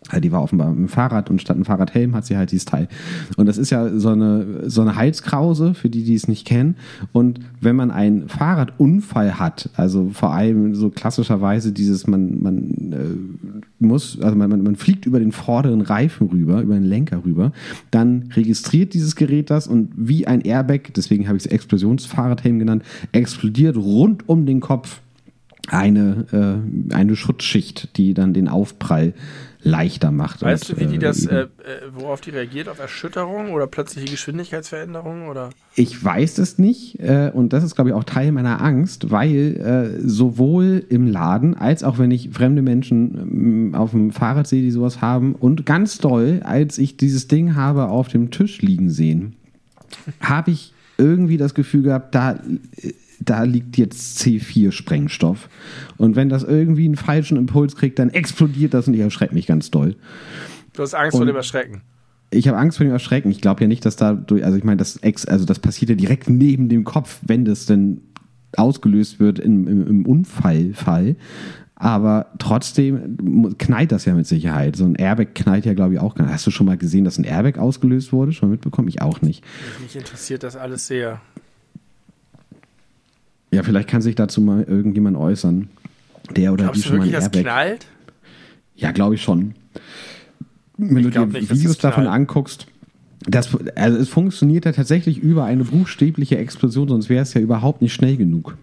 Also die war offenbar mit dem Fahrrad und statt einem Fahrradhelm hat sie halt dieses Teil. Und das ist ja so eine, so eine Halskrause, für die, die es nicht kennen. Und wenn man einen Fahrradunfall hat, also vor allem so klassischerweise dieses, man, man äh, muss, also man, man, man fliegt über den vorderen Reifen rüber, über den Lenker rüber, dann registriert dieses Gerät das und wie ein Airbag, deswegen habe ich es Explosionsfahrradhelm genannt, explodiert rund um den Kopf eine, äh, eine Schutzschicht, die dann den Aufprall leichter macht. Weißt und, du, wie die äh, das, über- äh, äh, worauf die reagiert? Auf Erschütterung oder plötzliche Geschwindigkeitsveränderungen? Oder? Ich weiß es nicht äh, und das ist, glaube ich, auch Teil meiner Angst, weil äh, sowohl im Laden als auch wenn ich fremde Menschen ähm, auf dem Fahrrad sehe, die sowas haben und ganz doll, als ich dieses Ding habe auf dem Tisch liegen sehen, habe ich irgendwie das Gefühl gehabt, da, äh, da liegt jetzt C4-Sprengstoff. Und wenn das irgendwie einen falschen Impuls kriegt, dann explodiert das und ich erschrecke mich ganz doll. Du hast Angst vor Und- dem Erschrecken. Ich habe Angst vor dem Erschrecken. Ich glaube ja nicht, dass da durch, also ich meine, das ex, also das passiert ja direkt neben dem Kopf, wenn das denn ausgelöst wird im, im, im Unfallfall. Aber trotzdem knallt das ja mit Sicherheit. So ein Airbag knallt ja, glaube ich, auch. Hast du schon mal gesehen, dass ein Airbag ausgelöst wurde? Schon mitbekommen? Ich auch nicht. Mich interessiert das alles sehr. Ja, vielleicht kann sich dazu mal irgendjemand äußern. Der oder die Glaubst du schon mal ein wirklich, das Airbag. knallt? Ja, glaube ich schon. Wenn Ich du dir nicht, Videos davon anguckst, das, also es funktioniert ja tatsächlich über eine buchstäbliche Explosion, sonst wäre es ja überhaupt nicht schnell genug.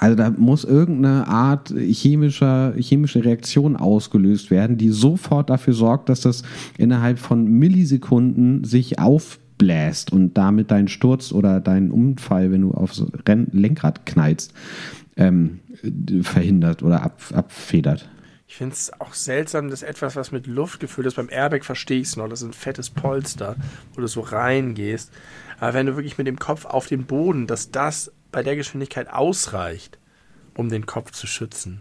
Also da muss irgendeine Art chemischer, chemische Reaktion ausgelöst werden, die sofort dafür sorgt, dass das innerhalb von Millisekunden sich aufbläst und damit deinen Sturz oder deinen Unfall, wenn du aufs Renn Lenkrad knallst, ähm, verhindert oder ab, abfedert. Ich finde es auch seltsam, dass etwas, was mit Luft gefüllt ist, beim Airbag verstehe ich es noch, das ist ein fettes Polster, wo du so reingehst. Aber wenn du wirklich mit dem Kopf auf den Boden, dass das bei der Geschwindigkeit ausreicht, um den Kopf zu schützen.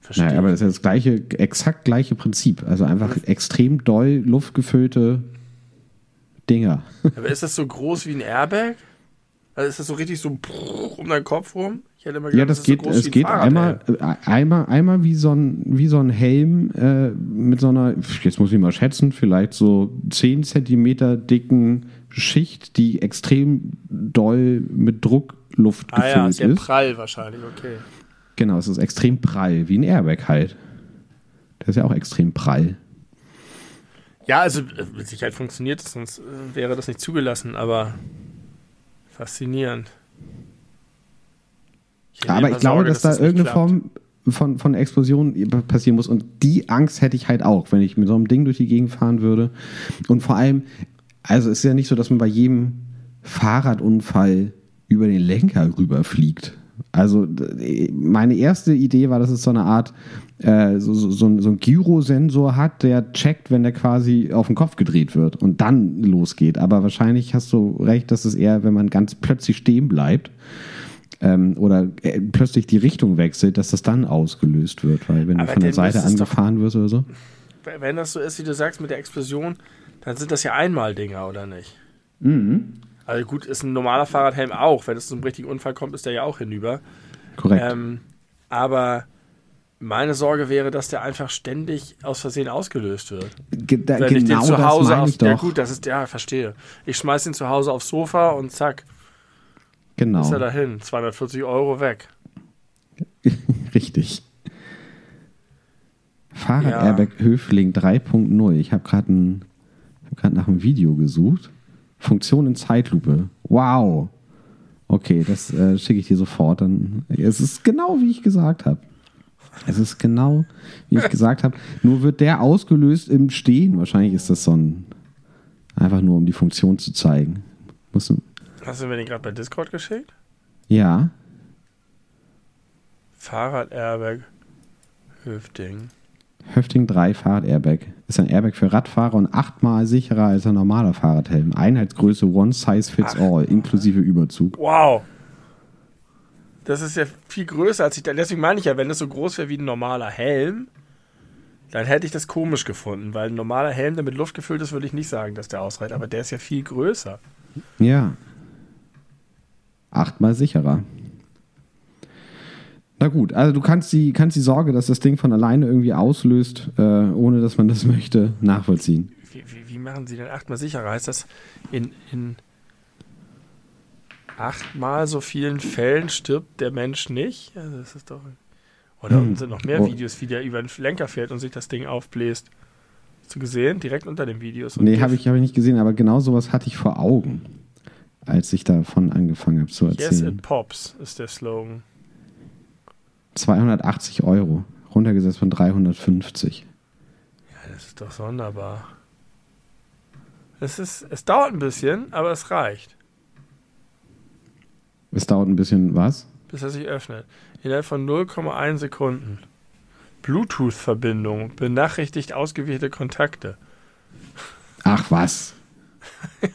Verstehe Naja, aber das ist das gleiche, exakt gleiche Prinzip. Also einfach extrem doll luftgefüllte Dinger. aber ist das so groß wie ein Airbag? Also ist das so richtig so um deinen Kopf rum? Immer Ja, gedacht, das ist geht, so es geht Fahrradhelm. einmal, äh, einmal, einmal wie so ein, wie so ein Helm äh, mit so einer, jetzt muss ich mal schätzen, vielleicht so 10 Zentimeter dicken Schicht, die extrem doll mit Druckluft Ah ja, gefüllt sehr ist. prall wahrscheinlich, okay. Genau, es ist extrem prall, wie ein Airbag halt. Der ist ja auch extrem prall. Ja, also äh, mit Sicherheit funktioniert es, sonst äh, wäre das nicht zugelassen, aber faszinierend. hätte Aber ich glaube, Sorge, dass, da das irgendeine. Form von, von Explosion passieren muss. Und die Angst hätte ich halt auch, wenn ich mit so einem Ding durch die Gegend fahren würde. Und vor allem, also es ist ja nicht so, dass man bei jedem Fahrradunfall über den Lenker rüberfliegt. Also meine erste Idee war, dass es so eine Art äh, so, so, so ein, so ein Gyrosensor hat, der checkt, wenn der quasi auf den Kopf gedreht wird und dann losgeht. Aber wahrscheinlich hast du recht, dass es eher, wenn man ganz plötzlich stehen bleibt ähm, oder äh, plötzlich die Richtung wechselt, dass das dann ausgelöst wird. Weil wenn Aber du von der Seite doch- angefahren wirst oder so. Wenn das so ist, wie du sagst, mit der Explosion, dann sind das ja Einmaldinger, oder nicht? Mhm. Also gut, ist ein normaler Fahrradhelm auch. Wenn es zum richtigen Unfall kommt, ist der ja auch hinüber. Korrekt. Ähm, Aber meine Sorge wäre, dass der einfach ständig aus Versehen ausgelöst wird. Ge da, Wenn genau ich den zu Hause auf. Ja, gut, das ist, ja, verstehe. Ich schmeiß ihn zu Hause aufs Sofa und zack, genau. ist er dahin. 240 Euro weg. Richtig. Fahrrad Ja. Airbag Höfling 3.0. Ich habe gerade hab nach einem Video gesucht. Funktion in Zeitlupe. Wow. Okay, das äh, schicke ich dir sofort. Dann, es ist genau wie ich gesagt habe. Es ist genau wie ich gesagt habe. Nur wird der ausgelöst im Stehen. Wahrscheinlich ist das so ein einfach nur um die Funktion zu zeigen. Muss, Hast du mir den gerade bei Discord geschickt? ja, Fahrrad-Airbag Hüfting. Höfting 3 Fahrrad-Airbag. Ist ein Airbag für Radfahrer und achtmal sicherer als ein normaler Fahrradhelm. Einheitsgröße One Size Fits All, inklusive Überzug. Wow. Das ist ja viel größer als ich. Deswegen meine ich ja, wenn das so groß wäre wie ein normaler Helm, dann hätte ich das komisch gefunden, weil ein normaler Helm, der mit Luft gefüllt ist, würde ich nicht sagen, dass der ausreicht. Aber der ist ja viel größer. Ja. Achtmal sicherer. Na gut, also du kannst die, kannst die Sorge, dass das Ding von alleine irgendwie auslöst, äh, ohne dass man das möchte, nachvollziehen. Wie, wie, wie machen sie denn achtmal sicherer? Heißt das, in, in achtmal so vielen Fällen stirbt der Mensch nicht? Also das ist doch. Oder Hm. sind noch mehr Oh. Videos, wie der über den Lenker fährt und sich das Ding aufbläst? Hast du gesehen? Direkt unter den Videos. Und Nee, habe ich, hab ich nicht gesehen, aber genau sowas hatte ich vor Augen, als ich davon angefangen habe zu Yes, erzählen. it pops ist der Slogan. 280 Euro, runtergesetzt von 350. Ja, das ist doch sonderbar. Es, ist, es dauert ein bisschen, aber es reicht, Es dauert ein bisschen was. bis er sich öffnet. Innerhalb von 0,1 Sekunden. Bluetooth-Verbindung benachrichtigt ausgewählte Kontakte. Ach was.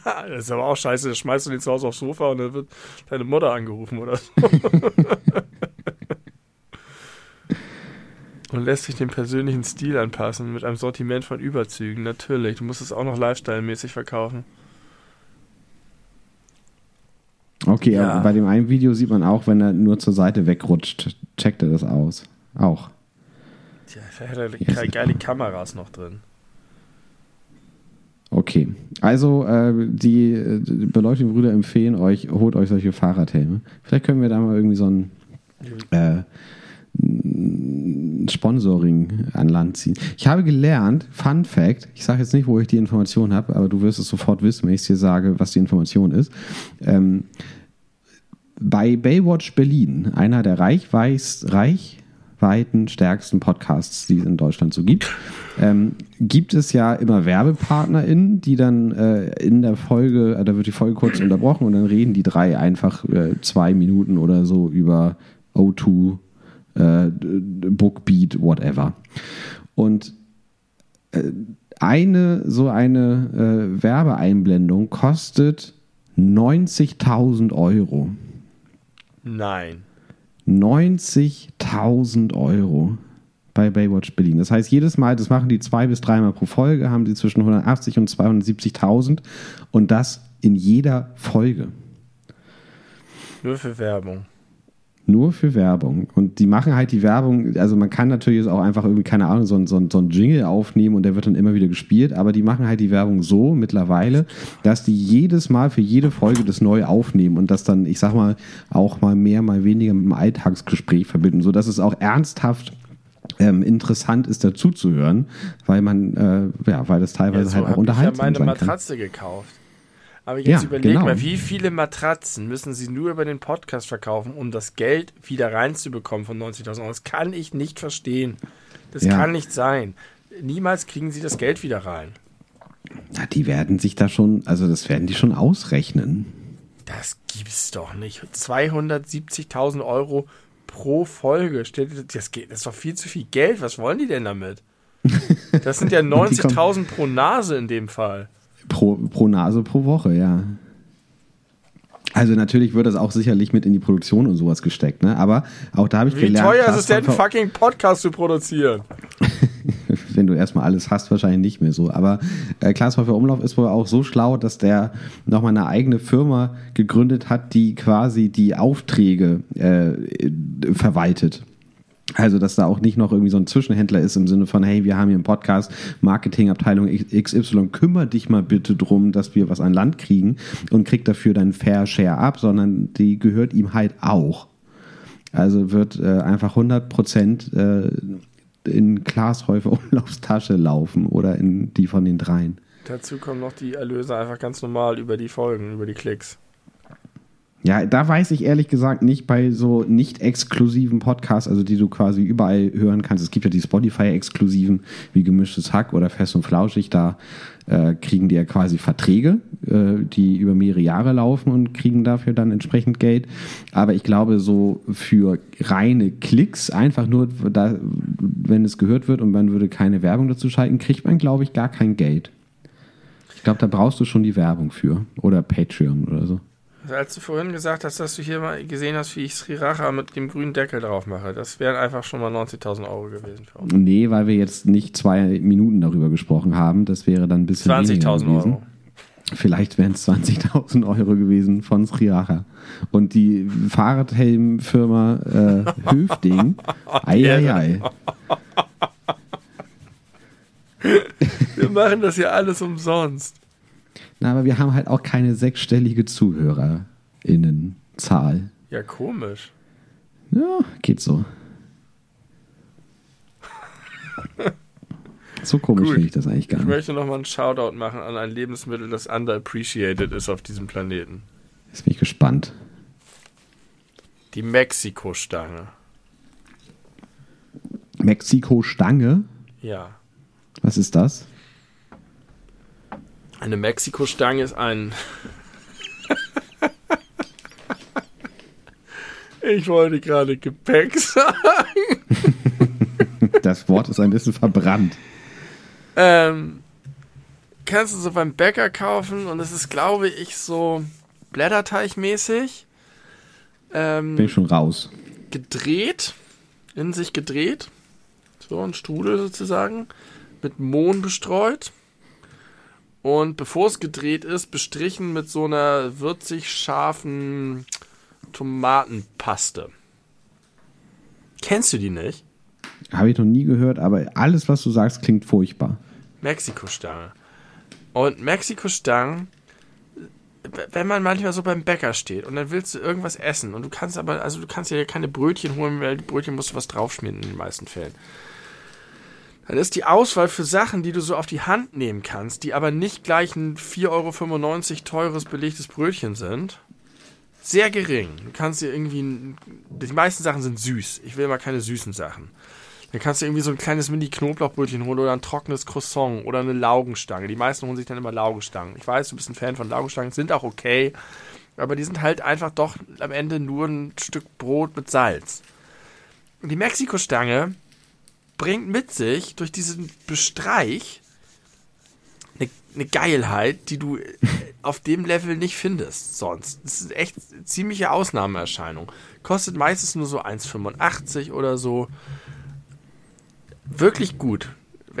Ja, das ist aber auch scheiße. Da schmeißt du den zu Hause aufs Sofa und dann wird deine Mutter angerufen oder so. und lässt sich dem persönlichen Stil anpassen mit einem Sortiment von Überzügen. Natürlich. Du musst es auch noch Lifestyle-mäßig verkaufen. Okay, Ja. aber bei dem einen Video sieht man auch, wenn er nur zur Seite wegrutscht, checkt er das aus. Auch. Tja, da hätte er Yes. ge- geile Kameras noch drin. Okay. Also, äh, die äh, Beleuchtungsbrüder empfehlen euch, holt euch solche Fahrradhelme. Vielleicht können wir da mal irgendwie so ein äh, ein Sponsoring an Land ziehen. Ich habe gelernt, Fun Fact, ich sage jetzt nicht, wo ich die Information habe, aber du wirst es sofort wissen, wenn ich es dir sage, was die Information ist. Ähm, bei Baywatch Berlin, einer der reichweis, reichweitenstärksten Podcasts, die es in Deutschland so gibt, ähm, gibt es ja immer WerbepartnerInnen, die dann äh, in der Folge, äh, da wird die Folge kurz unterbrochen und dann reden die drei einfach äh, zwei Minuten oder so über O2, äh, Bookbeat, whatever. Und äh, eine so eine äh, Werbeeinblendung kostet 90.000 Euro. Nein. 90.000 Euro bei Baywatch Berlin. Das heißt, jedes Mal, das machen die zwei bis dreimal pro Folge, haben die zwischen 180 und 270.000 und das in jeder Folge. Nur für Werbung. Nur für Werbung. Und die machen halt die Werbung, also man kann natürlich auch einfach irgendwie, keine Ahnung, so ein, so, ein, so ein Jingle aufnehmen und der wird dann immer wieder gespielt, aber die machen halt die Werbung so mittlerweile, dass die jedes Mal für jede Folge das neu aufnehmen und das dann, ich sag mal, auch mal mehr, mal weniger mit dem Alltagsgespräch verbinden, sodass es auch ernsthaft ähm, interessant ist, dazuzuhören, weil man, äh, ja, weil das teilweise Ja, so halt auch hab ich ja unterhaltsam meine sein kann. Matratze gekauft. Aber jetzt Ja, überleg genau. mal, wie viele Matratzen müssen sie nur über den Podcast verkaufen, um das Geld wieder reinzubekommen von 90.000 Euro? Das kann ich nicht verstehen. Das Ja. kann nicht sein. Niemals kriegen sie das Geld wieder rein. Na, die werden sich da schon, also das werden die schon ausrechnen. Das gibt's doch nicht. 270.000 Euro pro Folge. Geht, das ist doch viel zu viel Geld. Was wollen die denn damit? Das sind ja 90.000 pro Nase in dem Fall. Pro, pro Nase pro Woche, ja. Also natürlich wird das auch sicherlich mit in die Produktion und sowas gesteckt, ne? Aber auch da habe ich Wie gelernt, teuer ist es denn, einen fucking Podcast zu produzieren? wenn du erstmal alles hast, wahrscheinlich nicht mehr so. Aber äh, Klaas Häufer Umlauf ist wohl auch so schlau, dass der nochmal eine eigene Firma gegründet hat, die quasi die Aufträge äh, verwaltet. Also, dass da auch nicht noch irgendwie so ein Zwischenhändler ist im Sinne von, hey, wir haben hier einen Podcast, Marketingabteilung XY, kümmere dich mal bitte drum, dass wir was an Land kriegen und krieg dafür deinen Fair Share ab, sondern die gehört ihm halt auch. Also wird äh, einfach 100 Prozent äh, in Klaas Häufer Umlaufstasche laufen oder in die von den dreien. Dazu kommen noch die Erlöse einfach ganz normal über die Folgen, über die Klicks. Ja, da weiß ich ehrlich gesagt nicht bei so nicht exklusiven Podcasts, also die du quasi überall hören kannst. Es gibt ja die Spotify-exklusiven wie Gemischtes Hack oder Fest und Flauschig. Da äh, kriegen die ja quasi Verträge, äh, die über mehrere Jahre laufen und kriegen dafür dann entsprechend Geld. Aber ich glaube, so für reine Klicks, einfach nur, da, wenn es gehört wird und man würde keine Werbung dazu schalten, kriegt man, glaube ich, gar kein Geld. Ich glaube, da brauchst du schon die Werbung für. Oder Patreon oder so. Als du vorhin gesagt hast, dass du hier mal gesehen hast, wie ich Sriracha mit dem grünen Deckel drauf mache, das wären einfach schon mal 90.000 Euro gewesen für uns. Nee, weil wir jetzt nicht zwei Minuten darüber gesprochen haben. Das wäre dann ein bisschen 20.000 Euro. Vielleicht wären es 20.000 Euro gewesen von Sriracha. Und die Fahrradhelmfirma äh, Höfding, eieiei. Wir machen das ja alles umsonst. Na, aber wir haben halt auch keine sechsstellige ZuhörerInnenzahl. Ja, komisch. Ja, geht so. so komisch finde ich das eigentlich gar Ich nicht. möchte nochmal einen Shoutout machen an ein Lebensmittel, das underappreciated ist auf diesem Planeten. Jetzt bin ich gespannt. Die Mexiko-Stange. Mexiko-Stange? Ja. Was ist das? Eine Mexiko-Stange ist ein. ich wollte gerade Gepäck sagen. Das Wort ist ein bisschen verbrannt. Ähm, kannst du so beim Bäcker kaufen und es ist, glaube ich, so Blätterteigmäßig. Ähm, Bin ich schon raus. gedreht, in sich gedreht. So ein Strudel sozusagen. Mit Mohn bestreut. Und bevor es gedreht ist, bestrichen mit so einer würzig scharfen Tomatenpaste. Kennst du die nicht? Habe ich noch nie gehört, aber alles, was du sagst, klingt furchtbar. Mexiko-Stange. Und Mexiko-Stangen, wenn man manchmal so beim Bäcker steht und dann willst du irgendwas essen und du kannst aber, also du kannst ja keine Brötchen holen, weil die Brötchen musst du was draufschmieren in den meisten Fällen. Dann ist die Auswahl für Sachen, die du so auf die Hand nehmen kannst, die aber nicht gleich ein 4,95 Euro teures belegtes Brötchen sind, sehr gering. Du kannst dir irgendwie, die meisten Sachen sind süß. Ich will mal keine süßen Sachen. Dann kannst du irgendwie so ein kleines Mini-Knoblauchbrötchen holen oder ein trockenes Croissant oder eine Laugenstange. Die meisten holen sich dann immer Laugenstangen. Ich weiß, du bist ein Fan von Laugenstangen, sind auch okay, aber die sind halt einfach doch am Ende nur ein Stück Brot mit Salz. Und die Mexiko-Stange bringt mit sich durch diesen Bestreich eine, eine Geilheit, die du äh, auf dem Level nicht findest sonst. Das ist echt eine ziemliche Ausnahmeerscheinung. Kostet meistens nur so 1,85 oder so wirklich gut.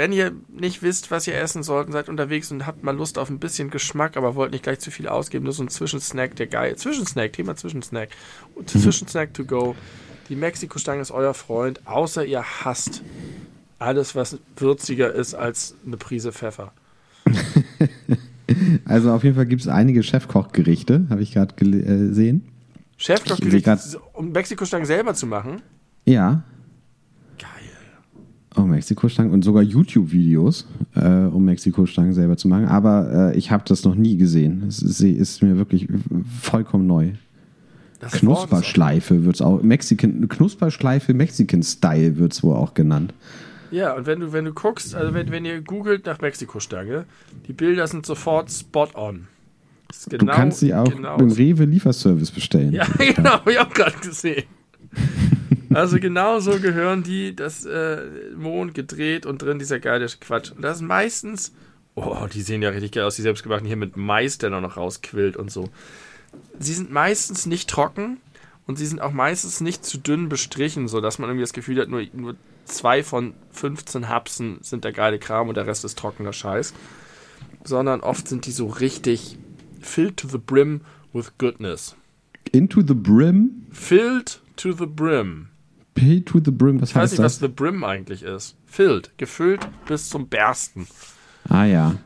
Wenn ihr nicht wisst, was ihr essen sollt, seid unterwegs und habt mal Lust auf ein bisschen Geschmack, aber wollt nicht gleich zu viel ausgeben, nur so ein Zwischensnack, der geil. Zwischensnack, Thema Zwischensnack. Und Zwischensnack to go. Die Mexiko-Stange ist euer Freund, außer ihr hasst alles, was würziger ist als eine Prise Pfeffer. Also auf jeden Fall gibt es einige Chefkochgerichte, habe ich gerade äh, gesehen. Chefkochgericht, Ich seh um Mexiko-Stangen selber zu machen. Ja. Oh, Mexiko-Stangen und sogar YouTube-Videos, äh, um Mexiko-Stangen selber zu machen. Aber äh, ich habe das noch nie gesehen. Es ist, ist mir wirklich vollkommen neu. Das Knusperschleife wird es auch. Mexican, Knusperschleife Mexican-Style wird es wohl auch genannt. Ja, und wenn du, wenn du guckst, also wenn, wenn ihr googelt nach Mexiko-Stange, die Bilder sind sofort spot on. Ist Du genau- kannst sie auch genau im Rewe Lieferservice bestellen. Ja, genau, ich auch gerade gesehen. Also genau so gehören die, das äh, Mond gedreht und drin dieser geile Quatsch. Und das ist meistens, oh, die sehen ja richtig geil aus, die selbstgemachten hier mit Mais, der noch rausquillt und so. Sie sind meistens nicht trocken und sie sind auch meistens nicht zu dünn bestrichen, sodass man irgendwie das Gefühl hat, nur, nur zwei von 15 Hapsen sind der geile Kram und der Rest ist trockener Scheiß. Sondern oft sind die so richtig filled to the brim with goodness. Into the Brim, Filled to the brim. Filled to the brim, was Ich weiß heißt nicht, was das? The Brim eigentlich ist. Filled, gefüllt bis zum Bersten. Ah ja.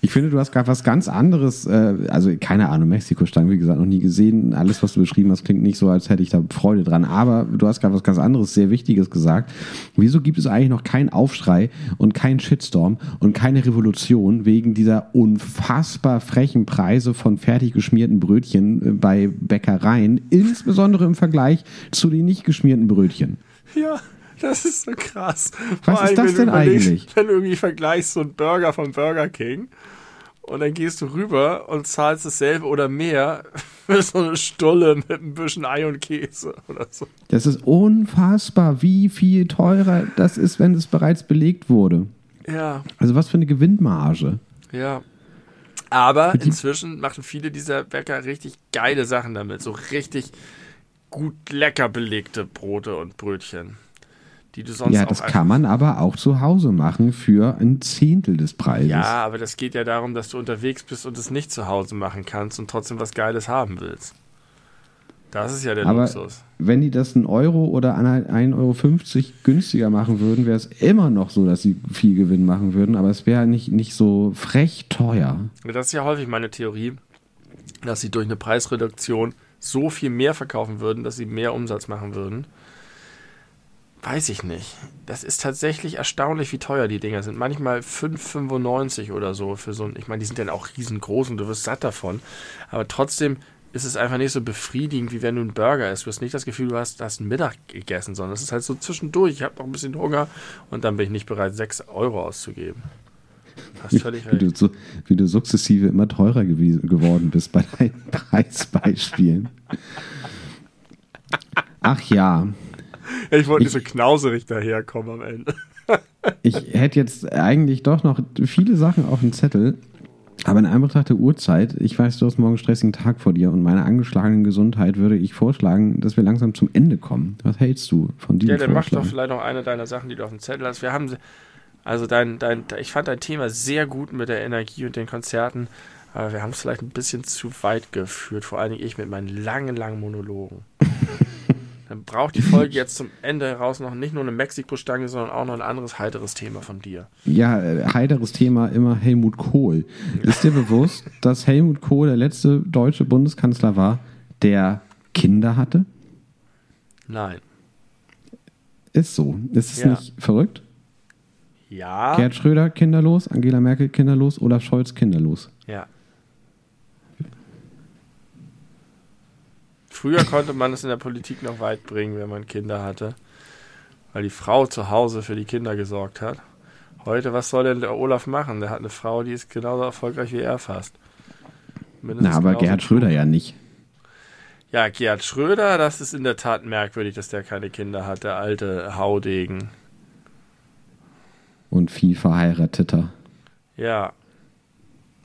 Ich finde, du hast gerade was ganz anderes, äh, also keine Ahnung, Mexiko-Stangen, wie gesagt, noch nie gesehen. Alles, was du beschrieben hast, klingt nicht so, als hätte ich da Freude dran. Aber du hast gerade was ganz anderes, sehr Wichtiges gesagt. Wieso gibt es eigentlich noch keinen Aufschrei und keinen Shitstorm und keine Revolution wegen dieser unfassbar frechen Preise von fertig geschmierten Brötchen äh, bei Bäckereien, insbesondere im Vergleich zu den nicht geschmierten Brötchen? Ja, das ist so krass. Was ist das wenn du denn eigentlich? Wenn du irgendwie vergleichst so einen Burger von Burger King und dann gehst du rüber und zahlst dasselbe oder mehr für so eine Stulle mit ein bisschen Ei und Käse oder so. Das ist unfassbar, wie viel teurer das ist, wenn es bereits belegt wurde. Ja, Also was für eine Gewinnmarge. ja. Aber inzwischen machen viele dieser Bäcker richtig geile Sachen damit. So richtig gut lecker belegte Brote und Brötchen. Die du sonst Ja, das kann man aber auch zu Hause machen für ein Zehntel des Preises. Ja, aber das geht ja darum, dass du unterwegs bist und es nicht zu Hause machen kannst und trotzdem was Geiles haben willst. Das ist ja der aber Luxus. wenn die das einen Euro oder 1,50 Euro günstiger machen würden, wäre es immer noch so, dass sie viel Gewinn machen würden, aber es wäre nicht, nicht so frech teuer. Das ist ja häufig meine Theorie, dass sie durch eine Preisreduktion so viel mehr verkaufen würden, dass sie mehr Umsatz machen würden. Weiß ich nicht. Das ist tatsächlich erstaunlich, wie teuer die Dinger sind. Manchmal 5,95 oder so für so ein. Ich meine, die sind dann auch riesengroß und du wirst satt davon. Aber trotzdem ist es einfach nicht so befriedigend, wie wenn du einen Burger isst. Du hast nicht das Gefühl, du hast, hast einen Mittag gegessen, sondern es ist halt so zwischendurch. Ich habe noch ein bisschen Hunger und dann bin ich nicht bereit, 6 Euro auszugeben. Hast völlig Wie recht. du, so, wie du sukzessive immer teurer geworden bist bei deinen Preisbeispielen. Ach Ja, ich wollte nicht Ich- so knauserig daherkommen am Ende. Ich hätte jetzt eigentlich doch noch viele Sachen auf dem Zettel, aber in Anbetracht der Uhrzeit, ich weiß, du hast morgen einen stressigen Tag vor dir und meiner angeschlagenen Gesundheit würde ich vorschlagen, dass wir langsam zum Ende kommen. Was hältst du von diesem Ja, dann mach doch vielleicht noch eine deiner Sachen, die du auf dem Zettel hast. Wir haben, also dein, dein, ich fand dein Thema sehr gut mit der Energie und den Konzerten, aber wir haben es vielleicht ein bisschen zu weit geführt, vor allen Dingen ich mit meinen langen, langen Monologen. Dann braucht die Folge jetzt zum Ende heraus noch nicht nur eine Mexiko-Stange, sondern auch noch ein anderes heiteres Thema von dir. Ja, äh, heiteres Thema immer Helmut Kohl. Ist dir bewusst, dass Helmut Kohl der letzte deutsche Bundeskanzler war, der Kinder hatte? Nein. Ist so. Ist es Ja. nicht verrückt? Ja. Gerhard Schröder kinderlos, Angela Merkel kinderlos, Olaf Scholz kinderlos. Ja. Früher konnte man es in der Politik noch weit bringen, wenn man Kinder hatte, weil die Frau zu Hause für die Kinder gesorgt hat. Heute, was soll denn der Olaf machen? Der hat eine Frau, die ist genauso erfolgreich wie er fast. Mindestens Na, aber Gerhard. Schröder ja nicht. Ja, Gerhard Schröder, das ist in der Tat merkwürdig, dass der keine Kinder hat, der alte Haudegen. Und viel verheirateter. Ja.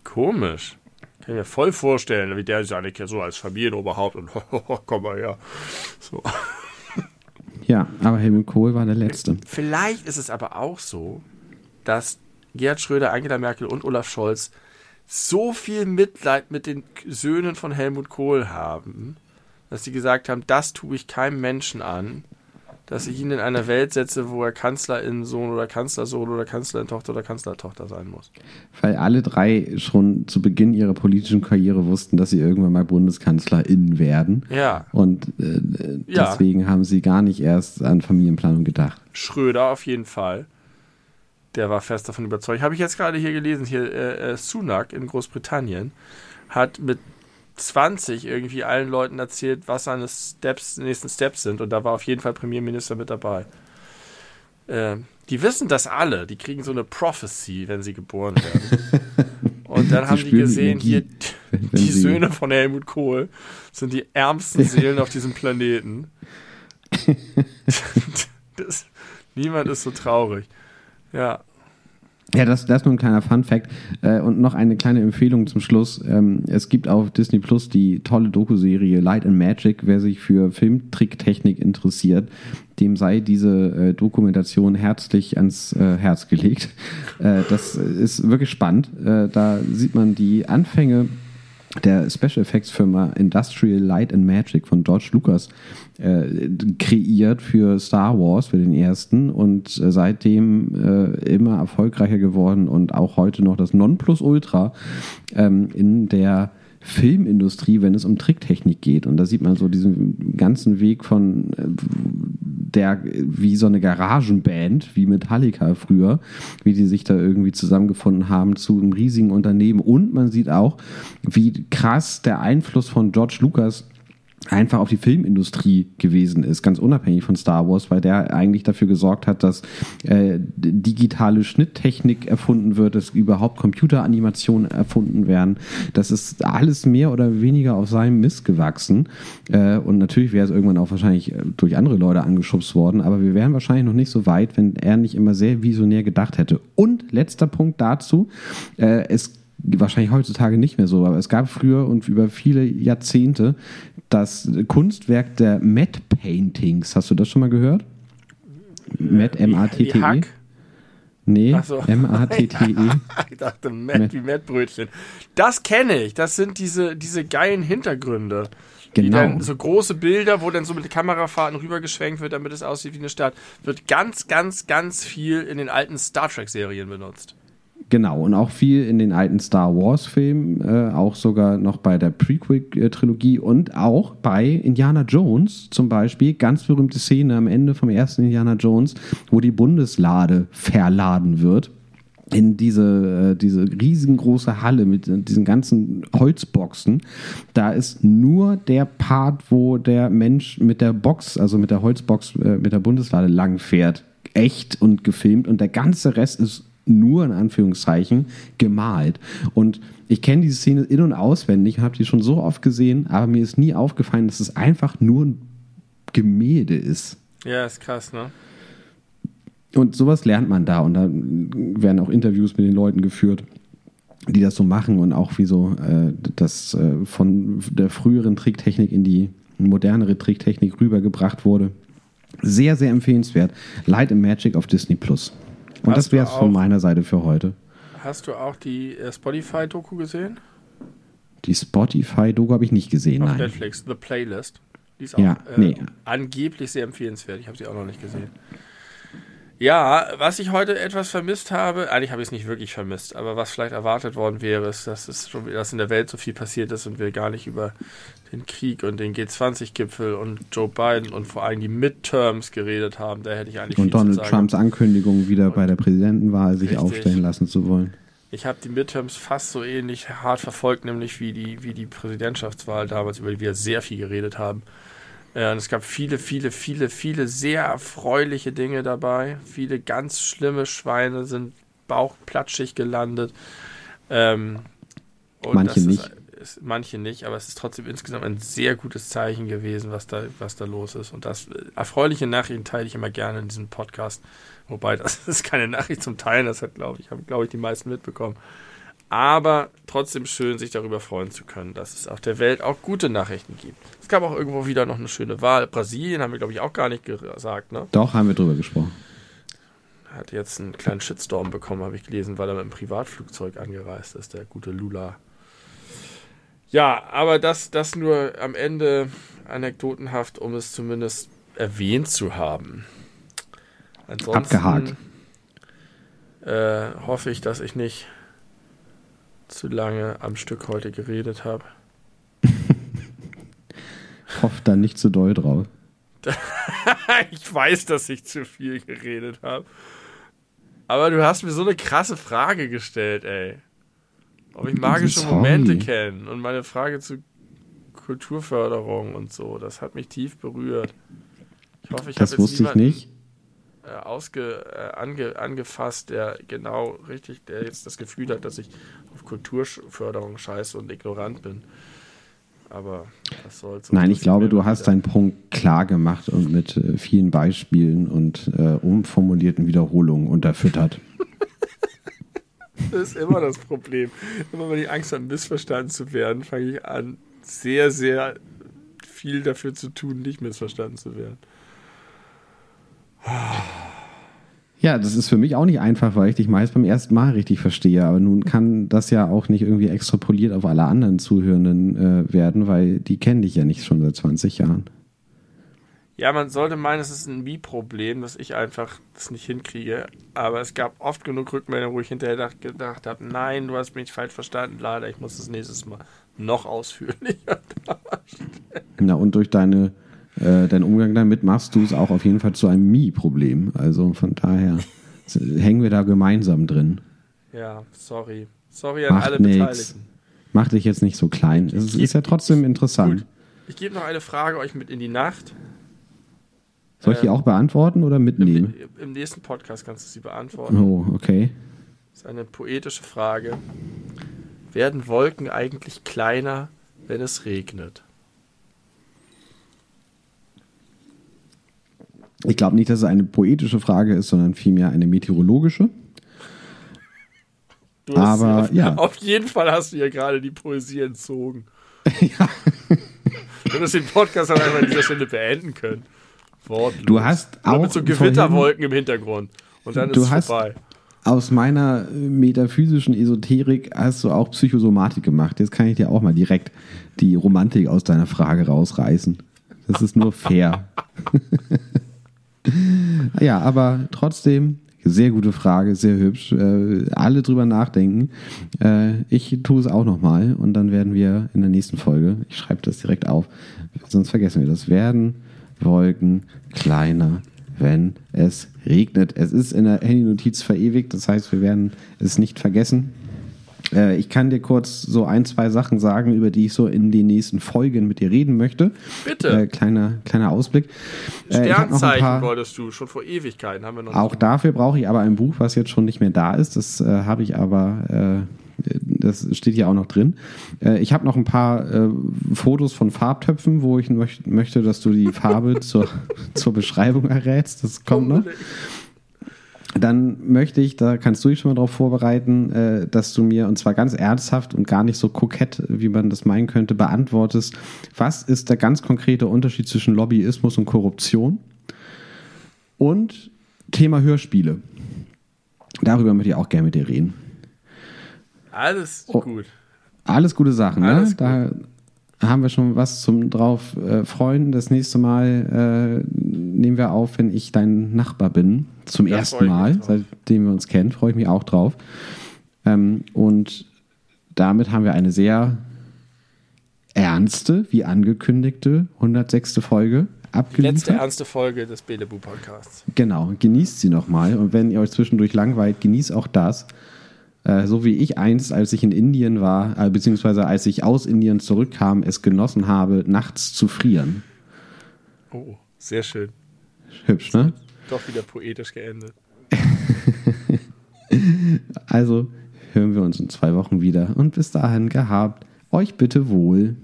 Komisch. Kann ich mir voll vorstellen, wie der seine so als Familienoberhaupt und komm mal her. So. Ja, aber Helmut Kohl war der Letzte. Vielleicht ist es aber auch so, dass Gerhard Schröder, Angela Merkel und Olaf Scholz so viel Mitleid mit den Söhnen von Helmut Kohl haben, dass sie gesagt haben, das tue ich keinem Menschen an, dass ich ihn in eine Welt setze, wo er Kanzlerin-Sohn oder Kanzlersohn oder Kanzlerin-Tochter oder Kanzlertochter sein muss. Weil alle drei schon zu Beginn ihrer politischen Karriere wussten, dass sie irgendwann mal BundeskanzlerInnen werden. Ja, Und äh, Ja. deswegen haben sie gar nicht erst an Familienplanung gedacht. Schröder auf jeden Fall. Der war fest davon überzeugt. Habe ich jetzt gerade hier gelesen, hier äh, äh, Sunak in Großbritannien hat mit 20 irgendwie allen Leuten erzählt, was seine Steps, nächsten Steps sind und da war auf jeden Fall Premierminister mit dabei. Ähm, die wissen das alle, die kriegen so eine Prophecy, wenn sie geboren werden. Und dann haben die gesehen, Energie, hier die Söhne von Helmut Kohl sind die ärmsten Seelen auf diesem Planeten. das, niemand ist so traurig. Ja, Ja, das, das ist nur ein kleiner Fun-Fact. Äh, und noch eine kleine Empfehlung zum Schluss. Ähm, es gibt auf Disney Plus die tolle Doku-Serie Light and Magic. Wer sich für Filmtricktechnik interessiert, dem sei diese äh, Dokumentation herzlich ans äh, Herz gelegt. Das ist wirklich spannend. Da sieht man die Anfänge der Special Effects Firma Industrial Light and Magic von George Lucas äh, kreiert für Star Wars, für den ersten und äh, seitdem äh, immer erfolgreicher geworden und auch heute noch das Nonplusultra ähm, in der Filmindustrie, wenn es um Tricktechnik geht. Und da sieht man so diesen ganzen Weg von äh, der, wie so eine Garagenband, wie Metallica früher, wie die sich da irgendwie zusammengefunden haben zu einem riesigen Unternehmen. Und man sieht auch, wie krass der Einfluss von George Lucas einfach auf die Filmindustrie gewesen ist, ganz unabhängig von Star Wars, weil der eigentlich dafür gesorgt hat, dass äh, digitale Schnitttechnik erfunden wird, dass überhaupt Computeranimationen erfunden werden. Das ist alles mehr oder weniger auf seinem Mist gewachsen. Äh, und natürlich wäre es irgendwann auch wahrscheinlich äh, durch andere Leute angeschubst worden, aber wir wären wahrscheinlich noch nicht so weit, wenn er nicht immer sehr visionär gedacht hätte. Und letzter Punkt dazu, äh, es wahrscheinlich heutzutage nicht mehr so, aber es gab früher und über viele Jahrzehnte das Kunstwerk der Matte Paintings. Hast du das schon mal gehört? Matte, M-A-T-T-E? Nee, so. M-A-T-T-E. ich dachte, Matt wie Mettbrötchen. Das kenne ich. Das sind diese, diese geilen Hintergründe. Genau. Dann so große Bilder, wo dann so mit Kamerafahrten rübergeschwenkt wird, damit es aussieht wie eine Stadt, wird ganz, ganz, ganz viel in den alten Star Trek-Serien benutzt. Genau, und auch viel in den alten Star Wars-Filmen, äh, auch sogar noch bei der Prequel-Trilogie und auch bei Indiana Jones zum Beispiel. Ganz berühmte Szene am Ende vom ersten Indiana Jones, wo die Bundeslade verladen wird in diese, äh, diese riesengroße Halle mit diesen ganzen Holzboxen. Da ist nur der Part, wo der Mensch mit der Box, also mit der Holzbox, äh, mit der Bundeslade langfährt, echt und gefilmt und der ganze Rest ist nur in Anführungszeichen gemalt. Und ich kenne diese Szene in- und auswendig und habe die schon so oft gesehen, aber mir ist nie aufgefallen, dass es einfach nur ein Gemälde ist. Ja, ist krass, ne? Und sowas lernt man da und da werden auch Interviews mit den Leuten geführt, die das so machen und auch wie so äh, das äh, von der früheren Tricktechnik in die modernere Tricktechnik rübergebracht wurde. Sehr, sehr empfehlenswert. Light and Magic auf Disney Plus. Und das wäre es von meiner Seite für heute. Hast du auch die äh, Spotify-Doku gesehen? Die Spotify-Doku habe ich nicht gesehen, Auf nein. Netflix, The Playlist. Die ist auch ja, äh, nee. angeblich sehr empfehlenswert. Ich habe sie auch noch nicht gesehen. Ja, was ich heute etwas vermisst habe, eigentlich habe ich es nicht wirklich vermisst, aber was vielleicht erwartet worden wäre, ist, dass, es dass in der Welt so viel passiert ist und wir gar nicht über den Krieg und den G20-Gipfel und Joe Biden und vor allem die Midterms geredet haben. Da hätte ich eigentlich Und Donald Trumps Ankündigung, wieder und bei der Präsidentenwahl sich richtig. aufstellen lassen zu wollen. Ich habe die Midterms fast so ähnlich hart verfolgt, nämlich wie die, wie die Präsidentschaftswahl damals, über die wir sehr viel geredet haben. Ja, und es gab viele, viele, viele, viele sehr erfreuliche Dinge dabei. Viele ganz schlimme Schweine sind bauchplatschig gelandet. Ähm, manche nicht. Ist, manche nicht, aber es ist trotzdem insgesamt ein sehr gutes Zeichen gewesen, was da, was da los ist. Und das erfreuliche Nachrichten teile ich immer gerne in diesem Podcast. Wobei, das ist keine Nachricht zum Teilen, das hat, glaube ich, haben, glaube ich, die meisten mitbekommen aber trotzdem schön, sich darüber freuen zu können, dass es auf der Welt auch gute Nachrichten gibt. Es gab auch irgendwo wieder noch eine schöne Wahl. Brasilien haben wir, glaube ich, auch gar nicht gesagt, ne? Doch, haben wir drüber gesprochen. Hat jetzt einen kleinen Shitstorm bekommen, habe ich gelesen, weil er mit einem Privatflugzeug angereist ist, der gute Lula. Ja, aber das, das nur am Ende anekdotenhaft, um es zumindest erwähnt zu haben. Ansonsten Abgehakt. Äh, hoffe ich, dass ich nicht zu lange am Stück heute geredet habe. Hofft da nicht zu doll drauf. ich weiß, dass ich zu viel geredet habe. Aber du hast mir so eine krasse Frage gestellt, ey. Ob ich magische. Momente kenne und meine Frage zu Kulturförderung und so. Das hat mich tief berührt. Ich hoffe, ich habe jetzt wusste ich nicht. Äh, ausge, äh, ange, angefasst, der genau richtig, der jetzt das Gefühl hat, dass ich auf Kulturförderung scheiße und ignorant bin. Aber das soll so Nein, ich glaube, du hast deinen Punkt klar gemacht und mit äh, vielen Beispielen und äh, umformulierten Wiederholungen unterfüttert. Das ist immer das Problem. Immer wenn ich Angst habe, missverstanden zu werden, fange ich an, sehr, sehr viel dafür zu tun, nicht missverstanden zu werden. Ja, das ist für mich auch nicht einfach, weil ich dich meist beim ersten Mal richtig verstehe. Aber nun kann das ja auch nicht irgendwie extrapoliert auf alle anderen Zuhörenden äh, werden, weil die kennen dich ja nicht schon seit 20 Jahren. Ja, man sollte meinen, es ist ein Wie-Problem, dass ich einfach das nicht hinkriege. Aber es gab oft genug Rückmeldungen, wo ich hinterher gedacht habe, nein, du hast mich falsch verstanden, leider, ich muss das nächstes Mal noch ausführlicher darstellen. Na, und durch deine äh, deinen Umgang damit machst du es auch auf jeden Fall zu einem Mi-Problem. Also von daher hängen wir da gemeinsam drin. Ja, sorry. Sorry an Macht alle nix. Beteiligten. Mach dich jetzt nicht so klein. Es geb- ist ja trotzdem interessant. Gut. Ich gebe noch eine Frage euch mit in die Nacht. Soll ich die Ähm, auch beantworten oder mitnehmen? Im, Im nächsten Podcast kannst du sie beantworten. Oh, okay. Das ist eine poetische Frage. Werden Wolken eigentlich kleiner, wenn es regnet? Ich glaube nicht, dass es eine poetische Frage ist, sondern vielmehr eine meteorologische. Du Aber, auf, ja. auf jeden Fall hast du ja gerade die Poesie entzogen. ja. Du hättest den Podcast auch einfach an dieser Stelle beenden können. Wortlos. Du hast Oder auch mit so Gewitterwolken im Hintergrund. Und dann ist Du es hast- vorbei. Aus meiner äh, metaphysischen Esoterik hast du auch Psychosomatik gemacht. Jetzt kann ich dir auch mal direkt die Romantik aus deiner Frage rausreißen. Das ist nur fair. ja, aber trotzdem, sehr gute Frage, sehr hübsch. Äh, alle drüber nachdenken. Äh, ich tue es auch nochmal und dann werden wir in der nächsten Folge, ich schreibe das direkt auf, sonst vergessen wir das, werden Wolken kleiner, wenn es regnet. Es ist in der Handy-Notiz verewigt, das heißt, wir werden es nicht vergessen. Äh, Ich kann dir kurz so ein, zwei Sachen sagen, über die ich so in den nächsten Folgen mit dir reden möchte. Bitte. Äh, kleiner, kleiner Ausblick. Äh, Sternzeichen paar- wolltest du, schon vor Ewigkeiten haben wir noch auch dafür brauche ich aber ein Buch, was jetzt schon nicht mehr da ist. Das äh, habe ich aber, das steht hier auch noch drin. Äh, ich habe noch ein paar äh, Fotos von Farbtöpfen, wo ich möcht, möchte, dass du die Farbe zur, zur Beschreibung errätst. Das kommt noch. Dann möchte ich, da kannst du dich schon mal darauf vorbereiten, äh, dass du mir, und zwar ganz ernsthaft und gar nicht so kokett, wie man das meinen könnte, beantwortest, was ist der ganz konkrete Unterschied zwischen Lobbyismus und Korruption? Und Thema Hörspiele. Darüber möchte ich auch gerne mit dir reden. Alles Oh. gut. Alles gute Sachen, Alles ne? Da haben wir schon was zum drauf äh, freuen. Das nächste Mal äh, nehmen wir auf, wenn ich dein Nachbar bin. Zum Da ersten Mal, seitdem wir uns kennen, freue ich mich auch drauf. Ähm, und damit haben wir eine sehr ernste, wie angekündigte 106. Folge abgeliefert. letzte ernste Folge des Belebu Podcasts. Genau, genießt sie nochmal. Und wenn ihr euch zwischendurch langweilt, genießt auch das. Äh, so wie ich einst, als ich in Indien war, äh, beziehungsweise als ich aus Indien zurückkam, es genossen habe, nachts zu frieren. Oh, sehr schön. Hübsch, ne? Doch wieder poetisch geendet. Also hören wir uns in zwei Wochen wieder. Und bis dahin gehabt euch bitte wohl.